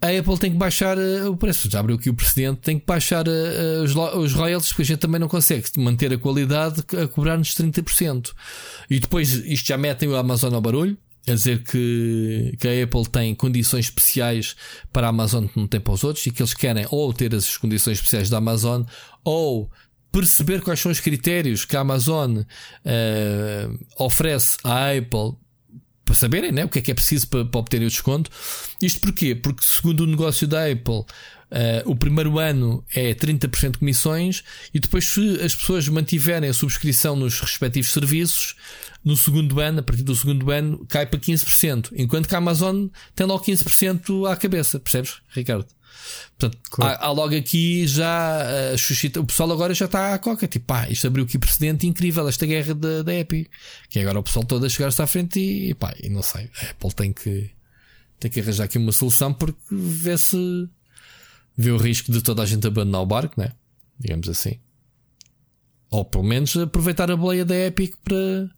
a Apple tem que baixar eh, o preço. Já abriu aqui o precedente, tem que baixar eh, os royalties, porque a gente também não consegue manter a qualidade a cobrar-nos 30%. E depois isto já metem o Amazon ao barulho a dizer que, que a Apple tem condições especiais para a Amazon que não tem para os outros e que eles querem ou ter as condições especiais da Amazon ou perceber quais são os critérios que a Amazon uh, oferece à Apple para saberem né, o que é que é preciso para, para obterem o desconto. Isto porquê? Porque, segundo o negócio da Apple, Uh, o primeiro ano é 30% de comissões e depois, se as pessoas mantiverem a subscrição nos respectivos serviços, no segundo ano, a partir do segundo ano, cai para 15%. Enquanto que a Amazon tem logo 15% à cabeça, percebes, Ricardo? Portanto, claro. há, há, logo aqui já uh, suscita, o pessoal agora já está à coca, tipo, pá, isto abriu aqui precedente incrível, esta guerra da, da Epic, que agora o pessoal todo a chegar-se à frente e, e pá, e não sei, a Apple tem que, tem que arranjar aqui uma solução porque vê se vê o risco de toda a gente abandonar o barco, né? Digamos assim. Ou pelo menos aproveitar a boleia da Epic para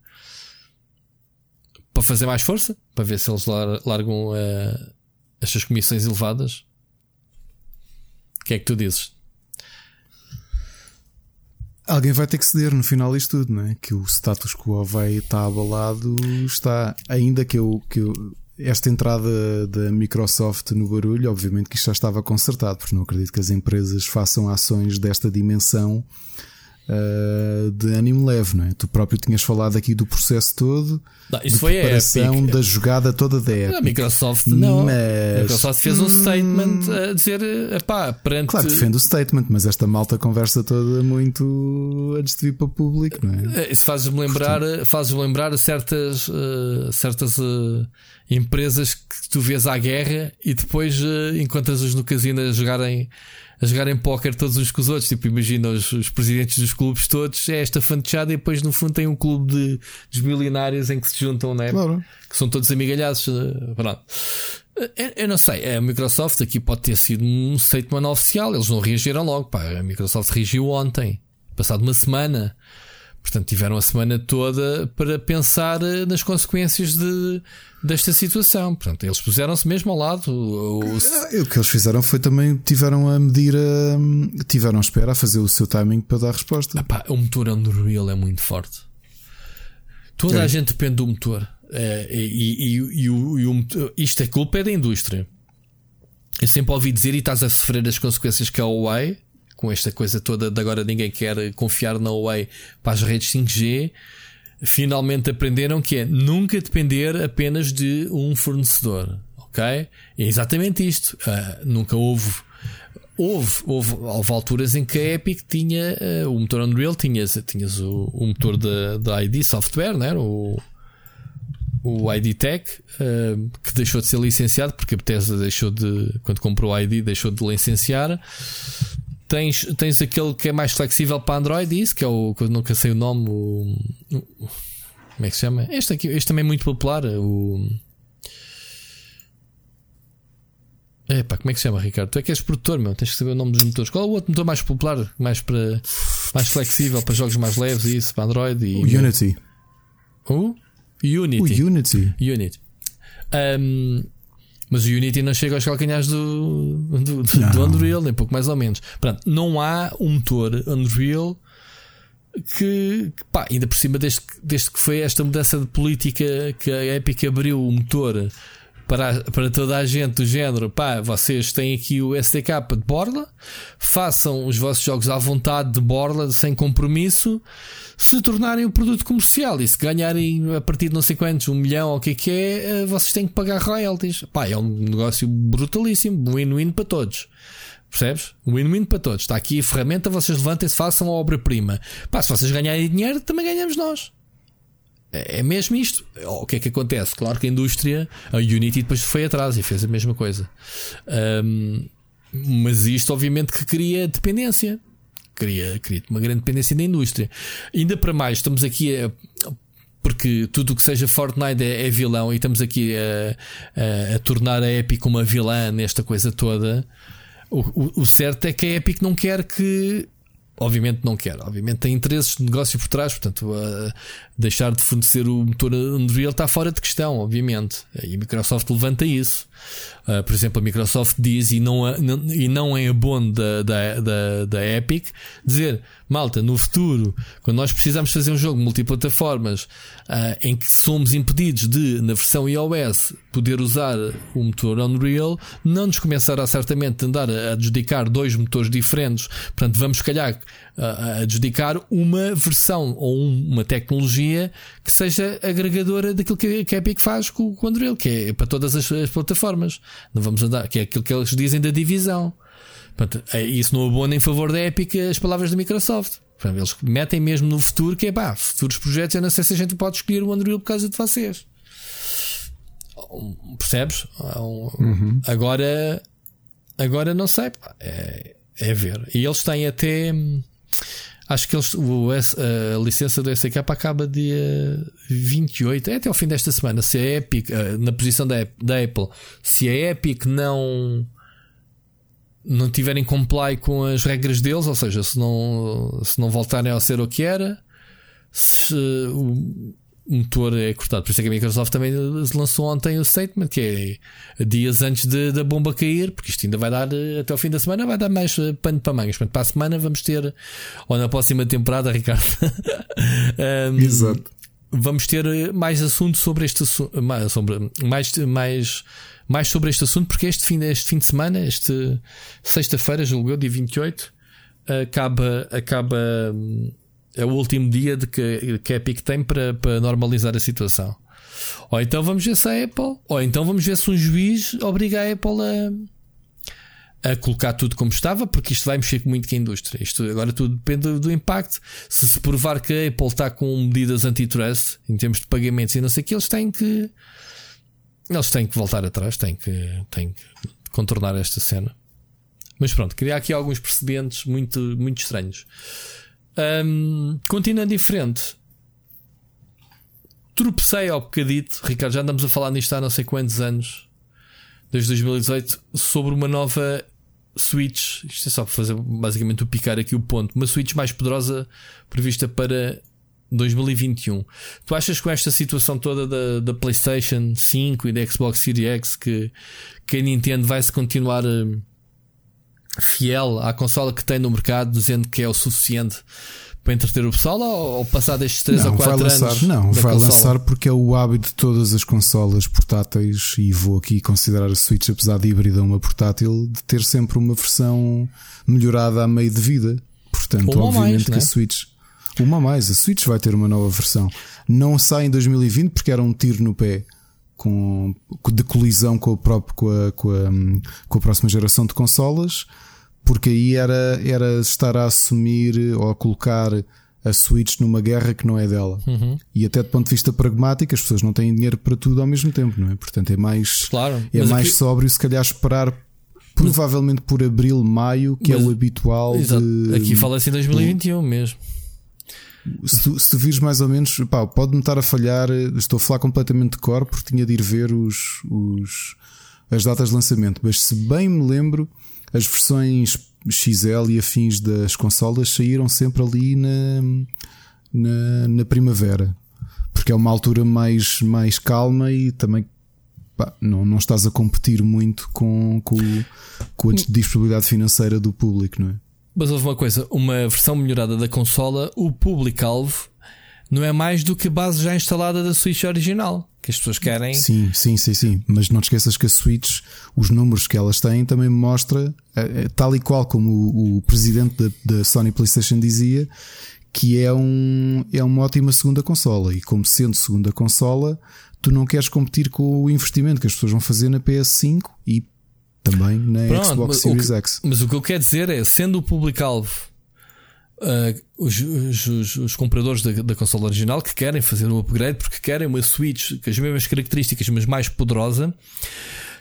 para fazer mais força, para ver se eles largam uh, estas comissões elevadas. O que é que tu dizes? Alguém vai ter que ceder no final isto tudo, não é? Que o status quo vai estar abalado, está. Ainda que eu, que eu esta entrada da Microsoft no barulho, obviamente que isto já estava consertado, porque não acredito que as empresas façam ações desta dimensão uh, de ânimo leve, não é? Tu próprio tinhas falado aqui do processo todo. Não, isso foi a Epic. da jogada toda da Epic. A Microsoft não. Mas... A Microsoft fez um statement a dizer, pá, perante. Claro, defende o statement, mas esta malta conversa toda muito antes de vir para o público, não é? Eh, isso faz-me lembrar, faz lembrar certas, uh, certas uh, empresas que tu vês à guerra e depois uh, encontras-os no casino a jogarem a jogarem póquer todos uns com os outros. Tipo, imagina os, os, presidentes dos clubes todos, é esta fantechada e depois no fundo tem um clube de, dos milionários em que se juntam, né? Claro. Que são todos amigalhados. Eh, pronto. Eu, eu não sei, a Microsoft aqui pode ter sido um statement oficial, eles não reagiram logo. Pá, a Microsoft reagiu ontem, passado uma semana. Portanto, tiveram a semana toda para pensar eh, nas consequências de, desta situação. Portanto, eles puseram-se mesmo ao lado. O, o... É, o que eles fizeram foi também tiveram a medir a. tiveram a espera a fazer o seu timing para dar a resposta. O motor Unreal é muito forte. Toda é. a gente depende do motor. É, e, e, e, o, e o, isto é culpa é da indústria. Eu sempre ouvi dizer, e estás a sofrer as consequências que a Huawei com esta coisa toda de agora ninguém quer confiar na Huawei para as redes 5G. finalmente aprenderam que é nunca depender apenas de um fornecedor. Ok? É exatamente isto. Uh, nunca houve. Houve, houve, houve alturas em que a Epic tinha uh, o motor Unreal, tinhas, tinhas o, o motor da, da ID Software, né? o, o ID Tech, uh, que deixou de ser licenciado porque a Bethesda deixou de, quando comprou o ID, deixou de licenciar. Tens, tens aquele que é mais flexível para Android, isso que é o que eu nunca sei o nome. O, como é que se chama? Este aqui, este também é muito popular. O Epá, como é que se chama, Ricardo? Tu é que és produtor, meu. Tens que saber o nome dos motores. Qual é o outro motor mais popular, mais, para, mais flexível para jogos mais leves e isso, para Android? E, o Unity. O? Unity. O Unity. Unity. Um, mas o Unity não chega aos calcanhares do, do, do, do, Unreal, nem pouco mais ou menos. Pronto, não há um motor Unreal que, que pá, ainda por cima, desde, desde que foi esta mudança de política que a Epic abriu o motor para, para toda a gente do género, pá, vocês têm aqui o SDK de borla, façam os vossos jogos à vontade de borla, sem compromisso, se tornarem um produto comercial e se ganharem a partir de não sei quantos, um milhão ou o que é que é, eh, vocês têm que pagar royalties. Pá, é um negócio brutalíssimo, win-win para todos. Percebes? Win-win para todos. Está aqui a ferramenta, vocês levantem-se, façam a obra-prima. Pá, se vocês ganharem dinheiro, também ganhamos nós. É, é mesmo isto. O que é que acontece? Claro que a indústria, a Unity depois foi atrás e fez a mesma coisa. Um, mas isto, obviamente, que cria dependência. Cria, cria uma grande dependência da indústria. Ainda para mais, estamos aqui a, porque tudo o que seja Fortnite é, é vilão e estamos aqui a, a, a, tornar a Epic uma vilã nesta coisa toda. O, o, o, certo é que a Epic não quer que Obviamente não quer, obviamente tem interesses de negócio por trás, portanto, uh, deixar de fornecer o motor Unreal está fora de questão, obviamente. E a Microsoft levanta isso. Uh, por exemplo, a Microsoft diz, e não, e não é abono da, da, da, da Epic, dizer malta, no futuro, quando nós precisamos fazer um jogo multiplataformas uh, em que somos impedidos de, na versão iOS, poder usar o motor Unreal, não nos começará certamente a andar a adjudicar dois motores diferentes. Portanto, vamos, se calhar, a adjudicar uma versão ou uma tecnologia que seja agregadora daquilo que a Epic faz com, o Unreal, que é para todas as, as plataformas. Não vamos andar, que é aquilo que eles dizem da divisão. Portanto, é, isso não abona em favor da Epic as palavras da Microsoft. Portanto, eles metem mesmo no futuro que é pá, futuros projetos. Eu não sei se a gente pode escolher o Unreal por causa de vocês. Percebes? Uhum. Agora, agora não sei. Pá, é, é ver. E eles têm até. Acho que eles, o, a licença do SK acaba dia 28, é até ao fim desta semana. Se a Epic, eh, na posição da, da Apple, se a Epic não não tiverem comply com as regras deles, ou seja, se não, se não voltarem a ser o que era, se o motor é cortado. Por isso é que a Microsoft também lançou ontem o statement, que é dias antes de, da bomba cair, porque isto ainda vai dar, até o fim da semana, vai dar mais eh, pano para mangas. Portanto, para a semana vamos ter, ou na próxima temporada, [laughs] Ricardo, um, Exato. vamos ter mais assunto sobre este assunto, mais, sobre, mais, mais mais sobre este assunto, porque este fim, este fim de semana, este sexta-feira, julgou, dia 28, acaba, acaba hum, é o último dia de que, que a Epic tem para, para normalizar a situação. Ou então vamos ver se a Apple, ou então vamos ver se um juiz obriga a Apple a, a colocar tudo como estava, porque isto vai mexer muito com a indústria. Isto agora tudo depende do impacto. Se se provar que a Apple está com medidas antitrust em termos de pagamentos e não sei o que, eles têm que eles têm que voltar atrás, têm que, têm que contornar esta cena. Mas pronto, criar aqui alguns precedentes muito, muito estranhos. Um, continuando diferente, tropecei ao bocadito, Ricardo, já andamos a falar nisto há não sei quantos anos, desde 2018, sobre uma nova Switch. Isto é só para fazer basicamente o picar aqui o ponto. Uma Switch mais poderosa prevista para 2021. Tu achas com esta situação toda da, da PlayStation 5 e da Xbox Series X que, que a Nintendo vai se continuar uh, fiel à consola que tem no mercado, dizendo que é o suficiente para entreter o pessoal ou, ou passar destes 3 não, ou 4 vai lançar, anos? Não, vai consola? lançar porque é o hábito de todas as consolas portáteis e vou aqui considerar a Switch, apesar de híbrida uma portátil, de ter sempre uma versão melhorada a meio de vida. Portanto, Ou obviamente mais, que né? a Switch Uma mais, a Switch vai ter uma nova versão. Não sai em 2020 porque era um tiro no pé com, de colisão com, o próprio, com, a, com, a, com a próxima geração de consolas, porque aí era, era estar a assumir ou a colocar a Switch numa guerra que não é dela. Uhum. E até do ponto de vista pragmático, as pessoas não têm dinheiro para tudo ao mesmo tempo, não é? Portanto, é mais, claro, é mais aqui... sóbrio se calhar esperar provavelmente por abril, maio, que mas, é o habitual. De... Aqui fala-se em 2021 mesmo. Se, se vires mais ou menos, pode-me estar a falhar. Estou a falar completamente de cor porque tinha de ir ver os, os, as datas de lançamento. Mas se bem me lembro, as versões XL e afins das consolas saíram sempre ali na, na, na primavera, porque é uma altura mais, mais calma e também pá, não, não estás a competir muito com, com, com a disponibilidade financeira do público, não é? Mas houve uma coisa, uma versão melhorada da consola, o público-alvo não é mais do que a base já instalada da Switch original, que as pessoas querem. Sim, sim, sim, sim. Mas não te esqueças que a Switch, os números que elas têm, também mostra, é, é, tal e qual como o, o presidente da, da, Sony PlayStation dizia, que é, um, é uma ótima segunda consola. E como sendo segunda consola, tu não queres competir com o investimento que as pessoas vão fazer na PS5 e também na Pronto, Xbox Series que, X. Mas o que eu quero dizer é, sendo o público-alvo uh, os, os, os, compradores da, da consola original que querem fazer um upgrade porque querem uma Switch com as mesmas características, mas mais poderosa.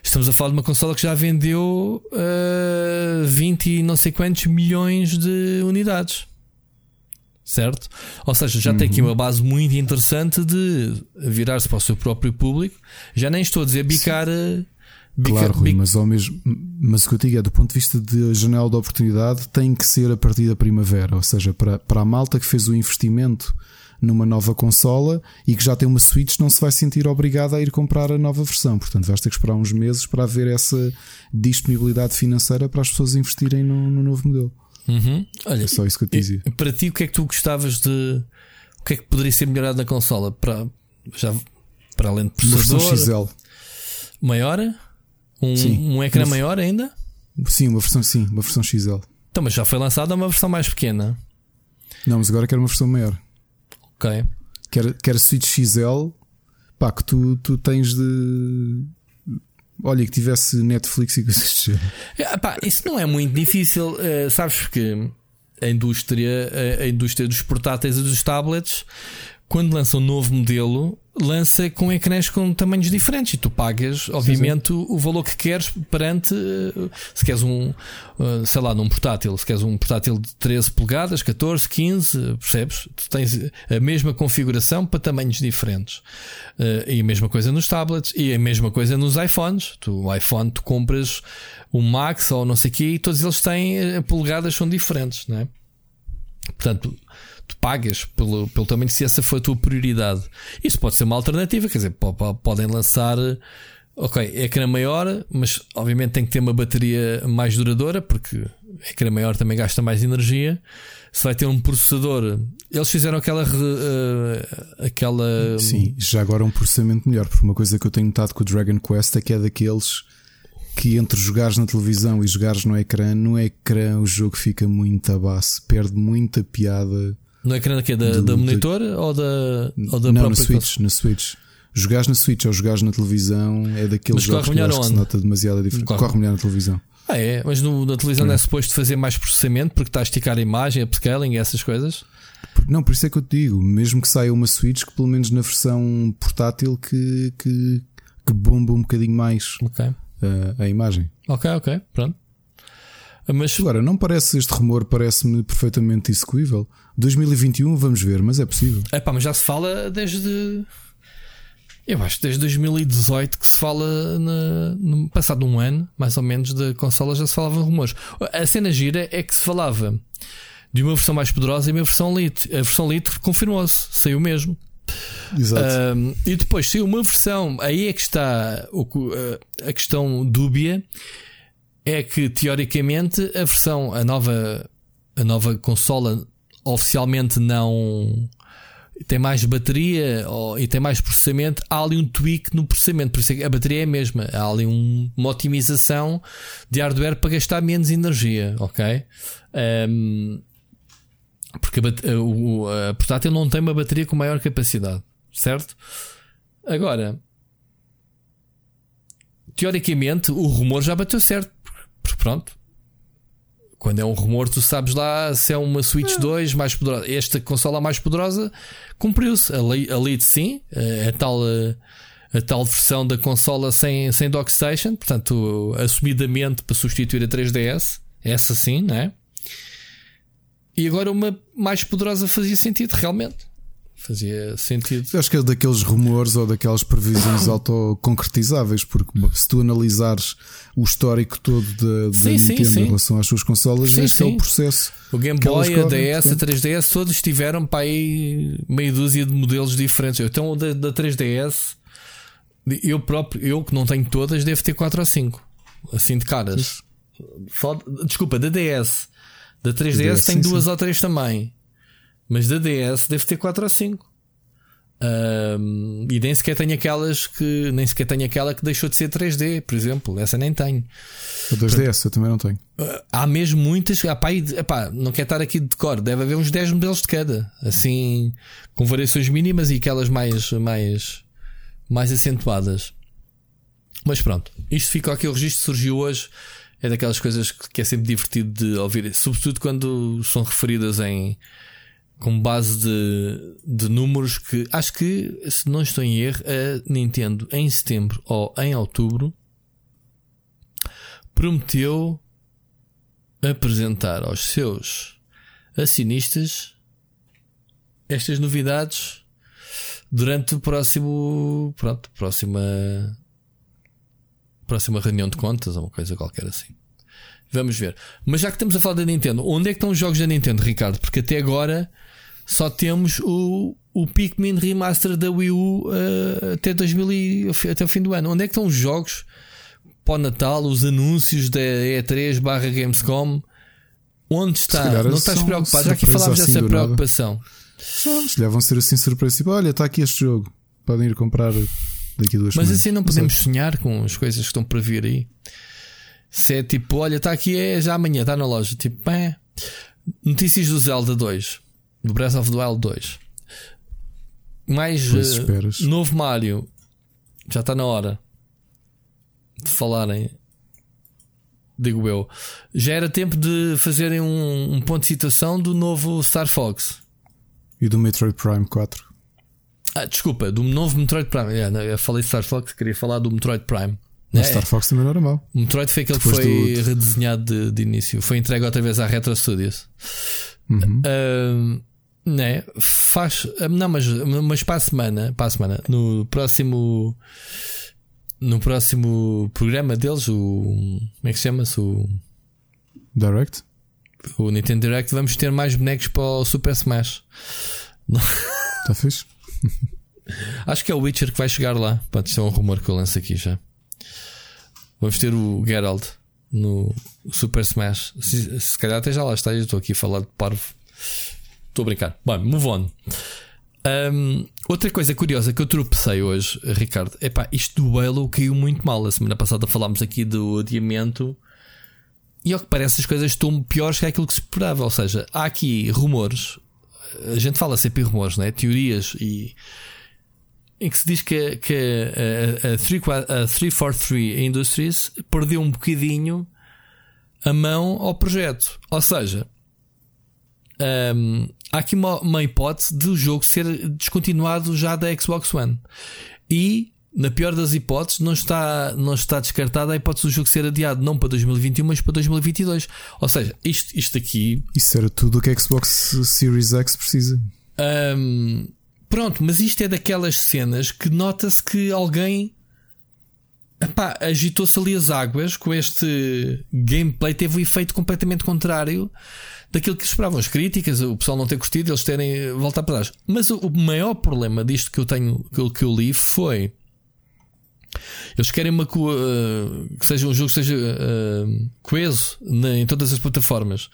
Estamos a falar de uma consola que já vendeu uh, 20 e não sei quantos milhões de unidades. Certo? Ou seja, já uhum. tem aqui uhum. uma base muito interessante de virar-se para o seu próprio público. Já nem estou a dizer bicar. Sim Claro, Rui, mas, ao mesmo, mas o que eu digo é do ponto de vista de janela de oportunidade, tem que ser a partir da primavera, ou seja, para, para a malta que fez o investimento numa nova consola e que já tem uma Switch, não se vai sentir obrigada a ir comprar a nova versão. Portanto, vais ter que esperar uns meses para haver essa disponibilidade financeira para as pessoas investirem no, no novo modelo. Uhum. Olha, é só isso que eu te dizia. Para ti, o que é que tu gostavas de. O que é que poderia ser melhorado na consola? Para, já, para além de processador. Uma XL. Maior? Um, sim. um ecrã maior ainda? Sim, uma versão sim, uma versão XL. Então, mas já foi lançada uma versão mais pequena. Não, mas agora quero uma versão maior. Ok. Quero, quero Switch XL, pá, que tu, tu tens de. Olha, que tivesse Netflix e coisas é, pá, Isso não é muito difícil, uh, sabes porque a indústria, a, a indústria dos portáteis e dos tablets, quando lança um novo modelo, lança com ecrãs com tamanhos diferentes e tu pagas, obviamente, sim, sim. O, valor que queres perante eh, se queres um, eh, sei lá, num portátil, se queres um portátil de 13 polegadas, 14, 15, percebes? Tu tens a mesma configuração para tamanhos diferentes. Eh, e a mesma coisa nos tablets e a mesma coisa nos iPhones. Tu, o iPhone, tu compras um Max ou não sei o quê e todos eles têm polegadas são diferentes, não é? Portanto, tu pagas pelo, pelo tamanho se essa foi a tua prioridade. Isso pode ser uma alternativa, quer dizer, podem lançar. Ok, ecrã maior, mas obviamente tem que ter uma bateria mais duradoura, porque ecrã maior também gasta mais energia. Se vai ter um processador, eles fizeram aquela. Uh, aquela Sim, já agora um processamento melhor, porque uma coisa que eu tenho notado com o Dragon Quest é que é daqueles que entre jogares na televisão e jogares no ecrã, no ecrã o jogo fica muito abaixo, perde muita piada no ecrã daqui, da, do, da monitor ou da, ou da Não, própria na Switch, na Switch. Jogares na Switch ou jogares na televisão é daqueles jogos que, que se nota demasiada diferença. Corre, corre melhor na televisão. Ah, é? Mas no, na televisão não é suposto fazer mais processamento porque está a esticar a imagem, upscaling e essas coisas? Não, por isso é que eu te digo, mesmo que saia uma Switch, que pelo menos na versão portátil que, que, que bomba um bocadinho mais okay. a, a imagem. Ok, ok, pronto. Mas agora, não parece este rumor, parece-me perfeitamente execuível. 2021, vamos ver, mas é possível. É pá, mas já se fala desde. Eu acho desde 2018 que se fala na, no passado um ano, mais ou menos, da consola já se falava rumores. A cena gira é que se falava de uma versão mais poderosa e uma versão Lite. A versão Lite confirmou-se, saiu mesmo. Exato. Um, e depois saiu uma versão, aí é que está a questão dúbia é que teoricamente a versão, a nova, a nova consola oficialmente não tem mais bateria ou, e tem mais processamento, há ali um tweak no processamento, por isso é que a bateria é a mesma, há ali um, uma otimização de hardware para gastar menos energia, ok? Um, Porque a, o, a portátil não tem uma bateria com maior capacidade, certo? Agora, teoricamente, o rumor já bateu certo. Porque pronto, quando é um rumor, tu sabes lá se é uma Switch 2 mais poderosa. Esta consola mais poderosa cumpriu-se. A, a Lite, sim, a, a tal. A, a, tal versão da consola sem, sem dockstation, portanto, assumidamente para substituir a 3DS, essa sim, não é? E agora uma mais poderosa fazia sentido, realmente. Fazia sentido. Eu acho que é daqueles rumores ou daquelas previsões autoconcretizáveis, porque se tu analisares o histórico todo da, da sim, Nintendo sim, em relação às suas consolas, sim, este é o processo. O Game Boy, a DS, a 3DS, todos tiveram para aí meia dúzia de modelos diferentes. Então, da, da 3DS, eu próprio, eu que não tenho todas, devo ter 4 ou 5 assim de caras. Só, desculpa, da DS, da 3DS, DS, tem duas ou três também. Mas da DS deve ter 4 ou 5. Um, e nem sequer tenho aquelas que nem sequer tenho aquela que deixou de ser 3D, por exemplo. Essa nem tenho. A 2DS eu também não tenho. Ah, há mesmo muitas. Epá, epá, não quero estar aqui de cor, deve haver uns 10 modelos de cada, assim, com variações mínimas e aquelas mais, mais, mais acentuadas. Mas pronto, isto fica aqui. O registro surgiu hoje. É daquelas coisas que é sempre divertido de ouvir, sobretudo quando são referidas em com base de, de números que acho que, se não estou em erro, a Nintendo em setembro ou em outubro prometeu apresentar aos seus acionistas estas novidades durante o próximo pronto, próxima próxima reunião de contas ou uma coisa qualquer assim. Vamos ver. Mas já que estamos a falar da Nintendo, onde é que estão os jogos da Nintendo, Ricardo? Porque até agora só temos o, o Pikmin Remaster da Wii U uh, até, 2000 e, até o fim do ano. Onde é que estão os jogos para o Natal, os anúncios da E3 barra Gamescom? Onde está? Não estás preocupado? Já que falámos assim dessa preocupação. Não, se vão ser assim surpresa. Tipo, olha, está aqui este jogo. Podem ir comprar daqui a duas Mas assim não podemos sonhar com as coisas que estão para vir aí. Se é tipo, olha, está aqui, é já amanhã, está na loja. Tipo, é. Notícias do Zelda 2 do Breath of the Wild 2. Mais uh, novo Mario. Já está na hora de falarem. Digo eu. Já era tempo de fazerem um, um ponto de situação do novo Star Fox. E do Metroid Prime 4. Ah, desculpa, do novo Metroid Prime. Yeah, eu falei Star Fox, queria falar do Metroid Prime. Mas é, Star Fox também não era mau. O Metroid foi aquele Depois que foi do... redesenhado de, de, início. Foi entregue outra vez à Retro Studios. Uhum. Uh, né? Faz. Não, mas, mas para a semana, para a semana, no próximo. No próximo programa deles, o. Como é que se chama-se? O. Direct? O Nintendo Direct, vamos ter mais bonecos para o Super Smash. Está fixe? [laughs] Acho que é o Witcher que vai chegar lá. Pode ser um rumor que eu lanço aqui já. Vamos ter o Geralt no Super Smash. Se, se calhar até já lá está. Eu estou aqui a falar de parvo. Estou a brincar. Bom, move on. Um, outra coisa curiosa que eu tropecei hoje, Ricardo, é pá, isto do Halo caiu muito mal. A semana passada falámos aqui do adiamento e ao que parece as coisas estão piores que aquilo que se esperava. Ou seja, há aqui rumores, a gente fala sempre em rumores, não é? Teorias e em que se diz que, que a, a, a 343 Industries perdeu um bocadinho a mão ao projeto. Ou seja, um, há aqui uma, uma hipótese de o jogo ser descontinuado já da Xbox One. E, na pior das hipóteses, não está, não está descartada a hipótese do jogo ser adiado não para 2021, mas para 2022. Ou seja, isto, isto aqui. Isso era tudo o que a Xbox Series X precisa. Um, pronto, mas isto é daquelas cenas que nota-se que alguém agitou-se ali as águas com este gameplay, teve um efeito completamente contrário daquilo que esperavam as críticas, o pessoal não ter curtido, eles terem voltado para trás. Mas o, maior problema disto que eu tenho, que eu, li foi. Eles querem uma, uh, que seja um jogo que seja uh, coeso na, em todas as plataformas.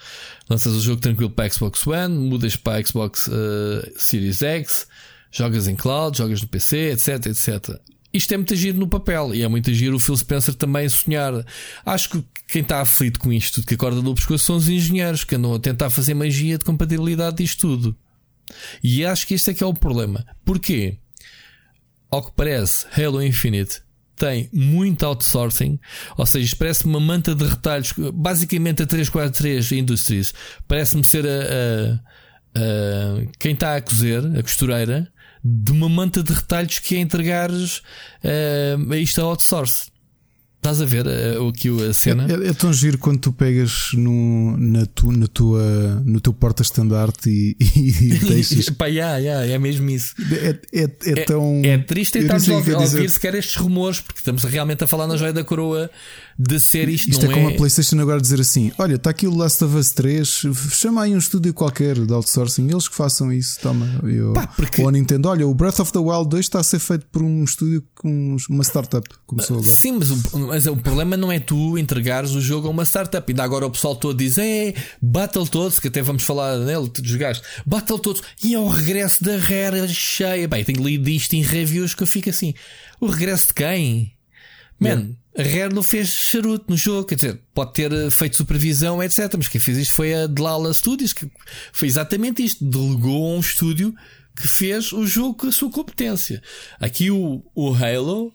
Lanças o jogo tranquilo para Xbox One, mudas para Xbox uh, Series X, jogas em cloud, jogas no PC, etc, etc. isto é muito giro no papel e é muito giro o Phil Spencer também sonhar. Acho que quem está aflito com isto, que acorda no pescoço, são os engenheiros que andam a tentar fazer magia de compatibilidade disto tudo. E acho que este é que é o problema. Porquê? Ao que parece, Halo Infinite tem muito outsourcing, ou seja, parece uma manta de retalhos, basicamente a 343 Industries, parece-me ser a, a, a, quem está a cozer, a costureira, de uma manta de retalhos que é entregares uh, isto a outsource. Estás a ver uh, aqui a cena? É, é, é, tão giro quando tu pegas no, na, tu, na tua, no teu porta-estandarte e, e, [laughs] e deixas. [laughs] Pá, yeah, yeah, é mesmo isso. É, é, é, é tão. É triste tentar ouvir, ouvir sequer estes rumores, porque estamos realmente a falar na joia da coroa de ser isto. Isto é como a PlayStation agora dizer assim: olha, está aqui o Last of Us 3, chama aí um estúdio qualquer de outsourcing, eles que façam isso, toma. Eu, Pá, porque... Ou a Nintendo, olha, o Breath of the Wild 2 está a ser feito por um estúdio com uma startup, começou agora. Sim, mas o, mas o problema não é tu entregares o jogo a uma startup. Ainda agora o pessoal todo diz: é, Battletoads, que até vamos falar nele, dos gajos, Battletoads, e é o regresso da Rare cheia. Bem, tenho lido isto em reviews que eu fico assim: o regresso de quem? Man, a fez charuto no jogo, quer dizer, pode ter eh, feito supervisão, etc. Mas quem fez isto foi a Dlala Studios, que foi exatamente isto. Delegou a um estúdio que fez o jogo com a sua competência. Aqui o, o Halo,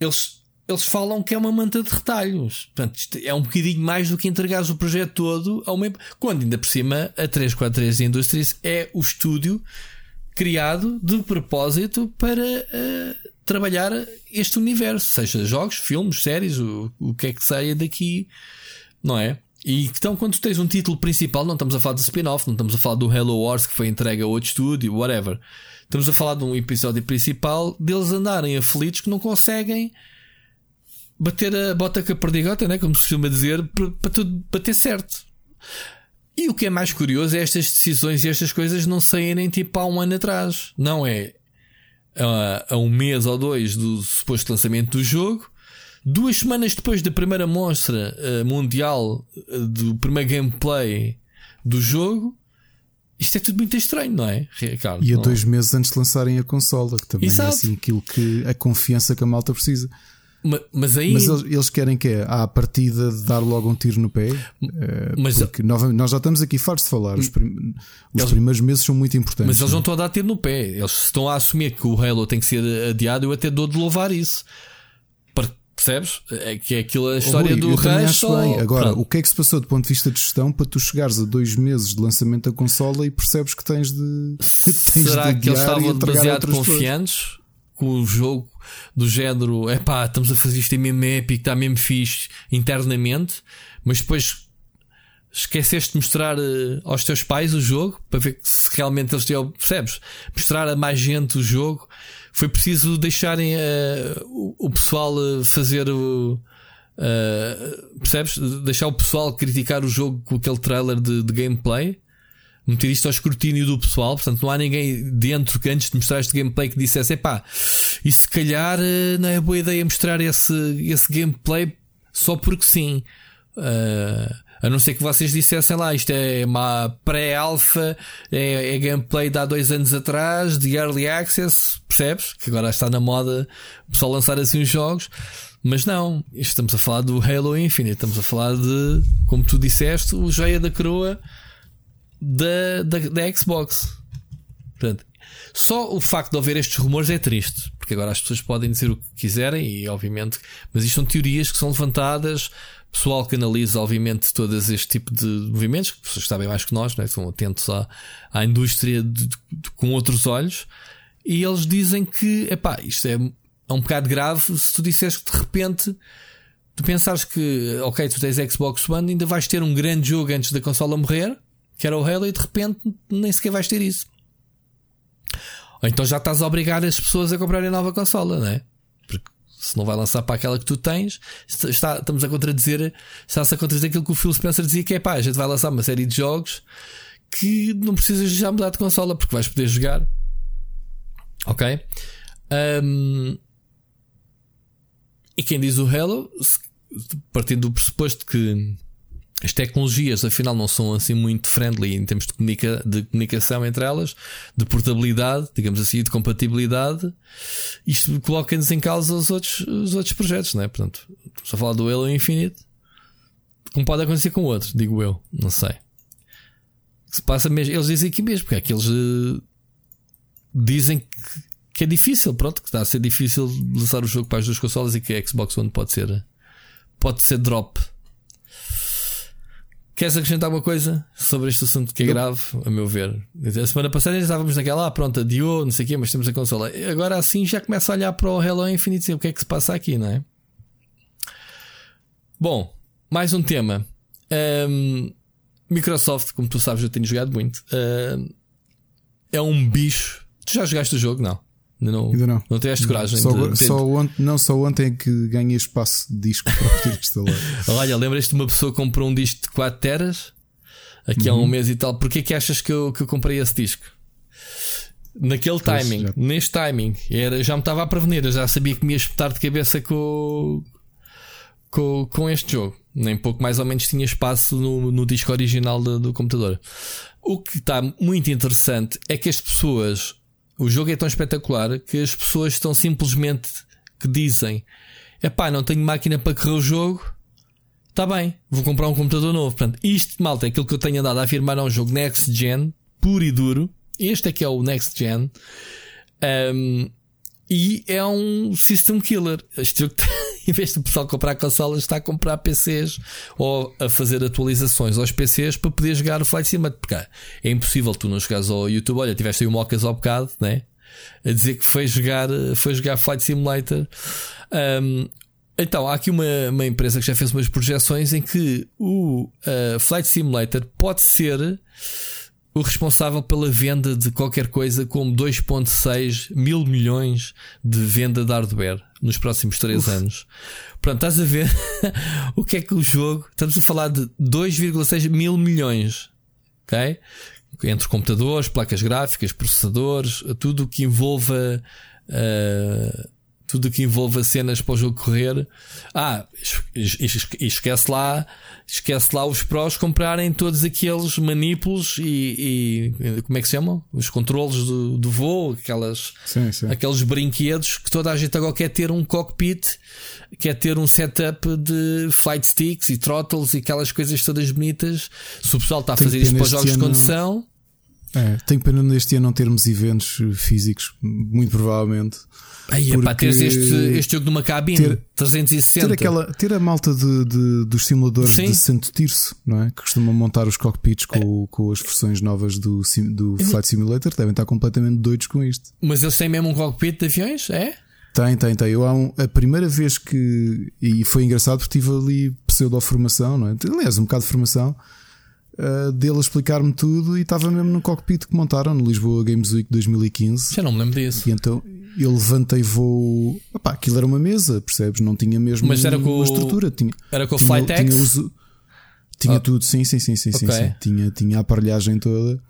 eles, eles falam que é uma manta de retalhos. Portanto, é um bocadinho mais do que entregares o projeto todo a uma. Quando ainda por cima a 343 Industries é o estúdio criado de propósito para. Uh, trabalhar este universo, seja jogos, filmes, séries, o, o que é que saia daqui, não é? E então, quando tens um título principal, não estamos a falar de spin-off, não estamos a falar do Hello Wars que foi entregue a outro estúdio, whatever. Estamos a falar de um episódio principal deles andarem aflitos que não conseguem bater a bota com a perdigota, né? como se costuma dizer, para tudo bater certo. E o que é mais curioso é estas decisões e estas coisas não saírem tipo há um ano atrás. Não é a, a um mês ou dois do suposto lançamento do jogo. Duas semanas depois da primeira mostra uh, mundial uh, do primeiro gameplay do jogo, isto é tudo muito estranho, não é, Ricardo? E a não? dois meses antes de lançarem a consola, que também é Exato. é assim aquilo que a confiança que a malta precisa. Mas, mas, aí... mas eles, eles, querem que é à partida de dar logo um tiro no pé. Eh, mas, porque nós, nós já estamos aqui fartos de falar. Os, prim, os eles, primeiros meses são muito importantes. Mas eles não estão a dar tiro no pé. Eles estão a assumir que o Halo tem que ser adiado. Eu até dou de louvar isso. Percebes? É que é aquilo a história oh, Rui, do resto. Bem. Agora, Pronto. o que é que se passou do ponto de vista de gestão para tu chegares a dois meses de lançamento da consola e percebes que tens de. Tens Será de que eles estavam demasiado confiantes? Com o jogo do género, é pá, estamos a fazer isto em mesmo épico, está mesmo fixe internamente, mas depois esqueceste de mostrar uh, aos teus pais o jogo para ver se realmente eles têm, percebes? Mostrar a mais gente o jogo. Foi preciso deixarem uh, o, o, pessoal uh, fazer o. percebes? Deixar o pessoal criticar o jogo com aquele trailer de, de gameplay meter isto ao escrutínio do pessoal. Portanto, não há ninguém dentro que antes de mostrar este gameplay que dissesse: epá, e se calhar eh, não é boa ideia mostrar esse, esse gameplay só porque sim. Uh, a não ser que vocês dissessem lá, isto é uma pré-alpha, é, é, gameplay de há dois anos atrás, de early access, percebes? Que agora está na moda o pessoal lançar assim os jogos. Mas não, estamos a falar do Halo Infinite, estamos a falar de, como tu disseste, o joia da coroa da, da, da Xbox. Portanto, só o facto de haver estes rumores é triste, porque agora as pessoas podem dizer o que quiserem e, obviamente, mas isto são teorias que são levantadas. Pessoal que analisa, obviamente, todos este tipo de movimentos, que pessoas sabem mais que nós, né? são atentos à, à indústria de, de, com outros olhos, e eles dizem que, epá, isto é, é um bocado grave se tu disseres que de repente tu pensares que, ok, tu tens Xbox One, ainda vais ter um grande jogo antes da consola morrer que era o Halo, e de repente nem sequer vais ter isso. Ou então já estás a obrigar as pessoas a comprarem nova consola, não é? Porque se não vai lançar para aquela que tu tens, está, estamos a contradizer, está-se a contradizer aquilo que o Phil Spencer dizia que é pá, a gente vai lançar uma série de jogos que não precisas já mudar de consola porque vais poder jogar. Ok? Um, e quem diz o Halo, partindo do pressuposto que as tecnologias afinal não são assim muito friendly em termos de, comunica de comunicação entre elas, de portabilidade, digamos assim, de compatibilidade. Isto coloca-nos em causa os outros, os outros projetos, não é? Portanto, a falar do Halo Infinite, como pode acontecer com o outro, digo eu, não sei. Se passa mesmo, eles dizem aqui mesmo, porque é que eles uh, dizem que, que, é difícil, pronto, que está a ser difícil lançar o jogo para as duas consolas e que a Xbox One pode ser, pode ser drop. Queres acrescentar alguma coisa sobre este assunto que é grave, a meu ver? A semana passada já estávamos naquela, ah, pronto, adiou, não sei o quê, mas temos a consola. Agora assim já começa a olhar para o Halo Infinite e o que é que se passa aqui, não é? Bom, mais um tema. Um, Microsoft, como tu sabes, eu tenho jogado muito. Uh, é um bicho. Tu já jogaste o jogo? Não. Ainda não, Ainda não. não tiveste coragem só, de, só ontem, Não, só ontem que ganhei espaço de disco para poder instalar. [laughs] Olha, lembras-te de uma pessoa que comprou um disco de 4 teras aqui uhum. há um uhum. mês e tal. Porquê que achas que eu, que eu comprei esse disco? Naquele pois, timing, já. neste timing, era, já me estava a prevenir, eu já sabia que me ia espetar de cabeça com, com, com este jogo. Nem pouco mais ou menos tinha espaço no, no disco original do, do computador. O que está muito interessante é que as pessoas o jogo é tão espetacular que as pessoas estão simplesmente que dizem: Epá, não tenho máquina para correr o jogo. Está bem, vou comprar um computador novo. Portanto, isto, malta, é aquilo que eu tenho andado a afirmar é um jogo next gen, puro e duro. Este é que é o next gen. Um, e é um system killer. Este jogo, [laughs] em vez de o pessoal comprar consolas, está a comprar PCs ou a fazer atualizações aos PCs para poder jogar o Flight Simulator. Porque é impossível tu não jogares ao YouTube. Olha, tiveste aí o Mocas ao bocado, né? A dizer que foi jogar, foi jogar Flight Simulator. Um, então, há aqui uma, uma empresa que já fez umas projeções em que o uh, Flight Simulator pode ser o responsável pela venda de qualquer coisa como 2,6 mil milhões de venda de hardware nos próximos 3 Uf. anos. Pronto, estás a ver [laughs] o que é que o jogo. Estamos a falar de 2,6 mil milhões. Ok? Entre computadores, placas gráficas, processadores, tudo o que envolva. Uh, tudo que envolva cenas para o jogo correr. Ah, esquece lá, esquece lá os prós comprarem todos aqueles manipulos e, e como é que se chamam? Os controles do, do voo, aquelas, sim, sim. aqueles brinquedos que toda a gente agora quer ter um cockpit, quer ter um setup de flight sticks e throttles e aquelas coisas todas bonitas. Se o pessoal está a fazer isso para os jogos ano... de condução. É, tenho pena neste ano não termos eventos físicos, muito provavelmente. Aí, pá, teres este, este jogo numa cabine ter, 360. Ter, aquela, ter a malta de, de dos simuladores Sim. de Santo Tirso, não é? Que costumam montar os cockpits com, é. com as versões novas do, do Flight Simulator, devem estar completamente doidos com isto. Mas eles têm mesmo um cockpit de aviões? É? Tem, tem, tem. Eu há um, a primeira vez que. E foi engraçado porque tive ali pseudo-formação, não é? Aliás, um bocado de formação uh, dele explicar-me tudo e estava mesmo no cockpit que montaram no Lisboa Games Week 2015. Já não me lembro disso. E então eu levantei voo. Opá, aquilo era uma mesa, percebes? Não tinha mesmo Mas era com uma estrutura. Tinha, era com o Flytex? Tinha, uso, tinha ah. tudo, sim, sim, sim, sim, okay. sim, sim. Tinha, tinha a aparelhagem toda.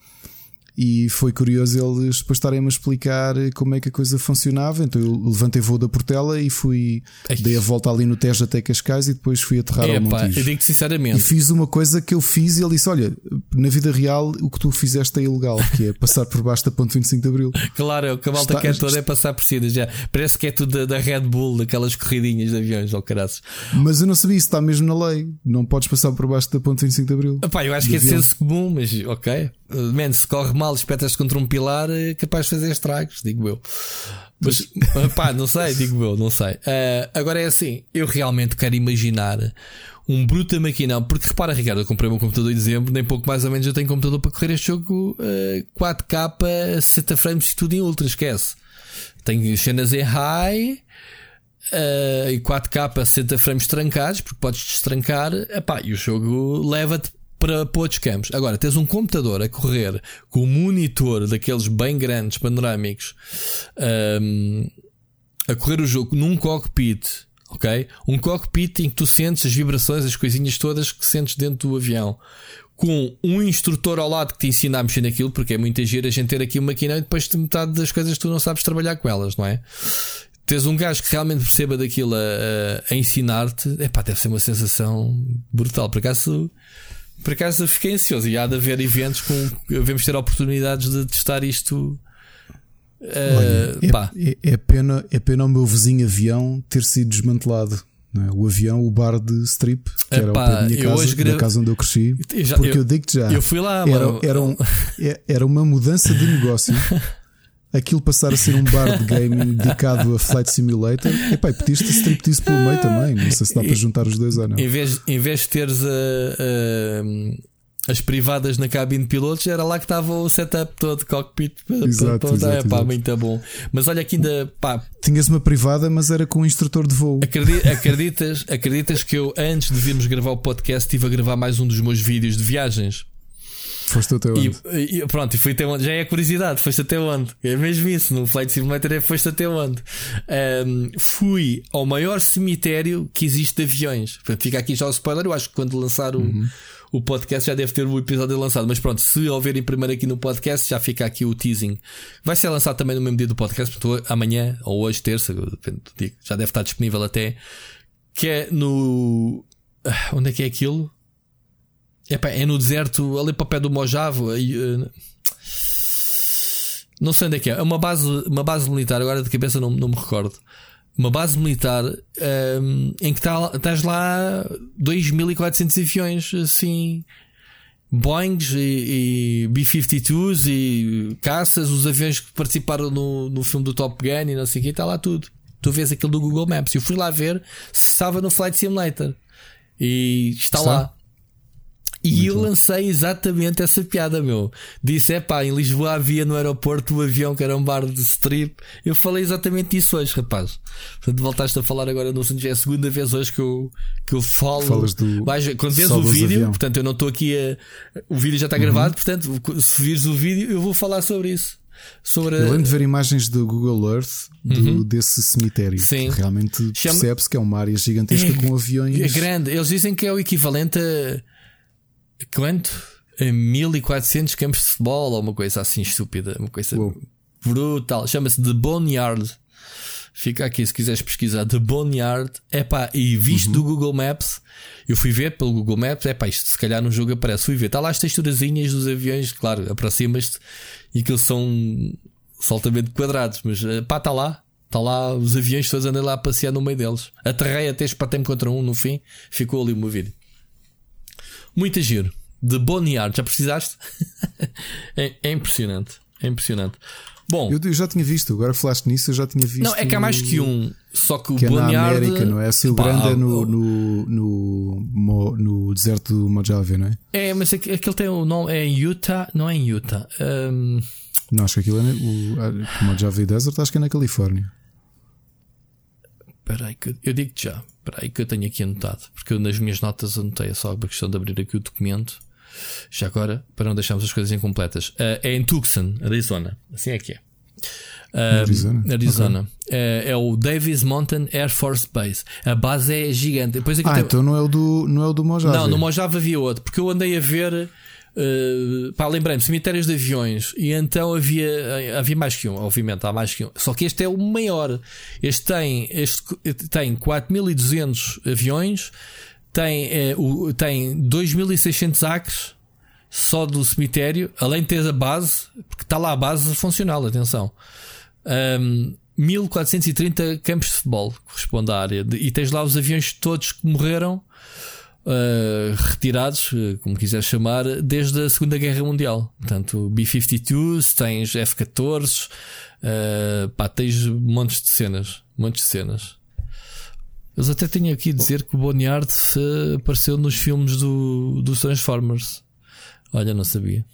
E foi curioso eles depois estarem-me a explicar como é que a coisa funcionava. Então eu levantei voo da Portela e fui, dei a volta ali no Tejo até Cascais e depois fui aterrar é, ao Montijo. Eu digo sinceramente. E fiz uma coisa que eu fiz e ele disse: Olha, na vida real o que tu fizeste é ilegal, que é passar por baixo da ponte 25 de Abril. [laughs] Claro, o que a malta Está, quer toda é passar por cima já. Parece que é tudo da, da Red Bull, daquelas corridinhas de aviões, ou caraças. Mas eu não sabia, isso está mesmo na lei. Não podes passar por baixo da ponte 25 de Abril. Epá, eu acho que é senso comum, mas ok. Man, se corre mal, espetas contra um pilar, é capaz de fazer estragos, digo eu. Mas, pá, não sei, digo eu, não sei. Uh, agora é assim, eu realmente quero imaginar um bruta maquinão, porque repara, Ricardo, eu comprei o meu computador em dezembro, nem pouco mais ou menos eu tenho computador para correr este jogo uh, 4K, 60 frames e tudo em ultra, esquece. Tenho cenas em high. Uh, e 4K 60 frames trancados, porque podes destrancar, epá, e o jogo leva-te para, para outros campos. Agora, tens um computador a correr com um monitor daqueles bem grandes, panorâmicos, um, a correr o jogo num cockpit, ok? Um cockpit em que tu sentes as vibrações, as coisinhas todas que sentes dentro do avião. Com um instrutor ao lado que te ensina a mexer naquilo, porque é muito giro a gente ter aqui uma máquina e depois metade das coisas tu não sabes trabalhar com elas, não é? Tens um gajo que realmente perceba daquilo a, a, a ensinar-te, epá, deve ser uma sensação brutal. Por acaso, por acaso fiquei ansioso e há de haver eventos com. Devemos ter oportunidades de testar isto. Uh, Olha, é, é, é, pena, é pena o meu vizinho avião ter sido desmantelado. É? O avião, o bar de strip, que Epá, era para a minha casa, gra... da casa onde eu cresci. Eu já, porque eu, eu digo-te já, eu fui lá, era, era, um, é, era uma mudança de negócio. [laughs] Aquilo passar a ser um bar de gaming [laughs] dedicado a Flight Simulator. Epá, e pediste striptease pelo meio também. Não sei se dá para juntar os dois ou não. Em vez, em vez de teres a, a as privadas na cabine de pilotos, era lá que estava o setup todo, cockpit. Exato, para, exato, é, pá, muito bom. Mas olha aqui ainda, pá. Tinhas uma privada, mas era com um instrutor de voo. Acreditas, acreditas que eu, antes de virmos gravar o podcast, estive a gravar mais um dos meus vídeos de viagens? Foste até onde? E, e, pronto, e fui até onde? Já é curiosidade, foste até onde? É mesmo isso, no Flight Simulator é foste até onde? Um, fui ao maior cemitério que existe de aviões. Portanto, fica aqui já o spoiler. Eu acho que quando lançar o. Uhum o podcast já deve ter o episódio lançado. Mas pronto, se ouvirem primeiro aqui no podcast, já fica aqui o teasing. Vai ser lançado também no mesmo dia do podcast, portanto, amanhã ou hoje, terça, já deve estar disponível até. Que é no. Ah, onde é que é aquilo? É no deserto, ali para o pé do Mojave. Eh, não sei onde é que é. É uma base, uma base militar, agora de cabeça não, não me recordo uma base militar um, em que tá, estás lá 2400 aviões assim. Boeings e, e B-52s e caças, os aviões que participaram no, no filme do Top Gun e não sei o que, está lá tudo. Tu vês aquilo do Google Maps. Eu fui lá ver se estava no Flight Simulator e está, está? lá. E Muito eu bom. lancei exatamente essa piada, meu. Disse: é pá, em Lisboa havia no aeroporto um avião que era um bar de strip. Eu falei exatamente isso hoje, rapaz. Portanto, voltaste a falar agora no já é a segunda vez hoje que eu, que eu falo. Falas do. Vais, quando vês o vídeo, avião. portanto, eu não estou aqui a. O vídeo já está uhum. gravado, portanto, se vires o vídeo, eu vou falar sobre isso. Sobre Eu lembro de ver imagens do Google Earth do, uhum. desse cemitério. Sim. realmente percebe-se que é uma área gigantesca é, com aviões. É grande. Eles dizem que é o equivalente a quanto? A 1400 campos de futebol ou uma coisa assim estúpida, uma coisa Uou. brutal. Chama-se The Boneyard. Fica aqui se quiseres pesquisar The Boneyard. Epá, e visto uhum. do Google Maps, eu fui ver pelo Google Maps. Epá, isto se calhar no jogo aparece. Fui ver, está lá as texturazinhas dos aviões, claro, aproximas-te e que eles são altamente quadrados, mas pá, está lá. Está lá os aviões todos andando lá a passear no meio deles. Aterrei até espatei-me contra um no fim. Ficou ali o meu vídeo. Muito giro. De Boneyard, já precisaste? [laughs] é, é, impressionante. É impressionante. Bom, eu, eu, já tinha visto, agora falaste nisso, eu já tinha visto. Não, é que há mais que um. Só que o que é Boneyard. na América, não é? Grande é no, no, no, no, deserto do Mojave, não é? É, mas aquele tem o nome. É em Utah, não é em Utah. Um... Não, acho que aquilo é o, o Mojave Desert, acho que é na Califórnia. Espera aí, eu digo já. Espera aí que eu tenho aqui anotado. Porque eu nas minhas notas anotei é só a questão de abrir aqui o documento. Já agora, para não deixarmos as coisas incompletas. Uh, é em Tucson, Arizona. Assim é que é. Uh, Arizona. Arizona. Okay. É, é, o Davis Mountain Air Force Base. A base é gigante. Depois aqui ah, tem... então não é o do, não é o do Mojave. Não, no Mojave havia outro. Porque eu andei a ver Uh, pá, lembrei-me, cemitérios de aviões. E então havia, havia mais que um, obviamente, há mais que um. Só que este é o maior. Este tem, este tem 4200 aviões, tem, é, o, tem 2600 acres só do cemitério, além de ter a base, porque está lá a base funcional, atenção. Um, 1430 campos de futebol corresponde à área. E tens lá os aviões todos que morreram uh, retirados, eh, como quiser chamar, desde a Segunda Guerra Mundial. Portanto, B-52s, tens F-14, uh, eh, pá, tens montes de cenas. Montes de cenas. Eles até tinham aqui a dizer que o Boneyard apareceu nos filmes do, dos Transformers. Olha, não sabia.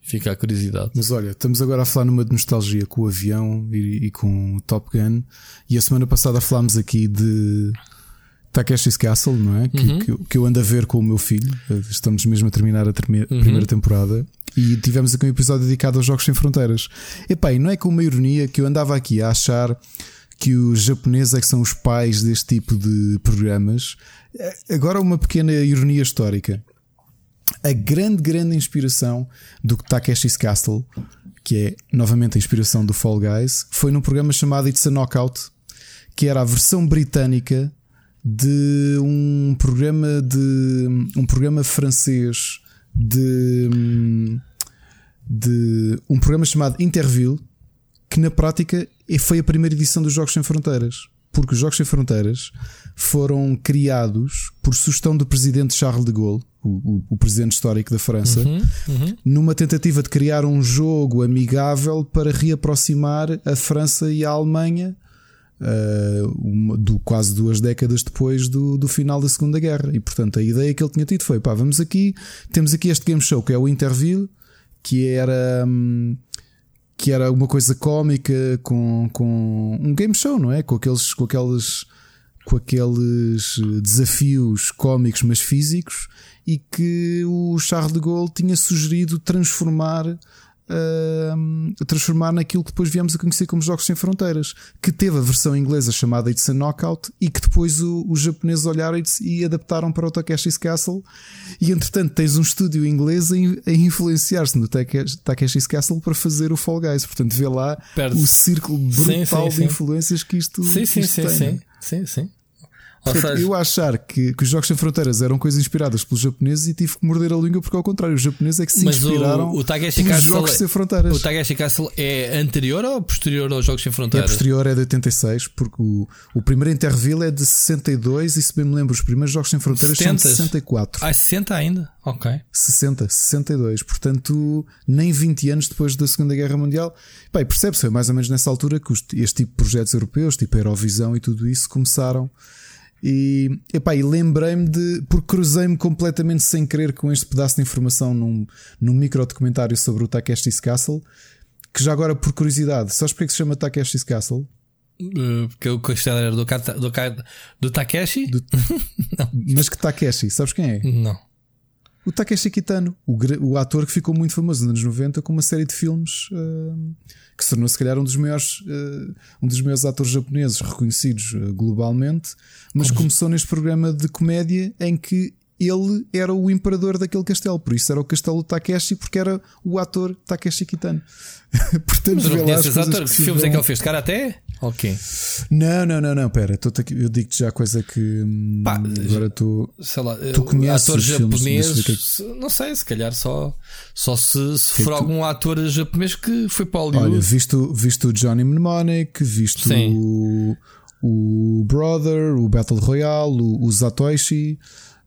Fica a curiosidade. Mas olha, estamos agora a falar numa de nostalgia com o avião e, e com o Top Gun. E a semana passada falámos aqui de Takeshi's Castle, não é? Que, uhum. que, que, eu ando a ver com o meu filho. Estamos mesmo a terminar a termi uhum. primeira temporada. E tivemos aqui um episódio dedicado aos Jogos Sem Fronteiras. Epá, e não é com uma ironia que eu andava aqui a achar que os japoneses é que são os pais deste tipo de programas. Agora, uma pequena ironia histórica. A grande, grande inspiração do Takeshi's Castle que é novamente a inspiração do Fall Guys, foi num programa chamado It's a Knockout, que era a versão britânica de um programa de um programa francês de, de um programa chamado Interville, que na prática foi a primeira edição dos Jogos Sem Fronteiras. Porque os Jogos Sem Fronteiras foram criados por sugestão do presidente Charles de Gaulle, o, o, o presidente histórico da França, Uhum, uhum. numa tentativa de criar um jogo amigável para reaproximar a França e a Alemanha uh, uma- do, quase duas décadas depois do, do final da Segunda Guerra. E portanto a ideia que ele tinha tido foi: pá, vamos aqui, temos aqui este game show que é o Interville, que era. hum, que era uma coisa cómica com, com um game show, não é? Com aqueles, com aqueles, com aqueles desafios cómicos, mas físicos, e que o Charles de Gaulle tinha sugerido transformar. Hum, transformar naquilo que depois viemos a conhecer como Jogos Sem Fronteiras, que teve a versão inglesa chamada It's a Knockout e que depois o- os japoneses olharam e adaptaram para o Takeshi's Castle. E entretanto, tens um estúdio inglês a, a influenciar-se no Take- Takeshi's Castle para fazer o Fall Guys. Portanto, vê lá Perde-se. o círculo Sim, brutal sim, de sim. influências que isto, Sim, que sim, isto sim, tem. sim, né? sim, sim. Portanto, seja, eu achar que, que os Jogos Sem Fronteiras eram coisas inspiradas pelos japoneses e tive que morder a língua porque, ao contrário, os japoneses é que se Mas o- inspiraram o Takeshi pelos Castle Jogos é- Sem Fronteiras. o Takeshi Castle é anterior ou posterior aos Jogos Sem É Fronteiras? posterior, é de 86, porque o, o primeiro Interville é de 62 e, se bem me lembro, os primeiros Jogos Sem Fronteiras são de 70s. 64. Ah, 60 ainda? Ok. 60, 62, portanto, nem 20 anos depois da Segunda Guerra Mundial. Bem, percebe-se, foi mais ou menos nessa altura que este tipo de projetos europeus, tipo a Eurovisão e tudo isso, começaram. E, epá, e lembrei-me de. Porque cruzei-me completamente sem querer com este pedaço de informação num, num micro documentário sobre o Takeshi's Castle. Que já agora, por curiosidade, sabes porque é que se chama Takeshi's Castle? Uh, Porque o castelo era do, do, do Takeshi? Do- [laughs] Mas que Takeshi, sabes quem é? Não. O Takeshi Kitano, o, o ator que ficou muito famoso nos anos 90 com uma série de filmes hum, que se tornou se calhar um dos maiores, hum, um dos maiores atores japoneses reconhecidos uh, globalmente, mas começou neste programa de comédia em que ele era o imperador daquele castelo, por isso era o castelo do Takeshi, porque era o ator Takeshi Kitano. [laughs] Portanto, Mas não conheces ator. que filmes é que ele fez? De Karaté? Ok. Não, não, não, não, pera, aqui- eu digo-te já coisa que hum, Pá, agora estou. Sei lá, Tu uh, conheces ator japonês, não sei, se calhar só, só se, se for tu- algum ator japonês que foi para Hollywood. Olha, visto, visto o Johnny Mnemonic, visto Sim. o, o Brother, o Battle Royale, o, o Zatoichi.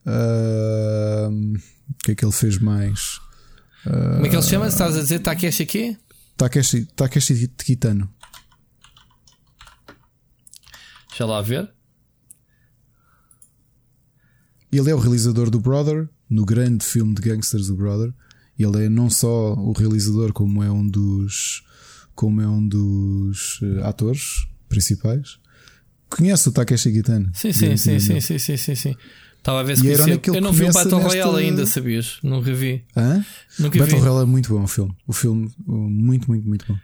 ahm, o que é que ele fez mais? Como é que ele se chama? Estás a dizer Takeshi aqui? Takeshi, Takeshi Kitano. Deixa lá ver. Ele é o realizador do Brother, no grande filme de gangsters do Brother. Ele é não só o realizador, como é um dos, como é um dos eh, atores principais. Conhece o Takeshi Kitano? Sim, sim, sim, sim, sim, sim, sim, sim. Estava a ver se é conhecia. ele Eu não vi o Battle nesta- Royale ainda, sabias? Não revi. Hã? Nunca Battle vi. Royale é muito bom o filme. O filme, uh, muito, muito, muito bom.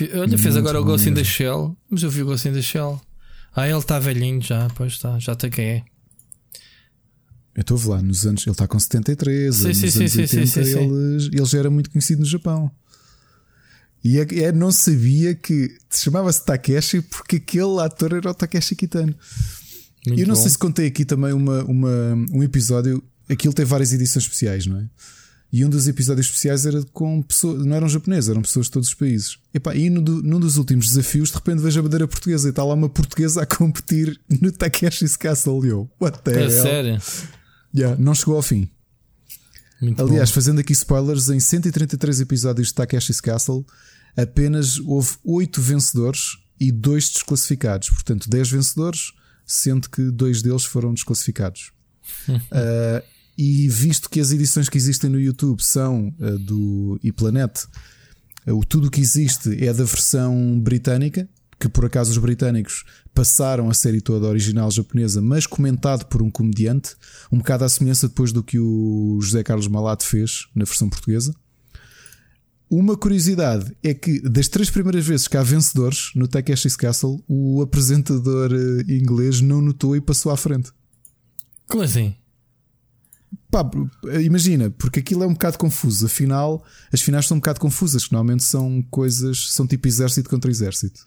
Olha, fez Muito agora o Ghost in the. Shell, mas eu vi o Ghost in the Shell. Ah, ele está velhinho já, pois está, já está quem é. Eu estou lá nos anos. Ele está com 73, Sim, nos sim, anos sim, sim, 80, sim, sim, sim. Ele, ele já era muito conhecido no Japão. E é, é- não sabia que chamava-se Takeshi porque aquele ator era o Takeshi Kitano. Muito eu não bom. sei se contei aqui também uma, uma, um episódio. Aquilo tem várias edições especiais, não é? E um dos episódios especiais era com pessoas, não eram japoneses, eram pessoas de todos os países. Epá, e no, num dos últimos desafios, de repente vejo a bandeira portuguesa e está lá uma portuguesa a competir no Takeshi's Castle. E eu, what the É hell? sério. Yeah, não chegou ao fim. Muito Aliás, bom. fazendo aqui spoilers, em 133 episódios de Takeshi's Castle, apenas houve 8 vencedores e 2 desclassificados. Portanto, 10 vencedores, sendo que dois deles foram desclassificados. Uh, [laughs] e visto que as edições que existem no YouTube são uh, do iPlanet, uh, o tudo que existe é da versão britânica, que por acaso os britânicos passaram a série toda original japonesa, mas comentado por um comediante, um bocado à semelhança depois do que o José Carlos Malato fez na versão portuguesa. Uma curiosidade é que das três primeiras vezes que há vencedores no Takeshi's Castle, o apresentador eh, inglês não notou e passou à frente. Como assim? Pá, imagina, porque aquilo é um bocado confuso. Afinal, as finais são um bocado confusas, que normalmente são coisas, são tipo exército contra exército.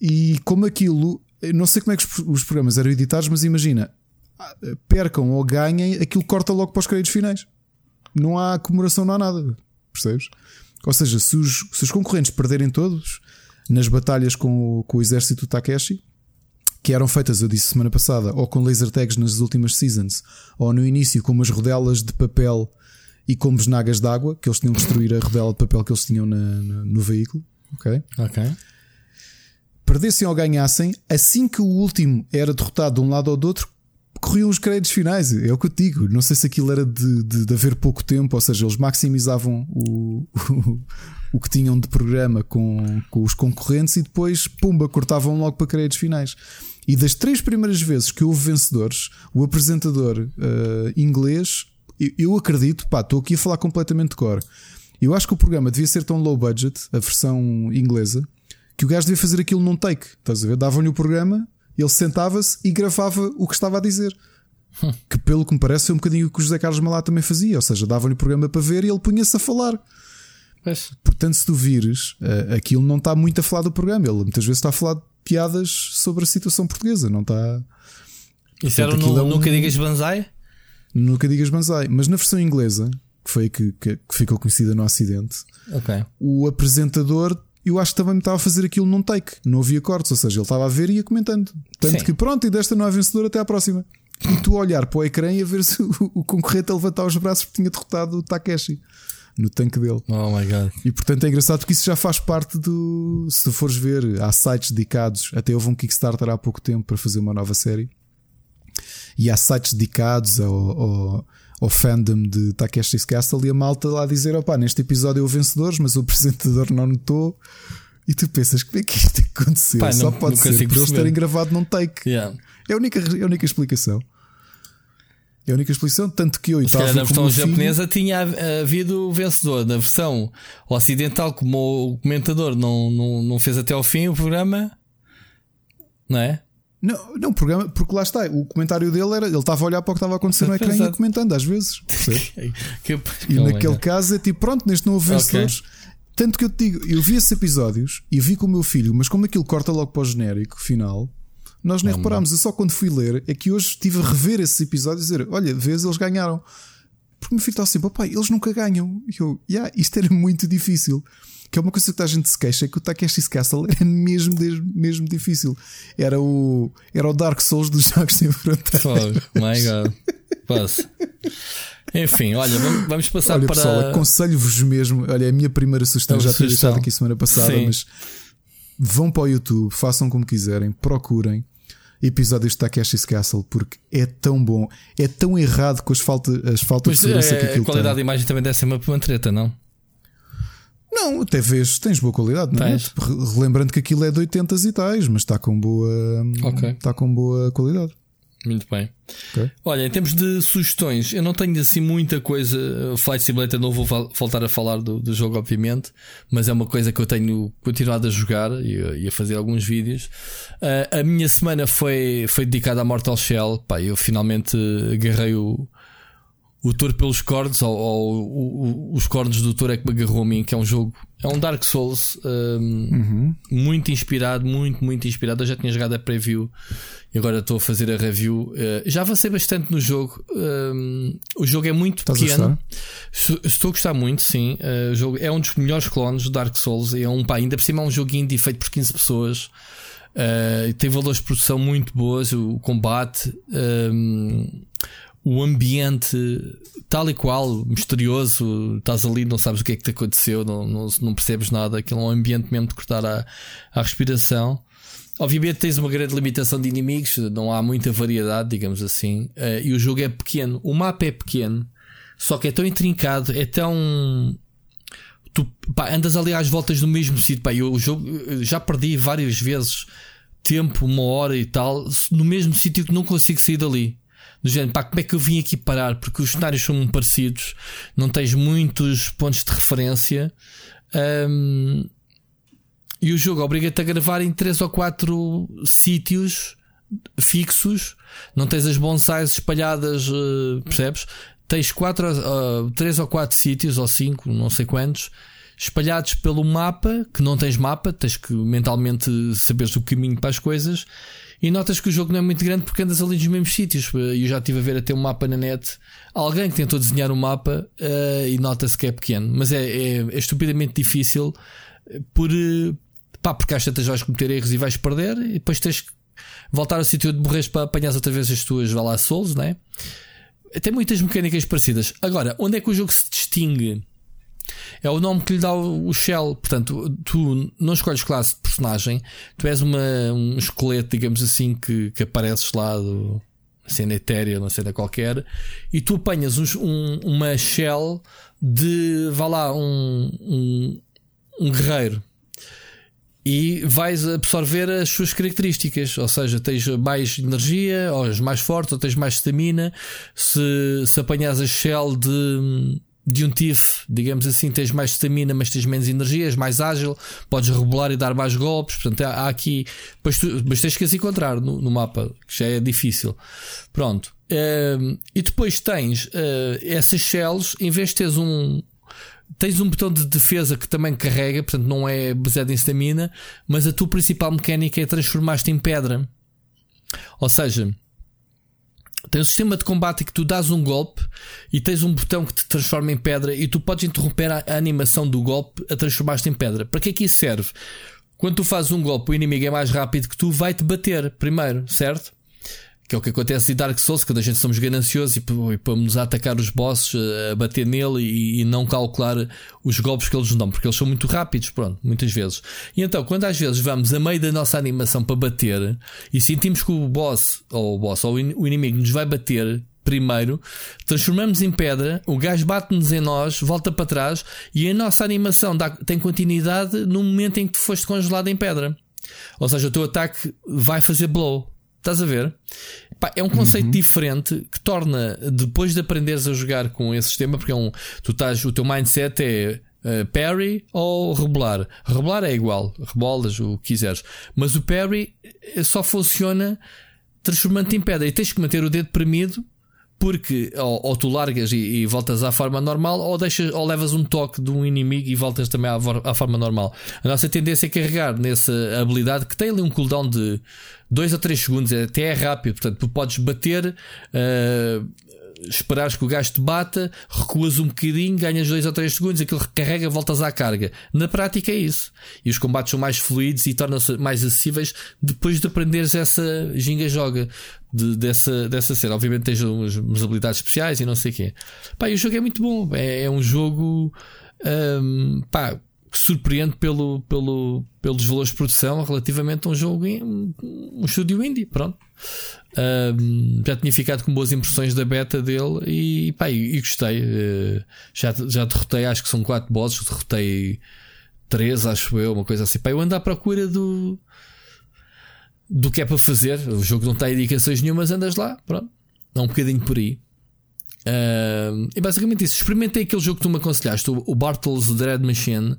E como aquilo, não sei como é que os programas eram editados, mas imagina, percam ou ganhem, aquilo corta logo para os créditos finais. Não há comemoração, não há nada. Percebes? Ou seja, se os, se os concorrentes perderem todos nas batalhas com o, com o exército do Takeshi, que eram feitas, eu disse semana passada, ou com laser tags nas últimas seasons, ou no início com umas rodelas de papel e com besnagas de água, que eles tinham que destruir a rodela de papel que eles tinham na, na, no veículo. Ok? Ok. Perdessem ou ganhassem, assim que o último era derrotado de um lado ou do outro, corriam os créditos finais. É o que eu te digo. Não sei se aquilo era de, de, de haver pouco tempo, ou seja, eles maximizavam o, o, o que tinham de programa com, com os concorrentes e depois, pumba, cortavam logo para créditos finais. E das três primeiras vezes que houve vencedores, o apresentador uh, inglês, eu, acredito, pá, estou aqui a falar completamente de cor. Eu acho que o programa devia ser tão low budget, a versão inglesa, que o gajo devia fazer aquilo num take. Estás a ver? Davam-lhe o programa, ele sentava-se e gravava o que estava a dizer. Hum. [laughs] Que pelo que me parece é um bocadinho o que o José Carlos Malá também fazia, ou seja, davam-lhe o programa para ver e ele punha-se a falar. Mas... Portanto, se tu vires, uh, aquilo não está muito a falar do programa, ele muitas vezes está a falar piadas sobre a situação portuguesa, não está. Isso era no, é um... Nunca Digas Banzai? Nunca Digas Banzai, mas na versão inglesa, que foi que, que, que ficou conhecida no Ocidente, okay. o apresentador eu acho que também me estava a fazer aquilo num take, não havia cortes, ou seja, ele estava a ver e ia comentando. Tanto Sim. que pronto, e desta não é vencedor, até à próxima. E tu a olhar para o ecrã e a ver se o, o concorrente a levantar os braços porque tinha derrotado o Takeshi no tanque dele. Oh my god. E portanto é engraçado porque isso já faz parte do. Se tu fores ver, há sites dedicados, até houve um Kickstarter há pouco tempo para fazer uma nova série. E há sites dedicados ao, ao, ao fandom de Takeshi's Castle e a malta lá a dizer: opá, neste episódio houve vencedores, mas o apresentador não notou. E tu pensas, como é que isto aconteceu? Pai, Só não, pode ser por eles terem gravado num take. Yeah. É, a única, é a única explicação. É a única exposição, tanto que eu e tal. Na versão japonesa filho... tinha havido o vencedor. Na versão ocidental, como o comentador não, não, não fez até ao fim o programa, não é? Não, não, programa, porque lá está, o comentário dele era, ele estava a olhar para o que estava acontecendo no ecrã e comentando às vezes. [laughs] que, e naquele caso é tipo, pronto, neste não houve vencedores. Okay. Tanto que eu te digo, eu vi esses episódios e vi com o meu filho, mas como aquilo corta logo para o genérico final, nós nem reparámos. Eu só quando fui ler é que hoje estive a rever esses episódios e dizer: Olha, vês, eles ganharam. Porque me filho está assim, papai, eles nunca ganham. E eu, yeah, isto era muito difícil. Que é uma coisa que a gente se queixa, que o Takeshi's Castle era mesmo, mesmo difícil. Era o, era o Dark Souls dos jogos sem fronteiras. Oh, my God. Posso. Enfim, olha, vamos passar olha, para. Pessoal, aconselho-vos mesmo. Olha, é a minha primeira sugestão, já tinha deixado aqui semana passada, Sim. mas vão para o YouTube, façam como quiserem, procurem episódios de Takeshi's Castle porque é tão bom, é tão errado com as, falta, as faltas de segurança é, que aquilo A qualidade tem. da imagem também deve ser uma, uma treta, não? Não, até vês, tens boa qualidade, não é? Relembrando que aquilo é de 80 e tais, mas está com boa, okay. está com boa qualidade. Muito bem. Okay. Olha, em termos de sugestões, eu não tenho assim muita coisa. Flight Simulator não vou voltar a falar do, do jogo, obviamente, mas é uma coisa que eu tenho continuado a jogar e, e a fazer alguns vídeos. Uh, a minha semana foi, foi dedicada a Mortal Shell. Pá, eu finalmente agarrei o, o tour pelos cordes, ou, ou, ou, os cordes do tour é que me agarrou a mim, que é um jogo, é um Dark Souls um, uhum. muito inspirado, muito, muito inspirado. Eu já tinha jogado a preview e agora estou a fazer a review. Uh, já avancei bastante no jogo. Um, o jogo é muito Estás pequeno. A estou a gostar muito, sim. Uh, o jogo é um dos melhores clones do Dark Souls. É um pá, ainda por cima é um jogo indie feito por 15 pessoas. Uh, tem valores de produção muito boas, o combate. Um, o ambiente tal e qual, misterioso, estás ali, não sabes o que é que te aconteceu, não, não, não percebes nada, aquilo é um ambiente mesmo de cortar a, a respiração. Obviamente tens uma grande limitação de inimigos, não há muita variedade, digamos assim, uh, e o jogo é pequeno, o mapa é pequeno, só que é tão intrincado, é tão. Tu pá, andas ali às voltas do mesmo sítio, pá, eu o jogo já perdi várias vezes tempo, uma hora e tal, no mesmo sítio que não consigo sair dali do género, pá, como é que eu vim aqui parar? Porque os cenários são parecidos, não tens muitos pontos de referência. Um, e o jogo obriga-te a gravar em 3 ou 4 sítios fixos, não tens as bonsais espalhadas, uh, percebes? Tens quatro, uh, três ou quatro sítios, ou cinco, não sei quantos, espalhados pelo mapa, que não tens mapa, tens que mentalmente saberes o caminho para as coisas. E notas que o jogo não é muito grande porque andas ali nos mesmos sítios. Eu já estive a ver até um mapa na net. Alguém que tentou desenhar um mapa uh, e nota-se que é pequeno. Mas é, é, é estupidamente difícil por, pá, porque às tantas vais cometer erros e vais perder e depois tens que voltar ao sítio de morreres para apanhar outra vez as tuas vai lá souls, né? Tem muitas mecânicas parecidas. Agora, onde é que o jogo se distingue? É o nome que lhe dá o Shell. Portanto, tu não escolhes classe de personagem, tu és uma, um esqueleto, digamos assim, que, que apareces lá do cena etérea, sei da qualquer, e tu apanhas um, um, uma Shell de, vá lá, um, um, um guerreiro e vais absorver as suas características, ou seja, tens mais energia, ou és mais forte, ou tens mais stamina. Se, se apanhas a shell de, de um TIF, digamos assim, tens mais stamina, mas tens menos energia, és mais ágil, podes rebolar e dar mais golpes. Portanto, há, há aqui, mas, tu, mas tens que as encontrar no, no, mapa, que já é difícil. Pronto. Uh, e depois tens uh, essas shells, em vez de teres um, Tens um botão de defesa que também carrega, portanto não é baseado em stamina, mas a tua principal mecânica é transformar-te em pedra. Ou seja, tens um sistema de combate que tu dás um golpe e tens um botão que te transforma em pedra e tu podes interromper a, a animação do golpe a transformar-te em pedra. Para que é que isso serve? Quando tu fazes um golpe, o inimigo é mais rápido que tu, vai-te bater primeiro, certo? Que é o que acontece em Dark Souls, quando a gente somos gananciosos e, e pomos a atacar os bosses, a bater nele e, e, não calcular os golpes que eles nos dão, porque eles são muito rápidos, pronto, muitas vezes. E então, quando às vezes vamos a meio da nossa animação para bater e sentimos que o boss, ou o boss, ou o inimigo nos vai bater, primeiro, transformamos em pedra, o gás bate-nos em nós, volta para trás e a nossa animação dá, tem continuidade no momento em que foste congelado em pedra. Ou seja, o teu ataque vai fazer blow. Estás a ver? Pá, é um conceito uhum. diferente que torna, depois de aprenderes a jogar com esse sistema, porque é um, tu estás, o teu mindset é uh, parry ou rebolar. Rebolar é igual, rebolas o que quiseres, mas o parry eh, só funciona transformando-te em pedra e tens que manter o dedo premido porque ou, ou tu largas e, e, voltas à forma normal, ou, deixas, ou levas um toque de um inimigo e voltas também à, à, forma normal. A nossa tendência é carregar nessa habilidade que tem ali um cooldown de 2 a 3 segundos, até é rápido, portanto, tu podes bater. Uh, esperares que o gajo te bata, recuas um bocadinho, ganhas 2 ou 3 segundos, aquilo recarrega, voltas à carga. Na prática é isso. E os combates são mais fluidos e tornam-se mais acessíveis depois de aprenderes essa ginga-joga de, dessa, dessa cena. Obviamente tens umas, umas, habilidades especiais e não sei o quê. Pá, e o jogo é muito bom. É, é um jogo um, pá, que surpreende pelo, pelo, pelos valores de produção relativamente a um jogo, um, estúdio indie. Pronto. Um, já tinha ficado com boas impressões da beta dele e, pá, e, e gostei. Uh, já, já derrotei, acho que são 4 bosses, derrotei 3, acho eu, uma coisa assim. Pá, eu ando à procura do do que é para fazer. O jogo não tem indicações nenhumas, andas lá, pronto. É um bocadinho por aí. Uh, e basicamente isso. Experimentei aquele jogo que tu me aconselhaste, o, o Bartles Dread Machine,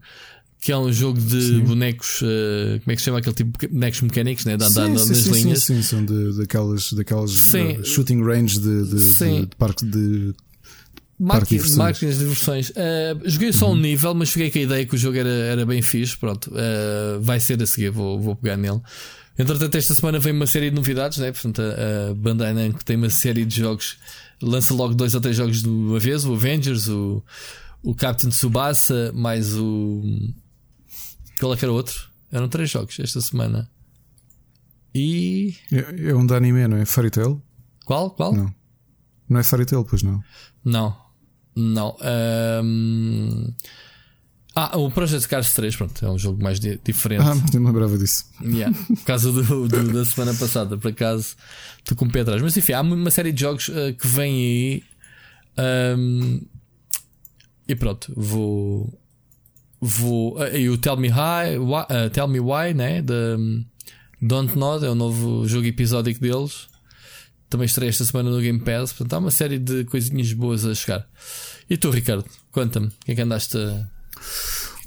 que é um jogo de sim. bonecos. Uh, como é que se chama aquele tipo de bonecos mecânicos, né? De andar nas sim, linhas. Sim, sim, são de, daquelas, daquelas uh, shooting range de, de, de, de parque de. Máquinas, máquinas de versões. Uh, joguei só uhum. um nível, mas fiquei com a ideia que o jogo era, era bem fixe. Pronto, uh, vai ser a seguir, vou, vou pegar nele. Entretanto, esta semana vem uma série de novidades, né? Portanto, a, a Bandai Namco tem uma série de jogos, lança logo dois ou três jogos de uma vez: o Avengers, o, o Captain Tsubasa, mais o. Qual é que era outro? Eram três jogos esta semana. E. É, é um de anime, não é? Fairy Tail? Qual? Qual? Não. Não é Fairy Tail, pois não? Não. Não. Um... Ah, o Project Cars 3, pronto, é um jogo mais di diferente. Ah, não me lembrava disso. Yeah, por causa do, do, da semana passada, por acaso, estou com o pé atrás. Mas enfim, há uma série de jogos uh, que vêm aí. Um, e pronto, vou. Vou. Uh, e o Tell Me, why, uh, Tell Me Why, né? Da Don't Nod, é o novo jogo episódico deles. Também estreia esta semana no Game Pass. Portanto, há uma série de coisinhas boas a chegar. E tu, Ricardo, conta-me, o que é que andaste a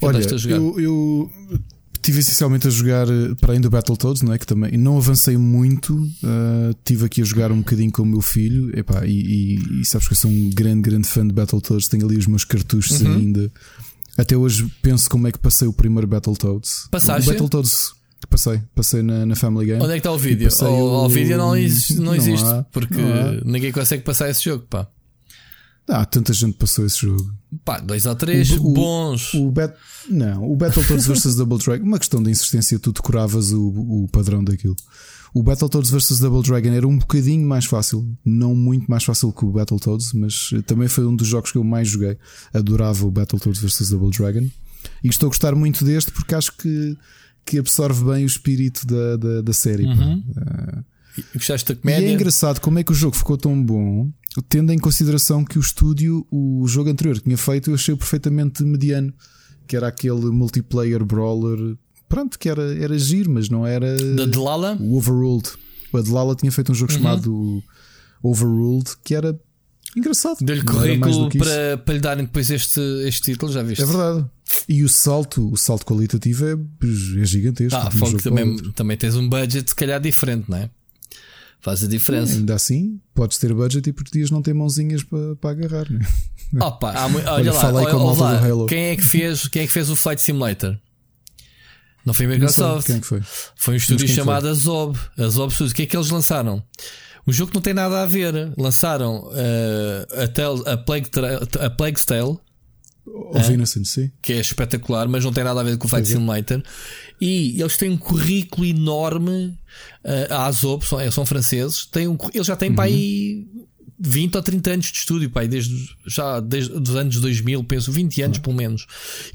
Olha, eu, eu tive essencialmente a jogar eh, para além do Battletoads, não é? Que também não avancei muito. Uh, tive aqui a jogar um bocadinho com o meu filho. Epá, e, e, e sabes que eu sou um grande, grande fã de Battletoads. Tenho ali os meus cartuchos uhum. ainda. Até hoje penso como é que passei o primeiro Battletoads. Passaste? O Battletoads Passei, passei na, na Family Game. Onde é que está o vídeo? O, o, vídeo não existe, não, não existe há, porque não ninguém consegue passar esse jogo, pá. Ah, tanta gente passou esse jogo. Pá, dois ou três o, bons. O, o bet, não, o Battletoads vs [laughs] Double Dragon, uma questão de insistência, tu decoravas o, o padrão daquilo. O Battletoads vs Double Dragon era um bocadinho mais fácil, não muito mais fácil que o Battletoads, mas também foi um dos jogos que eu mais joguei. Adorava o Battletoads vs Double Dragon e estou a gostar muito deste porque acho que, que absorve bem o espírito da, da, da série. Uhum. Uh, Gostaste da comédia? E é engraçado como é que o jogo ficou tão bom tendo em consideração que o estúdio, o jogo anterior que tinha feito, eu achei perfeitamente mediano, que era aquele multiplayer brawler, pronto, que era, era giro, mas não era da Delala? o Overruled. O Delala tinha feito um jogo uhum. chamado Overruled, que era engraçado. Deu-lhe currículo para, para lhe darem depois este, este título, já viste? É verdade. E o salto, o salto qualitativo é, é gigantesco. Ah, um também, também tens um budget se calhar diferente, não é? Faz a diferença. ainda assim, podes ter budget e por dias não ter mãozinhas para, para agarrar. Né? [laughs] Opa, há, olha, olha lá, olha, olha lá. Halo. Quem, é que fez, quem é que fez o Flight Simulator? Não foi a Microsoft. É foi? Foi um estúdio chamado? Azob. Azob Studios. O que é que eles lançaram? Um jogo que não tem nada a ver. Lançaram uh, a, a, Plague, a Plague's Tale. Of Innocence, sim. Que é espetacular, mas não tem nada a ver com o Flight é. Simulator. E eles têm um currículo enorme. Uh, a Azob, são, é, são franceses. Têm um, eles já têm uhum. para aí 20 ou 30 anos de estúdio, pai, desde, já desde os anos 2000, penso, 20 anos pelo menos.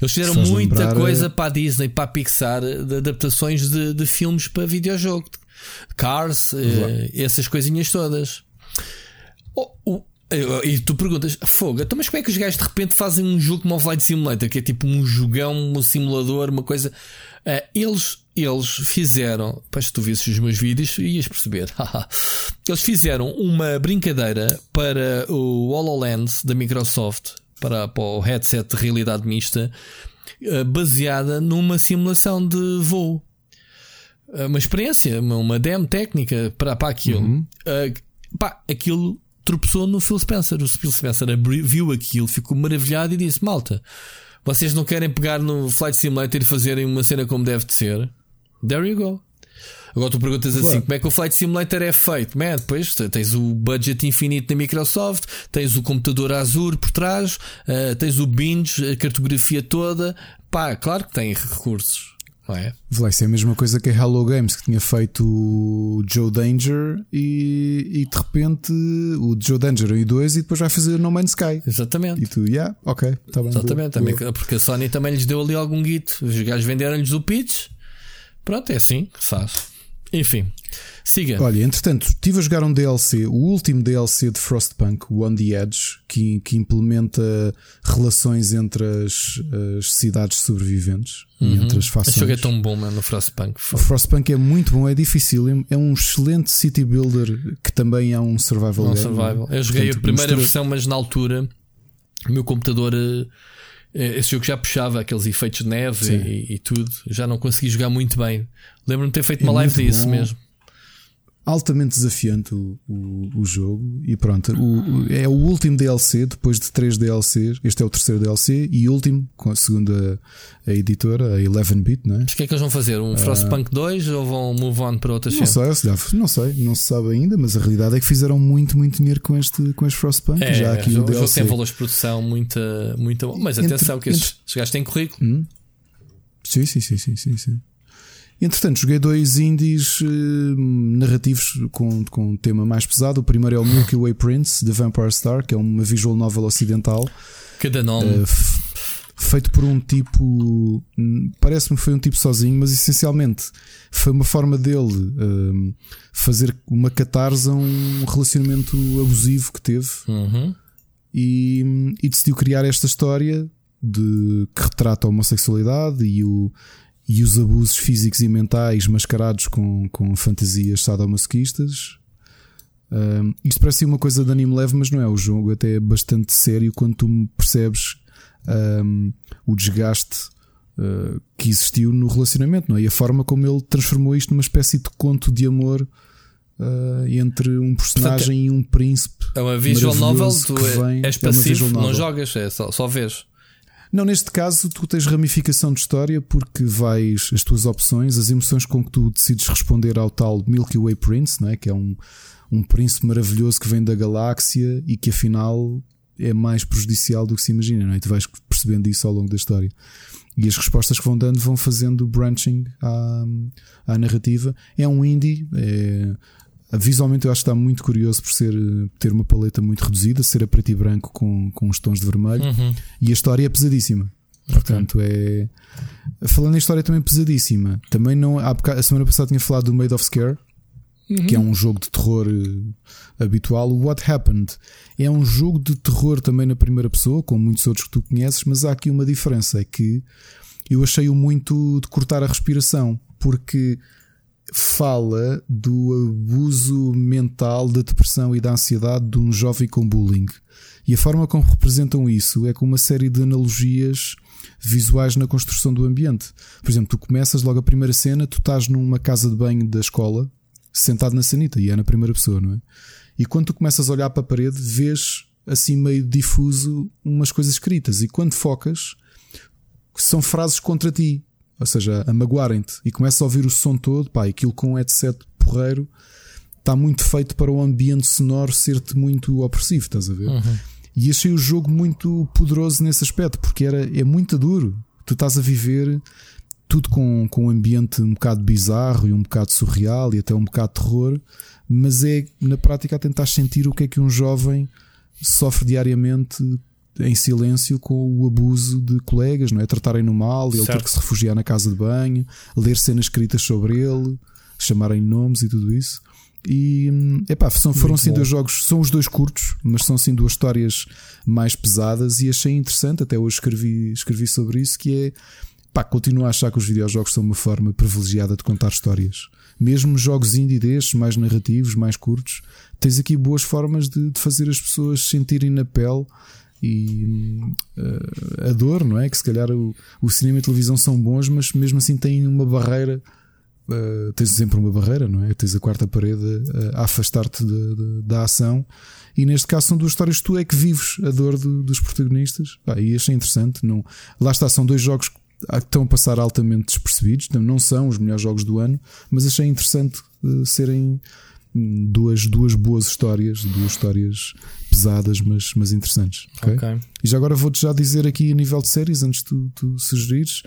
Eles fizeram muita lembrar, coisa é... para a Disney, para a Pixar, de adaptações de, de filmes para videojogo. Cars, uh, essas coisinhas todas. O, e tu perguntas, fogo, então mas como é que os gajos de repente fazem um jogo como o Flight Simulator, que é tipo um jogão, um simulador, uma coisa. Uh, eles, eles fizeram, pois tu visses os meus vídeos ias perceber. [laughs] eles fizeram uma brincadeira para o HoloLens da Microsoft, para, para o headset de realidade mista, uh, baseada numa simulação de voo. Uh, uma experiência, uma, uma demo técnica para, para aquilo. Uhum. pá, aquilo tropeçou no Phil Spencer. O Phil Spencer viu aquilo, ficou maravilhado e disse: Malta, vocês não querem pegar no Flight Simulator e fazerem uma cena como deve de ser? There you go. Agora tu perguntas assim: como é que o Flight Simulator é feito? Man, depois tens o budget infinito da Microsoft, tens o computador Azure por trás, uh, tens o Binge, a cartografia toda. Pá, claro que tem recursos. Não é? Vai ser a mesma coisa que a Hello Games que tinha feito o Joe Danger e, e de repente o Joe Danger e dois e depois vai fazer No Man's Sky. Exatamente. E tu, yeah, ok, tá bem. Exatamente, boa, boa. porque a Sony também lhes deu ali algum guito. Os gajos venderam-lhes o pitch. Pronto, é assim que se faz. Enfim, siga. Olha, entretanto, estive a jogar um DLC, o último DLC de Frostpunk, o On the Edge, que, que implementa relações entre as, as cidades sobreviventes uhum. e entre as fações. O jogo é tão bom, mano, no Frostpunk. O Frostpunk é muito bom, é difícil, é um excelente city builder que também é um survival. Um survival. Eu joguei Portanto, a primeira mistura... versão, mas na altura o meu computador. Uh, esse jogo já puxava aqueles efeitos de neve e, e, tudo, já não consegui jogar muito bem. Lembro-me de ter feito é uma live disso bom. mesmo altamente desafiante o, o, o jogo. E pronto, o, é o último DLC, depois de três DLCs. Este é o terceiro DLC e último, segundo a, a editora, a 11-bit. Não é? o que é que eles vão fazer? Um Frostpunk uh, 2 ou vão move on para outras não sei, não sei, não se sabe ainda, mas a realidade é que fizeram muito, muito dinheiro com este, com este Frostpunk. É, já aqui o, o DLC. jogo tem valores de produção muito, muito bom. Mas atenção, entre, que estes, entre... gajos têm currículo. Hum? Sim, sim, sim, sim, sim, sim. Entretanto, joguei dois indies uh, narrativos com, com um tema mais pesado. O primeiro é o Milky Way Prince, The Vampire Star, que é uma visual novel ocidental. Cada nome. Uh, feito por um tipo. Hum, parece-me que foi um tipo sozinho, mas essencialmente foi uma forma dele uh, fazer uma catarse a um relacionamento abusivo que teve. Uhum. E, e decidiu criar esta história de que retrata a homossexualidade e o e os abusos físicos e mentais mascarados com, com fantasias sadomasoquistas. Um, isto parece uma coisa de anime leve, mas não é. O jogo até é bastante sério quando tu percebes um, o desgaste uh, que existiu no relacionamento, não é? E a forma como ele transformou isto numa espécie de conto de amor uh, entre um personagem Portanto, e um príncipe. É uma visual novel, tu vem, és passivo, é não jogas, é só, só vês. Não, neste caso tu tens ramificação de história porque vais, as tuas opções, as emoções com que tu decides responder ao tal Milky Way Prince, não é? que é um, um príncipe maravilhoso que vem da galáxia e que afinal é mais prejudicial do que se imagina, não é? E tu vais percebendo isso ao longo da história. E as respostas que vão dando vão fazendo branching à, à narrativa. É um indie, é, Visualmente eu acho que está muito curioso por ser, ter uma paleta muito reduzida, ser a preto e branco com, com os tons de vermelho. Uhum. E a história é pesadíssima. Okay. Portanto, é. Falando em história também pesadíssima. Também não. Há a semana passada tinha falado do Made of Scare, uhum. que é um jogo de terror uh, habitual. O What Happened é um jogo de terror também na primeira pessoa, como muitos outros que tu conheces, mas há aqui uma diferença: é que eu achei-o muito de cortar a respiração, porque fala do abuso mental, da depressão e da ansiedade de um jovem com bullying. E a forma como representam isso é com uma série de analogias visuais na construção do ambiente. Por exemplo, tu começas logo a primeira cena, tu estás numa casa de banho da escola, sentado na sanita, e é na primeira pessoa, não é? E quando tu começas a olhar para a parede, vês assim meio difuso umas coisas escritas, e quando focas, são frases contra ti ou seja, a magoarem-te e começas a ouvir o som todo, pá, aquilo com um headset porreiro está muito feito para o ambiente sonoro ser-te muito opressivo, estás a ver? Uhum. E achei o jogo muito poderoso nesse aspecto, porque era, é muito duro. Tu estás a viver tudo com, com um ambiente um bocado bizarro e um bocado surreal e até um bocado terror, mas é na prática a tentar sentir o que é que um jovem sofre diariamente em silêncio com o abuso de colegas, não é? Tratarem-no mal, ele ter que se refugiar na casa de banho, ler cenas escritas sobre ele, chamarem nomes e tudo isso. E epá, são, foram sim dois jogos, são os dois curtos, mas são sim duas histórias mais pesadas e achei interessante, até hoje escrevi, escrevi sobre isso, que é pá, continuo a achar que os videojogos são uma forma privilegiada de contar histórias. Mesmo jogos indie destes, mais narrativos, mais curtos, tens aqui boas formas de, de fazer as pessoas sentirem na pele e uh, a dor, não é? Que se calhar o, o, cinema e a televisão são bons, mas mesmo assim têm uma barreira. Uh, tens sempre uma barreira, não é? Tens a quarta parede uh, a afastar-te da ação, e neste caso são duas histórias tu é que vives a dor do, dos protagonistas. Ah, e achei interessante. Não, lá está, são dois jogos que estão a passar altamente despercebidos, não são os melhores jogos do ano, mas achei interessante serem duas, duas boas histórias, duas histórias pesadas, mas, mas interessantes. Okay? okay. E já agora vou-te já dizer aqui a nível de séries, antes de tu, tu sugerires.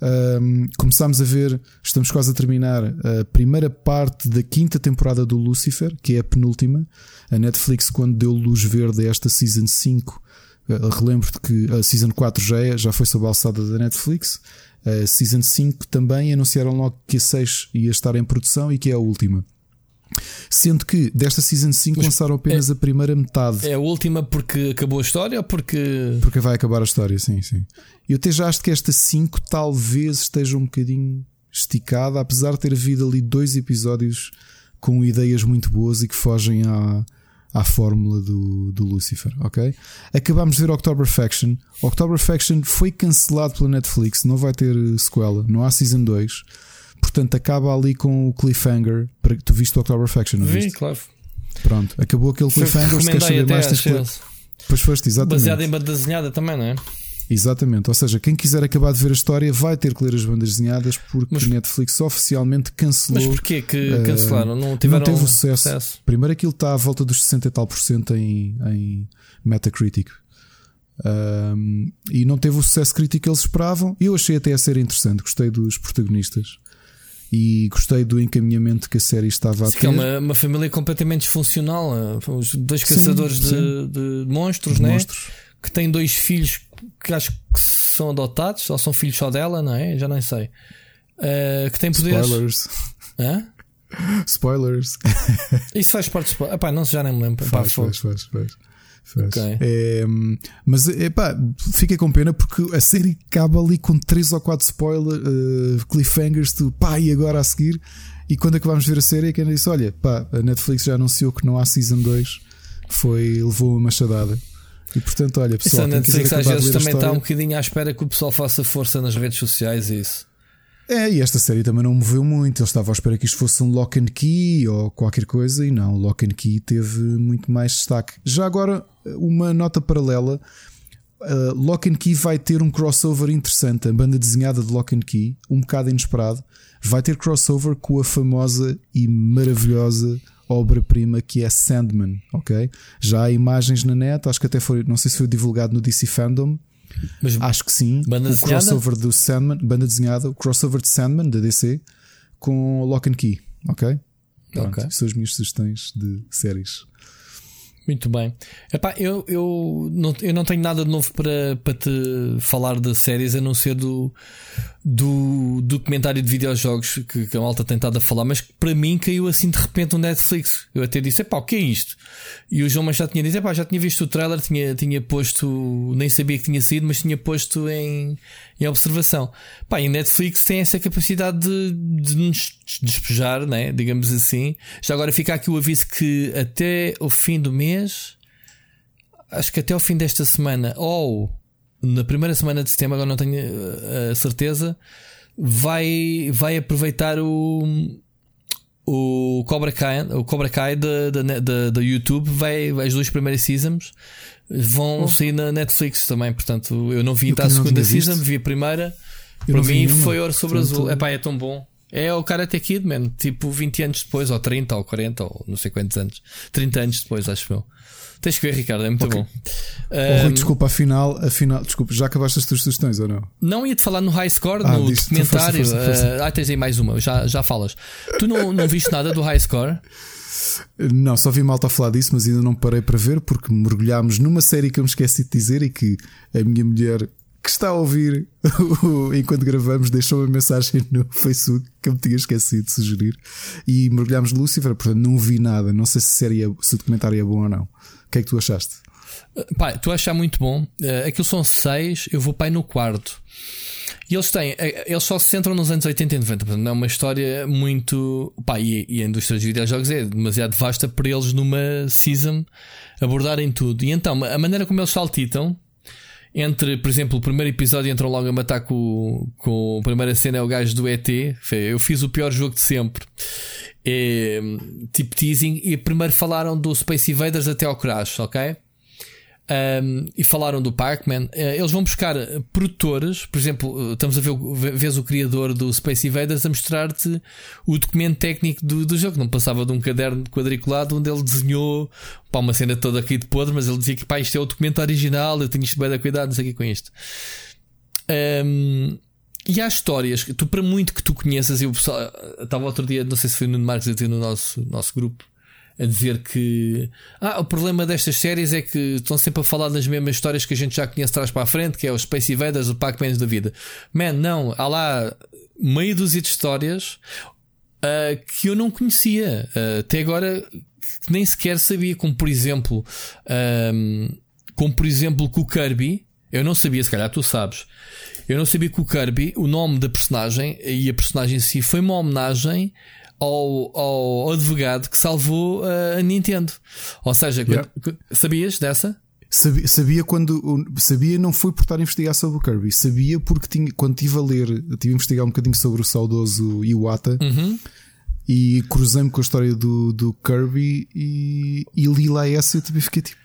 Um, começámos a ver, estamos quase a terminar a primeira parte da quinta temporada do Lucifer, que é a penúltima. A Netflix, quando deu luz verde a esta Season 5, uh, eh, relembro-te que a Season 4 já, é, já foi sob a alçada da Netflix. A Season 5 também anunciaram logo que a 6 ia estar em produção e que é a última. Sendo que desta Season 5 Mas lançaram apenas é, a primeira metade. É a última porque acabou a história ou porque. Porque vai acabar a história, sim, sim. Eu até já acho que esta 5 talvez esteja um bocadinho esticada, apesar de ter havido ali dois episódios com ideias muito boas e que fogem à, à fórmula do, do Lucifer, ok? Acabámos de ver October Faction. October Faction foi cancelado pela Netflix, não vai ter sequela, não há Season 2. Portanto, acaba ali com o cliffhanger. Para, tu viste o October Faction, não Vi, viste? claro. Pronto, acabou aquele cliffhanger. Se queres saber mais, tens. Pois foste, exatamente. Baseado em banda desenhada também, não é? Exatamente, ou seja, quem quiser acabar de ver a história vai ter que ler as bandas desenhadas porque mas, Netflix oficialmente cancelou. Mas porquê que uh, cancelaram? Não, tiveram não teve sucesso. sucesso. Primeiro aquilo está à volta dos 60 e tal por cento em, em Metacritic. Um, e não teve o sucesso crítico que eles esperavam. Eu achei até a ser interessante, gostei dos protagonistas e gostei do encaminhamento que a série estava a ter. Que é uma, uma família completamente disfuncional. Os dois caçadores sim, sim. De, de, monstros, de né? monstros, que têm dois filhos que acho que são adotados, ou são filhos só dela, não é? Já nem sei. Uh, que têm poderes. Spoilers. Hã? [laughs] Spoilers. Isso faz parte de spoilers. Epá, não, já nem me lembro. Faz, Epá, faz, faz, faz. Okay. É, mas epá, fiquei com pena porque a série acaba ali com 3 ou 4 spoilers, uh, cliffhangers de pá, e agora a seguir. E quando acabámos de ver a série, quem disse: Olha, pá, a Netflix já anunciou que não há Season 2, foi, levou uma machadada. E portanto, olha, pessoal, Isso a Netflix às vezes também está um bocadinho à espera que o pessoal faça força nas redes sociais e isso. É, e esta série também não moveu muito. Ele estava à espera que isto fosse um lock and key ou qualquer coisa, e não, o lock and key teve muito mais destaque. Já agora, uma nota paralela: uh, Lock and Key vai ter um crossover interessante. A banda desenhada de Lock and Key, um bocado inesperado, vai ter crossover com a famosa e maravilhosa obra-prima que é Sandman, ok? Já há imagens na net, acho que até foi, não sei se foi divulgado no DC Fandom. Mas Acho que sim. Banda o desenhada? crossover do Sandman, banda desenhada, o crossover de Sandman da DC com Lock and Key, ok? Pronto, Ok. São as minhas sugestões de séries. Muito bem. Epá, eu, eu, não, eu não tenho nada de novo para, para te falar de séries a não ser do, do documentário de videojogos que, que a malta tem estado a falar, mas que para mim caiu assim de repente no Netflix. Eu até disse: epá, o que é isto? E o João mas já tinha dito: epá, já tinha visto o trailer, tinha, tinha posto, nem sabia que tinha saído, mas tinha posto em, em observação. Pá, e Netflix tem essa capacidade de, de nos despejar, né? digamos assim. Já agora fica aqui o aviso que até o fim do mês, acho que até o fim desta semana, ou na primeira semana de setembro, agora não tenho eh, a certeza, vai, vai aproveitar o. O Cobra Kai, o Cobra Kai da, da, da, YouTube vai, as duas primeiras seasons vão sair na Netflix também. Portanto, eu não vi até a segunda season, vi a primeira. Eu Para mim nenhuma. foi ouro sobre Portanto, azul. Epá, é tão bom. É o Karate Kid, man. Tipo 20 anos depois, ou 30, ou 40, ou não sei quantos anos. 30 anos depois, acho eu. Tens que ver, Ricardo, é muito Ok. bom. Oh, Rui, desculpa, afinal, afinal, desculpa, já acabaste as tuas sugestões ou não? não ia-te falar no High Score, Ah, no força, documentário. força, força. ah, ah, tens aí mais uma, já, já falas. Tu não, não viste nada do High Score? [laughs] Não, só vi malta a falar disso, mas ainda não parei para ver porque mergulhámos numa série que eu me esqueci de dizer e que a minha mulher que está a ouvir [laughs] enquanto gravamos deixou uma mensagem no Facebook que eu me tinha esquecido de sugerir e mergulhámos no Lucifer, portanto não vi nada. Não sei se, a série é- se o documentário é bom ou não. O que é que tu achaste? Pá, tu achas muito bom. Uh, aquilo são seis, eu vou pai no quarto. E eles têm, eh, eles só se centram nos anos 80 e 90, portanto, é uma história muito. Pá, e, e a indústria dos videojogos é demasiado vasta para eles numa season abordarem tudo. E então, a maneira como eles saltitam entre, por exemplo, o primeiro episódio entram logo a matar com, com a primeira cena é o gajo do ET. Eu fiz o pior jogo de sempre. É, tipo teasing. E primeiro falaram do Space Invaders até ao Crash, ok? Um, e falaram do Pac-Man. Uh, eles vão buscar produtores, por exemplo, uh, estamos a ver, vês o criador do Space Invaders a mostrar-te o documento técnico do, do jogo. Não passava de um caderno quadriculado onde ele desenhou pá, uma cena toda aqui de podre, mas ele dizia que pá, isto é o documento original, eu tenho isto bem da cuidado, não sei o que com isto. Um, e há histórias que tu, para muito que tu conheças, eu pessoal, estava outro dia, não sei se foi no Marcos dizer no nosso, nosso grupo, a dizer que ah, o problema destas séries é que estão sempre a falar das mesmas histórias que a gente já conhece trás para a frente, que é os Space Invaders, o Pac-Man da vida. Man, não, há lá meia dúzia de histórias ah, que eu não conhecia. Ah, até agora que nem sequer sabia, como por exemplo, ahm, como por exemplo que o Kirby, eu não sabia, se calhar tu sabes. Eu não sabia que o Kirby, o nome da personagem e a personagem em si foi uma homenagem ao, ao advogado que salvou a Nintendo. Ou seja, Yeah. quando- sabias dessa? Sabia, sabia quando sabia não foi por estar a investigar sobre o Kirby, sabia porque tinha, quando estive a ler, estive a investigar um bocadinho sobre o saudoso Iwata Uhum. E cruzei-me com a história do, do Kirby e, e li lá essa e eu também fiquei tipo.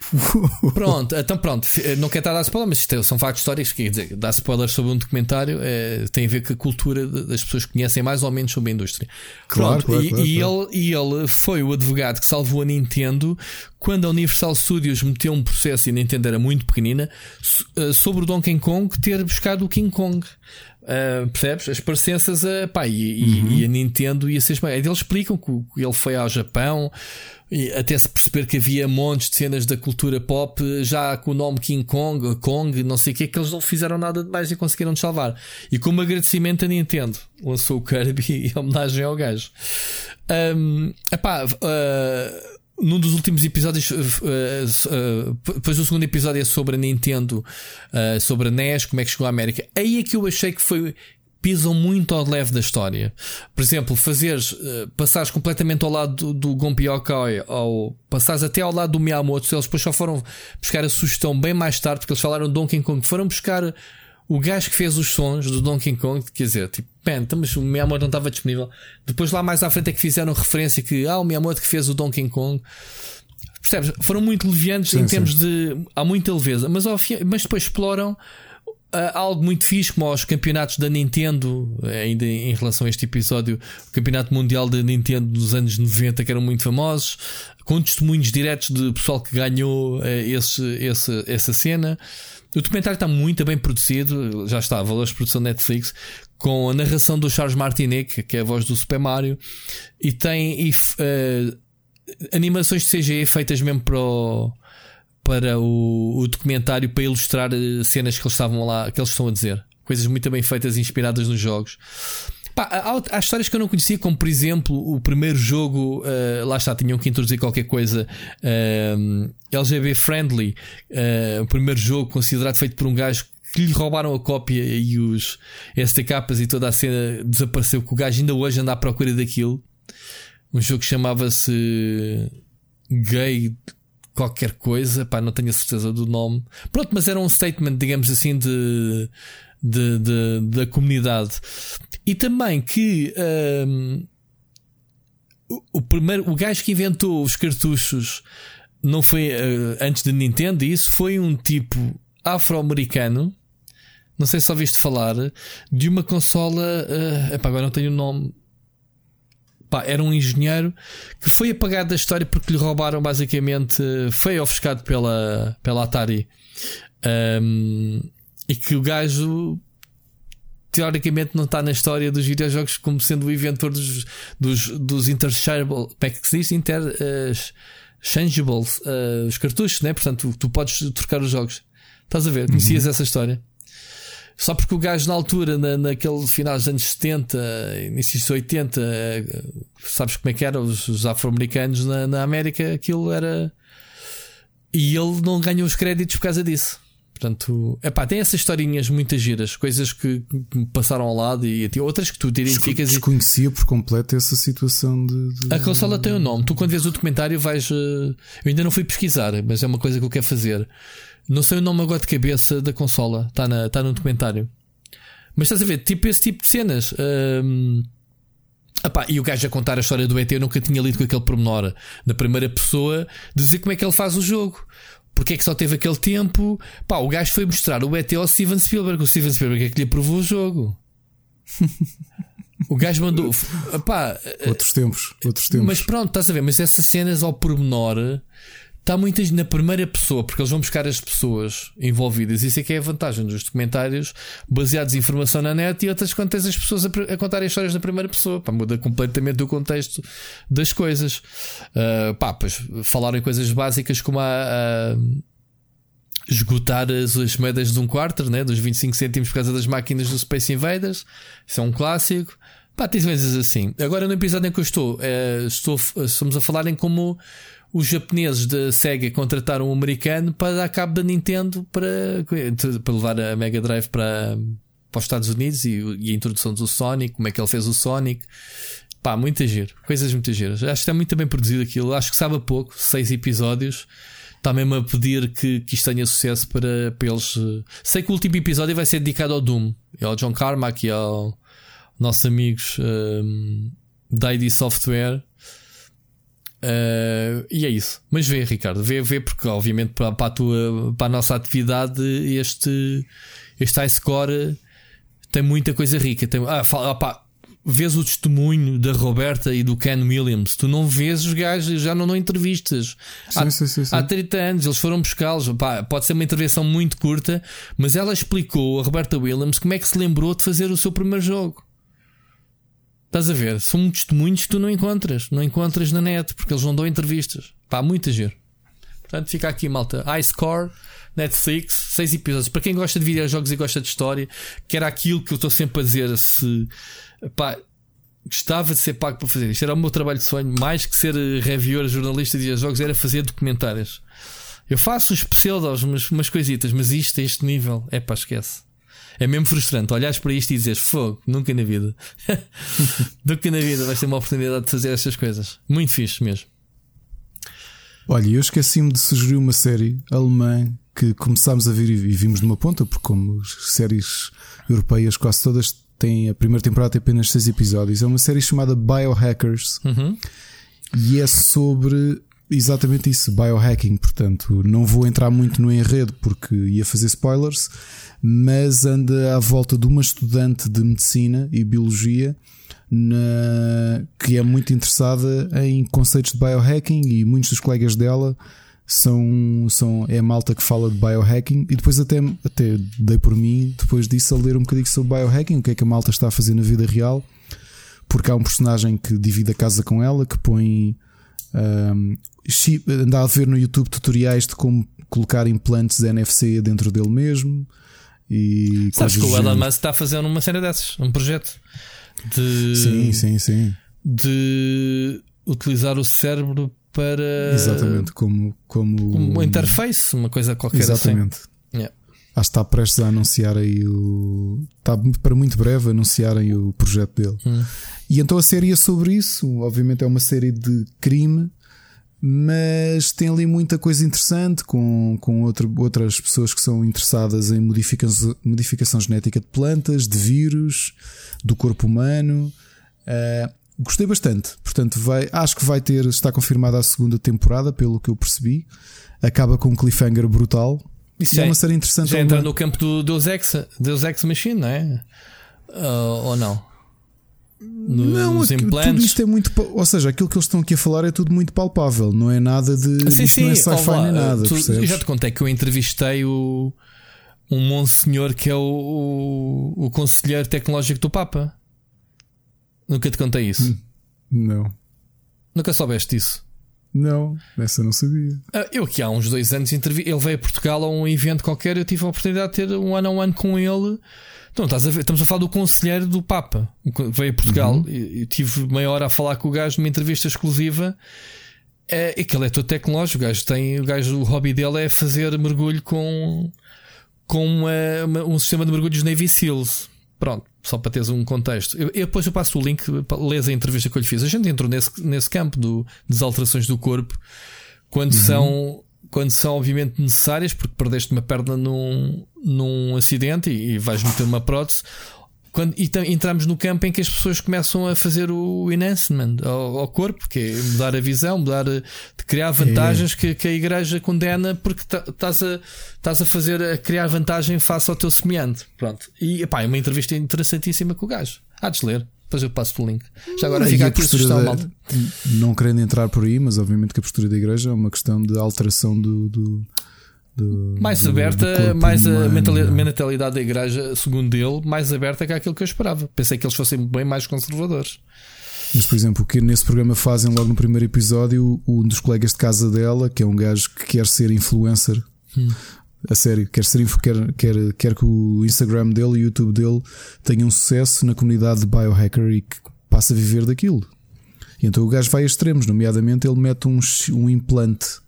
Pronto, então pronto, F- não quero estar a dar spoiler, mas isto é- são factos históricos. Quer dizer, dar spoilers sobre um documentário é, tem a ver com a cultura das pessoas que conhecem mais ou menos sobre a indústria. Claro, Pronto, claro, e, claro, e claro. Ele, e ele foi o advogado que salvou a Nintendo quando a Universal Studios meteu um processo e a Nintendo era muito pequenina eh, sobre o Donkey Kong ter buscado o King Kong. Uh, percebes? As parecenças a, pá, e, e- Uhum. e a Nintendo ia ser esmagada. Eles explicam que ele foi ao Japão e até se perceber que havia montes de cenas da cultura pop já com o nome King Kong, Kong, não sei o que, que eles não fizeram nada de mais e conseguiram salvar. E como agradecimento a Nintendo lançou o Kirby [laughs] em homenagem ao gajo. Um, epá, uh, num dos últimos episódios, uh, uh, uh, depois o segundo episódio é sobre a Nintendo, uh, sobre a NES, como é que chegou à América. Aí é que eu achei que foi pisam muito ao leve da história. Por exemplo, fazeres, passares completamente ao lado do, do Gonpi Okai, ou passares até ao lado do Miyamoto, eles depois só foram buscar a sugestão bem mais tarde, porque eles falaram Donkey Kong, foram buscar o gajo que fez os sons do Donkey Kong, quer dizer, tipo, mas o Miyamoto não estava disponível. Depois lá mais à frente é que fizeram referência que, ah, o Miyamoto que fez o Donkey Kong. Percebes? Foram muito leviantes sim, em termos sim. de. Há muita leveza, mas, mas depois exploram Uh, algo muito fixe, como aos campeonatos da Nintendo, ainda em relação a este episódio, o campeonato mundial da Nintendo dos anos 90, que eram muito famosos, com testemunhos diretos de pessoal que ganhou uh, esse, esse, essa cena. O documentário está muito bem produzido, já está, valores de produção Netflix, com a narração do Charles Martinet, que é a voz do Super Mario, e tem e, uh, animações de CGI feitas mesmo para o para o, o, documentário para ilustrar eh, cenas que eles estavam lá, que eles estão a dizer. Coisas muito bem feitas, inspiradas nos jogos. Pá, há, há, histórias que eu não conhecia, como por exemplo o primeiro jogo, uh, lá está, tinham que introduzir qualquer coisa uh, LGB friendly. Uh, o primeiro jogo considerado feito por um gajo que lhe roubaram a cópia e os STKs e toda a cena desapareceu. Que o gajo ainda hoje anda à procura daquilo. Um jogo que chamava-se Gay qualquer coisa, pá, não tenho a certeza do nome. Pronto, mas era um statement, digamos assim, de, de, de da comunidade. E também que um, o, o, primeiro, o gajo que inventou os cartuchos não foi uh, antes de Nintendo, isso foi um tipo afro-americano. Não sei se ouviste falar de uma consola. Uh, epá, agora não tenho o nome era um engenheiro que foi apagado da história porque lhe roubaram basicamente, foi ofuscado pela, pela Atari. Um, e que o gajo teoricamente não está na história dos videojogos como sendo o inventor dos, dos, dos interchangeable, como é que se diz? Uh, uh, os cartuchos, né? Portanto, tu, tu, podes trocar os jogos. Estás a ver? Conhecias uhum. essa história? Só porque o gajo na altura, na, naquele final dos anos 70, início dos 80, sabes como é que eram os, os afro-americanos na, na América, aquilo era. E ele não ganhou os créditos por causa disso. Portanto, epá, tem essas historinhas muitas giras, coisas que, me passaram ao lado e outras que tu te identificas. Desconhecia por completo essa situação de, de, A consola tem o um nome. Tu, quando vês o documentário, vais. Eh, eu ainda não fui pesquisar, mas é uma coisa que eu quero fazer. Não sei o nome agora de cabeça da consola, está tá no documentário. Mas estás a ver, tipo esse tipo de cenas. Um, Epá, e o gajo a contar a história do ET, eu nunca tinha lido com aquele pormenor na primeira pessoa, dizer como é que ele faz o jogo porque é que só teve aquele tempo? Pá, o gajo foi mostrar o ET ao Steven Spielberg. O Steven Spielberg é que lhe aprovou o jogo. o gajo mandou. [laughs] Pá, outros tempos, outros tempos. Mas pronto, estás a ver? Mas essas cenas ao pormenor está muitas na primeira pessoa, porque eles vão buscar as pessoas envolvidas. Isso é que é a vantagem dos documentários baseados em informação na net e outras quando tens as pessoas a, a contarem histórias na primeira pessoa. Pá, muda completamente o contexto das coisas. Uh, pá, pois falaram em coisas básicas como a. a esgotar as, as moedas de um quarto, né? dos 25 cêntimos por causa das máquinas do Space Invaders. Isso é um clássico. Pá, tens coisas assim. Agora, no episódio em que eu estou, é, estou estamos a falar em como os japoneses da Sega contrataram um americano para dar cabo da Nintendo para, para levar a Mega Drive para, para os Estados Unidos e, e, a introdução do Sonic, como é que ele fez o Sonic. Pá, muita giro, coisas muito giras. Acho que está muito bem produzido aquilo. Acho que sabe a pouco, seis episódios. Está mesmo a pedir que, que isto tenha sucesso para, para eles. Eh, sei que o último episódio vai ser dedicado ao Doom, e ao John Carmack e ao nossos amigos um, eh, da ID Software Uh, e é isso. Mas vê, Ricardo, vê, vê, porque obviamente para, para, a tua, para a nossa atividade este, este high score tem muita coisa rica. Tem, ah, fala, opa, vês o testemunho da Roberta e do Ken Williams, tu não vês os gajos, já não dão entrevistas. Sim, há, sim, sim, sim. há 30 anos eles foram buscá-los. Pode ser uma intervenção muito curta, mas ela explicou a Roberta Williams como é que se lembrou de fazer o seu primeiro jogo. Estás a ver? São testemunhos que tu não encontras, não encontras na net, porque eles não dão entrevistas. Pá, muita giro. Portanto, fica aqui, malta. iScore, Netflix, seis episódios. Para quem gosta de videojogos e gosta de história, que era aquilo que eu estou sempre a dizer, se pá, gostava de ser pago para fazer isto. Era o meu trabalho de sonho, mais que ser reviewer, jornalista de videojogos, era fazer documentários. Eu faço os pseudos, umas, umas coisitas, mas isto a este nível, é pá, esquece. É mesmo frustrante olhares para isto e dizeres fogo, nunca na vida. [laughs] nunca na vida vais ter uma oportunidade de fazer estas coisas. Muito fixe mesmo. Olha, eu esqueci-me de sugerir uma série alemã que começámos a ver e vimos de uma ponta, porque como séries europeias quase todas têm a primeira temporada tem apenas seis episódios. É uma série chamada Biohackers uhum. e é sobre exatamente isso, biohacking. Portanto, não vou entrar muito no enredo porque ia fazer spoilers, mas anda à volta de uma estudante de medicina e biologia na, que é muito interessada em conceitos de biohacking e muitos dos colegas dela são, são é malta que fala de biohacking e depois até, até dei por mim depois disso a ler um bocadinho sobre biohacking, o que é que a malta está a fazer na vida real, porque há um personagem que divide a casa com ela, que põe um, anda a ver no YouTube tutoriais de como colocar implantes NFC dentro dele mesmo. E Sabes que o Elon Musk está a fazer uma cena dessas, um projeto de. Sim, sim, sim. De utilizar o cérebro para. Exatamente, como. Como, uma interface, uma coisa qualquer assim. Exatamente. assim. Acho que está prestes a anunciar aí o. Está para muito breve anunciarem o projeto dele. Hum. E então a série é sobre isso. Obviamente é uma série de crime, mas tem ali muita coisa interessante com, com outra, outras pessoas que são interessadas em modificação, modificação genética de plantas, de vírus, do corpo humano. Uh, Gostei bastante, portanto, vai, acho que vai ter, está confirmada a segunda temporada, pelo que eu percebi. Acaba com um cliffhanger brutal. Isso é, é uma série interessante. Já entra no campo do Deus Ex, Deus Ex Machine, não é? Uh, ou não? Nos não, implantes. tudo isto é muito. Ou seja, aquilo que eles estão aqui a falar é tudo muito palpável, não é nada de. Sim, sim, não é sci-fi nem nada. Tu, já te contei que eu entrevistei o, um monsenhor que é o, o, o conselheiro tecnológico do Papa. Nunca te contei isso? Hum, não. Nunca soubeste isso? Não, essa não sabia. Ah, eu aqui há uns dois anos intervi. Ele veio a Portugal a um evento qualquer. Eu tive a oportunidade de ter um ano a um ano com ele. Então, estás a ver, estamos a falar do conselheiro do Papa. Veio a Portugal. Uhum. Eu tive meia hora a falar com o gajo numa entrevista exclusiva. É, aquele é todo tecnológico. O gajo tem. O gajo, o hobby dele é fazer mergulho com, com uma, uma, um sistema de mergulhos Navy Seals. Pronto, só para teres um contexto. Eu, eu depois eu passo o link, lês a entrevista que eu lhe fiz. A gente entrou nesse, nesse campo do, das alterações do corpo quando uhum. são quando são obviamente necessárias, porque perdeste uma perna num, num acidente e, e vais meter uma prótese, quando, e entramos no campo em que as pessoas começam a fazer o enhancement ao, ao corpo, que é mudar a visão, mudar, de criar vantagens é. que, que, a igreja condena porque estás a, estás a fazer, a criar vantagem face ao teu semelhante. Pronto. E pá, é uma entrevista interessantíssima com o gajo. Há de ler. Depois eu passo o link. Já agora fica aqui a sugestão, malta. Não querendo entrar por aí, mas obviamente que a postura da igreja é uma questão de alteração do, do do, mais do, aberta, do mais humano, a mentalidade, mentalidade da igreja, segundo ele, mais aberta que aquilo que eu esperava. Pensei que eles fossem bem mais conservadores. Mas, por exemplo, o que nesse programa fazem logo no primeiro episódio, um dos colegas de casa dela, que é um gajo que quer ser influencer, hum. a sério, quer, ser, quer, quer, quer que o Instagram dele e o YouTube dele tenham sucesso na comunidade de biohacker e que passe a viver daquilo. E então o gajo vai a extremos, nomeadamente ele mete um, um implante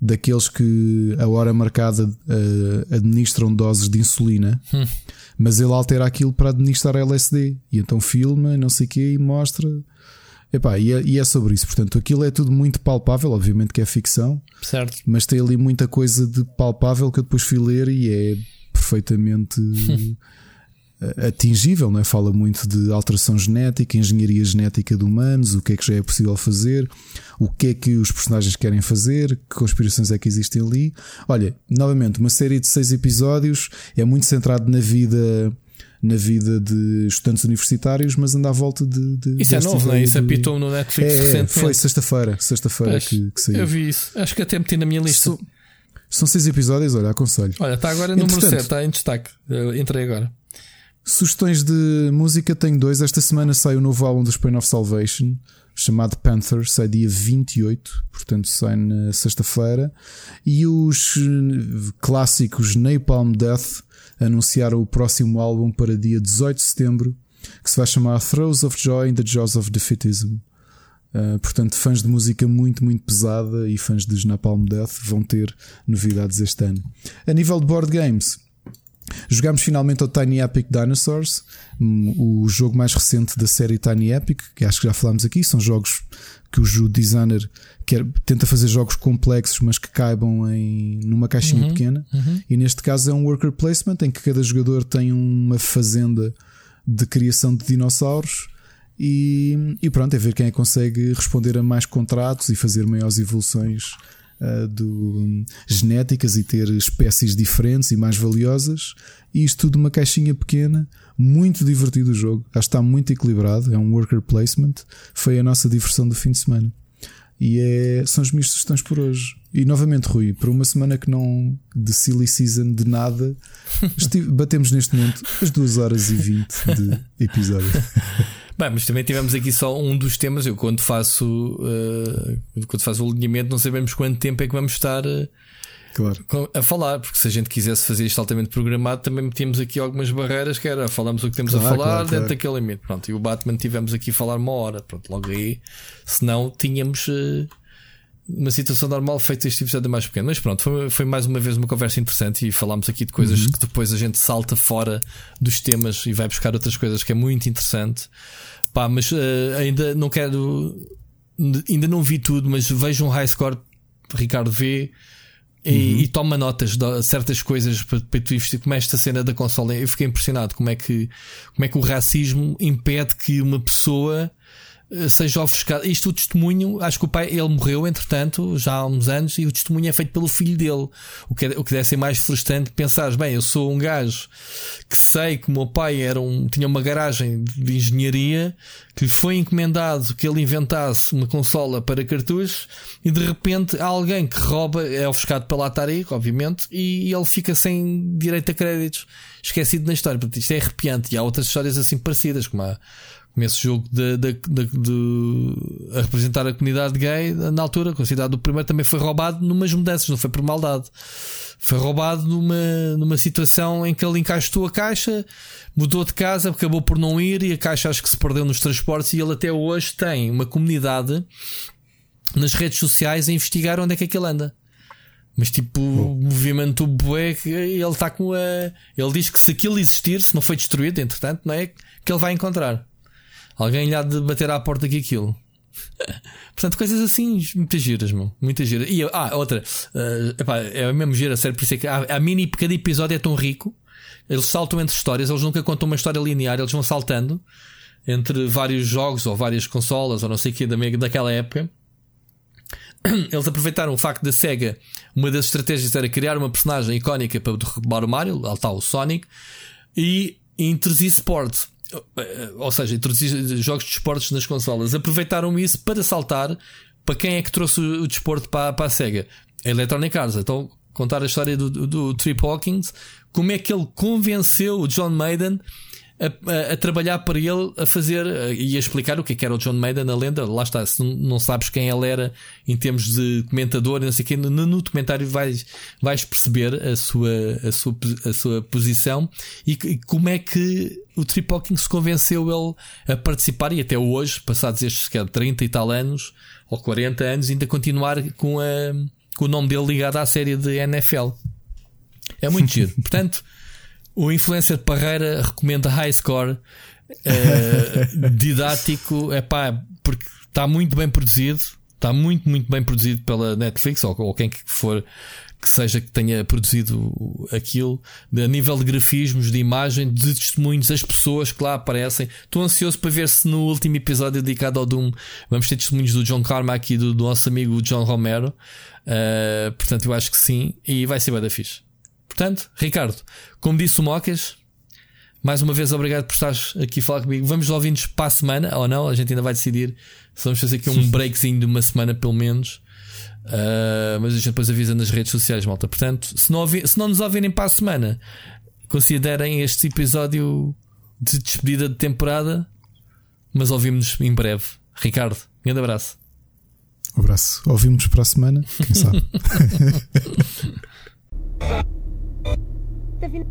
daqueles que a hora marcada uh, administram doses de insulina, hum. mas ele altera aquilo para administrar LSD e então filma, não sei o quê, e mostra. Epá, e, é, e é sobre isso, portanto, aquilo é tudo muito palpável, obviamente que é ficção, certo. mas tem ali muita coisa de palpável que eu depois fui ler e é perfeitamente [laughs] atingível, não é? Fala muito de alteração genética, engenharia genética de humanos, o que é que já é possível fazer, o que é que os personagens querem fazer, que conspirações é que existem ali. Olha, novamente, uma série de seis episódios é muito centrado na vida na vida de estudantes universitários, mas anda à volta de. de isso é novo, não é? Isso de... apitou no Netflix é, é recentemente. Foi sexta-feira, sexta-feira que, que, saiu. Eu vi isso, acho que até meti na minha lista. So, são seis episódios, olha, aconselho. Olha, está agora número 7, está em destaque. Eu entrei agora. Sugestões de música tenho dois. Esta semana sai o novo álbum dos Pain of Salvation, chamado Panther, sai dia 28, portanto sai na sexta-feira. E os clássicos Napalm Death anunciaram o próximo álbum para dia 18 de setembro, que se vai chamar Throws of Joy in the Jaws of Defeatism. Uh, portanto, fãs de música muito, muito pesada e fãs de Napalm Death vão ter novidades este ano. A nível de board games, Jogámos finalmente o Tiny Epic Dinosaurs, hum, o jogo mais recente da série Tiny Epic, que acho que já falámos aqui. São jogos que o designer quer, tenta fazer jogos complexos, mas que caibam em, numa caixinha uhum, pequena. Uhum. E neste caso é um worker placement em que cada jogador tem uma fazenda de criação de dinossauros. E, e pronto, é ver quem é que consegue responder a mais contratos e fazer maiores evoluções uh, do, genéticas e ter espécies diferentes e mais valiosas. E isto tudo numa caixinha pequena. Muito divertido o jogo. Acho que está muito equilibrado. É um worker placement. Foi a nossa diversão do fim de semana. E é, são as minhas sugestões por hoje. E novamente, Rui, por uma semana que não de silly season de nada, [laughs] estive, batemos neste momento as 2 horas e 20 de episódio. [laughs] Bem, mas também tivemos aqui só um dos temas. Eu, quando faço, uh, quando faço o alinhamento, não sabemos quanto tempo é que vamos estar. Uh, claro. a falar, porque se a gente quisesse fazer isto altamente programado, também metíamos aqui algumas barreiras, que era falamos o que temos claro, a falar claro, dentro claro. daquele limite. Pronto, e o Batman tivemos aqui a falar uma hora, pronto, logo aí, senão tínhamos uh, uma situação normal feito este episódio mais pequeno. Mas pronto, foi, foi, mais uma vez uma conversa interessante e falámos aqui de coisas uhum. que depois a gente salta fora dos temas e vai buscar outras coisas que é muito interessante. Pá, mas uh, ainda não quero. Ainda não vi tudo, mas vejo um high score, Ricardo vê. E, uhum. e, toma notas de certas coisas para, para tu investir, como esta cena da consola. Eu fiquei impressionado como é que, como é que o racismo impede que uma pessoa seja ofuscado. Isto o testemunho, acho que o pai, ele morreu entretanto, já há uns anos, e o testemunho é feito pelo filho dele. O que, é, o que deve ser mais frustrante pensar, bem, eu sou um gajo que sei que o meu pai era um, tinha uma garagem de engenharia que lhe foi encomendado que ele inventasse uma consola para cartuchos e de repente há alguém que rouba, é ofuscado pela Atari, obviamente, e, e ele fica sem direito a créditos, esquecido na história. Portanto, isto é arrepiante. E há outras histórias assim parecidas, como a esse jogo de, de, de, de, a representar a comunidade gay, na altura, considerado o primeiro, também foi roubado numas mudanças, não foi por maldade. Foi roubado numa, numa situação em que ele encaixou a caixa, mudou de casa, acabou por não ir e a caixa acho que se perdeu nos transportes. E ele até hoje tem uma comunidade nas redes sociais a investigar onde é que aquele anda. Mas tipo, oh. movimento bué ele está com a. Ele diz que se aquilo existir, se não foi destruído, entretanto, não é? Que ele vai encontrar. Alguém lhe há de bater à porta aqui aquilo. [laughs] Portanto, coisas assim, muitas giras, meu. Muitas giras. E, ah, outra. Uh, epá, é mesmo gira, sério. Por isso é que a, a mini, cada episódio é tão rico. Eles saltam entre histórias. Eles nunca contam uma história linear. Eles vão saltando entre vários jogos ou várias consolas ou não sei o que daquela época. [clears throat] Eles aproveitaram o facto da SEGA. Uma das estratégias era criar uma personagem icónica para derrubar o Mario. Lá está o Sonic. E introduzir sport eh, ou seja, introduzir jogos de esportes nas consolas, aproveitaram isso para saltar para quem é que trouxe o desporto para, para a SEGA? A Electronic Arts. Então, contar a história do, do, do Trip Hawkins, como é que ele convenceu o John Maiden a, a, a, trabalhar para ele a fazer e a explicar o que, é que era o John Maiden, a lenda. Lá está, se não, sabes quem ele era em termos de comentador, não sei quê, no, no documentário vais, vais perceber a sua, a sua, a sua posição e, e como é que o Trip Hawking se convenceu ele a participar e até hoje, passados estes que 30 e tal anos ou 40 anos, ainda continuar com, a, com o nome dele ligado à série de NFL. É muito [laughs] giro. Portanto. O influencer Parreira recomenda High Score uh, [laughs] didático, é pá, porque está muito bem produzido, está muito, muito bem produzido pela Netflix ou, ou quem que for que seja que tenha produzido aquilo, a nível de grafismos, de imagem, de testemunhos, as pessoas que lá aparecem. Estou ansioso para ver se no último episódio dedicado ao Doom vamos ter testemunhos do John Carmack e do, do nosso amigo John Romero. Uh, portanto, eu acho que sim, e vai ser bem da fixe. Portanto, Ricardo, como disse o Mocas, mais uma vez obrigado por estares aqui a falar comigo. Vamos ouvindo para a semana ou não? A gente ainda vai decidir se vamos fazer aqui um breakzinho de uma semana pelo menos. Uh, mas a gente depois avisa nas redes sociais, malta. Portanto, se não, ouvi, se não nos ouvirem para a semana, considerem este episódio de despedida de temporada. Mas ouvimos-nos em breve. Ricardo, grande abraço. Um abraço. Ouvimos para a semana, quem sabe. [laughs] the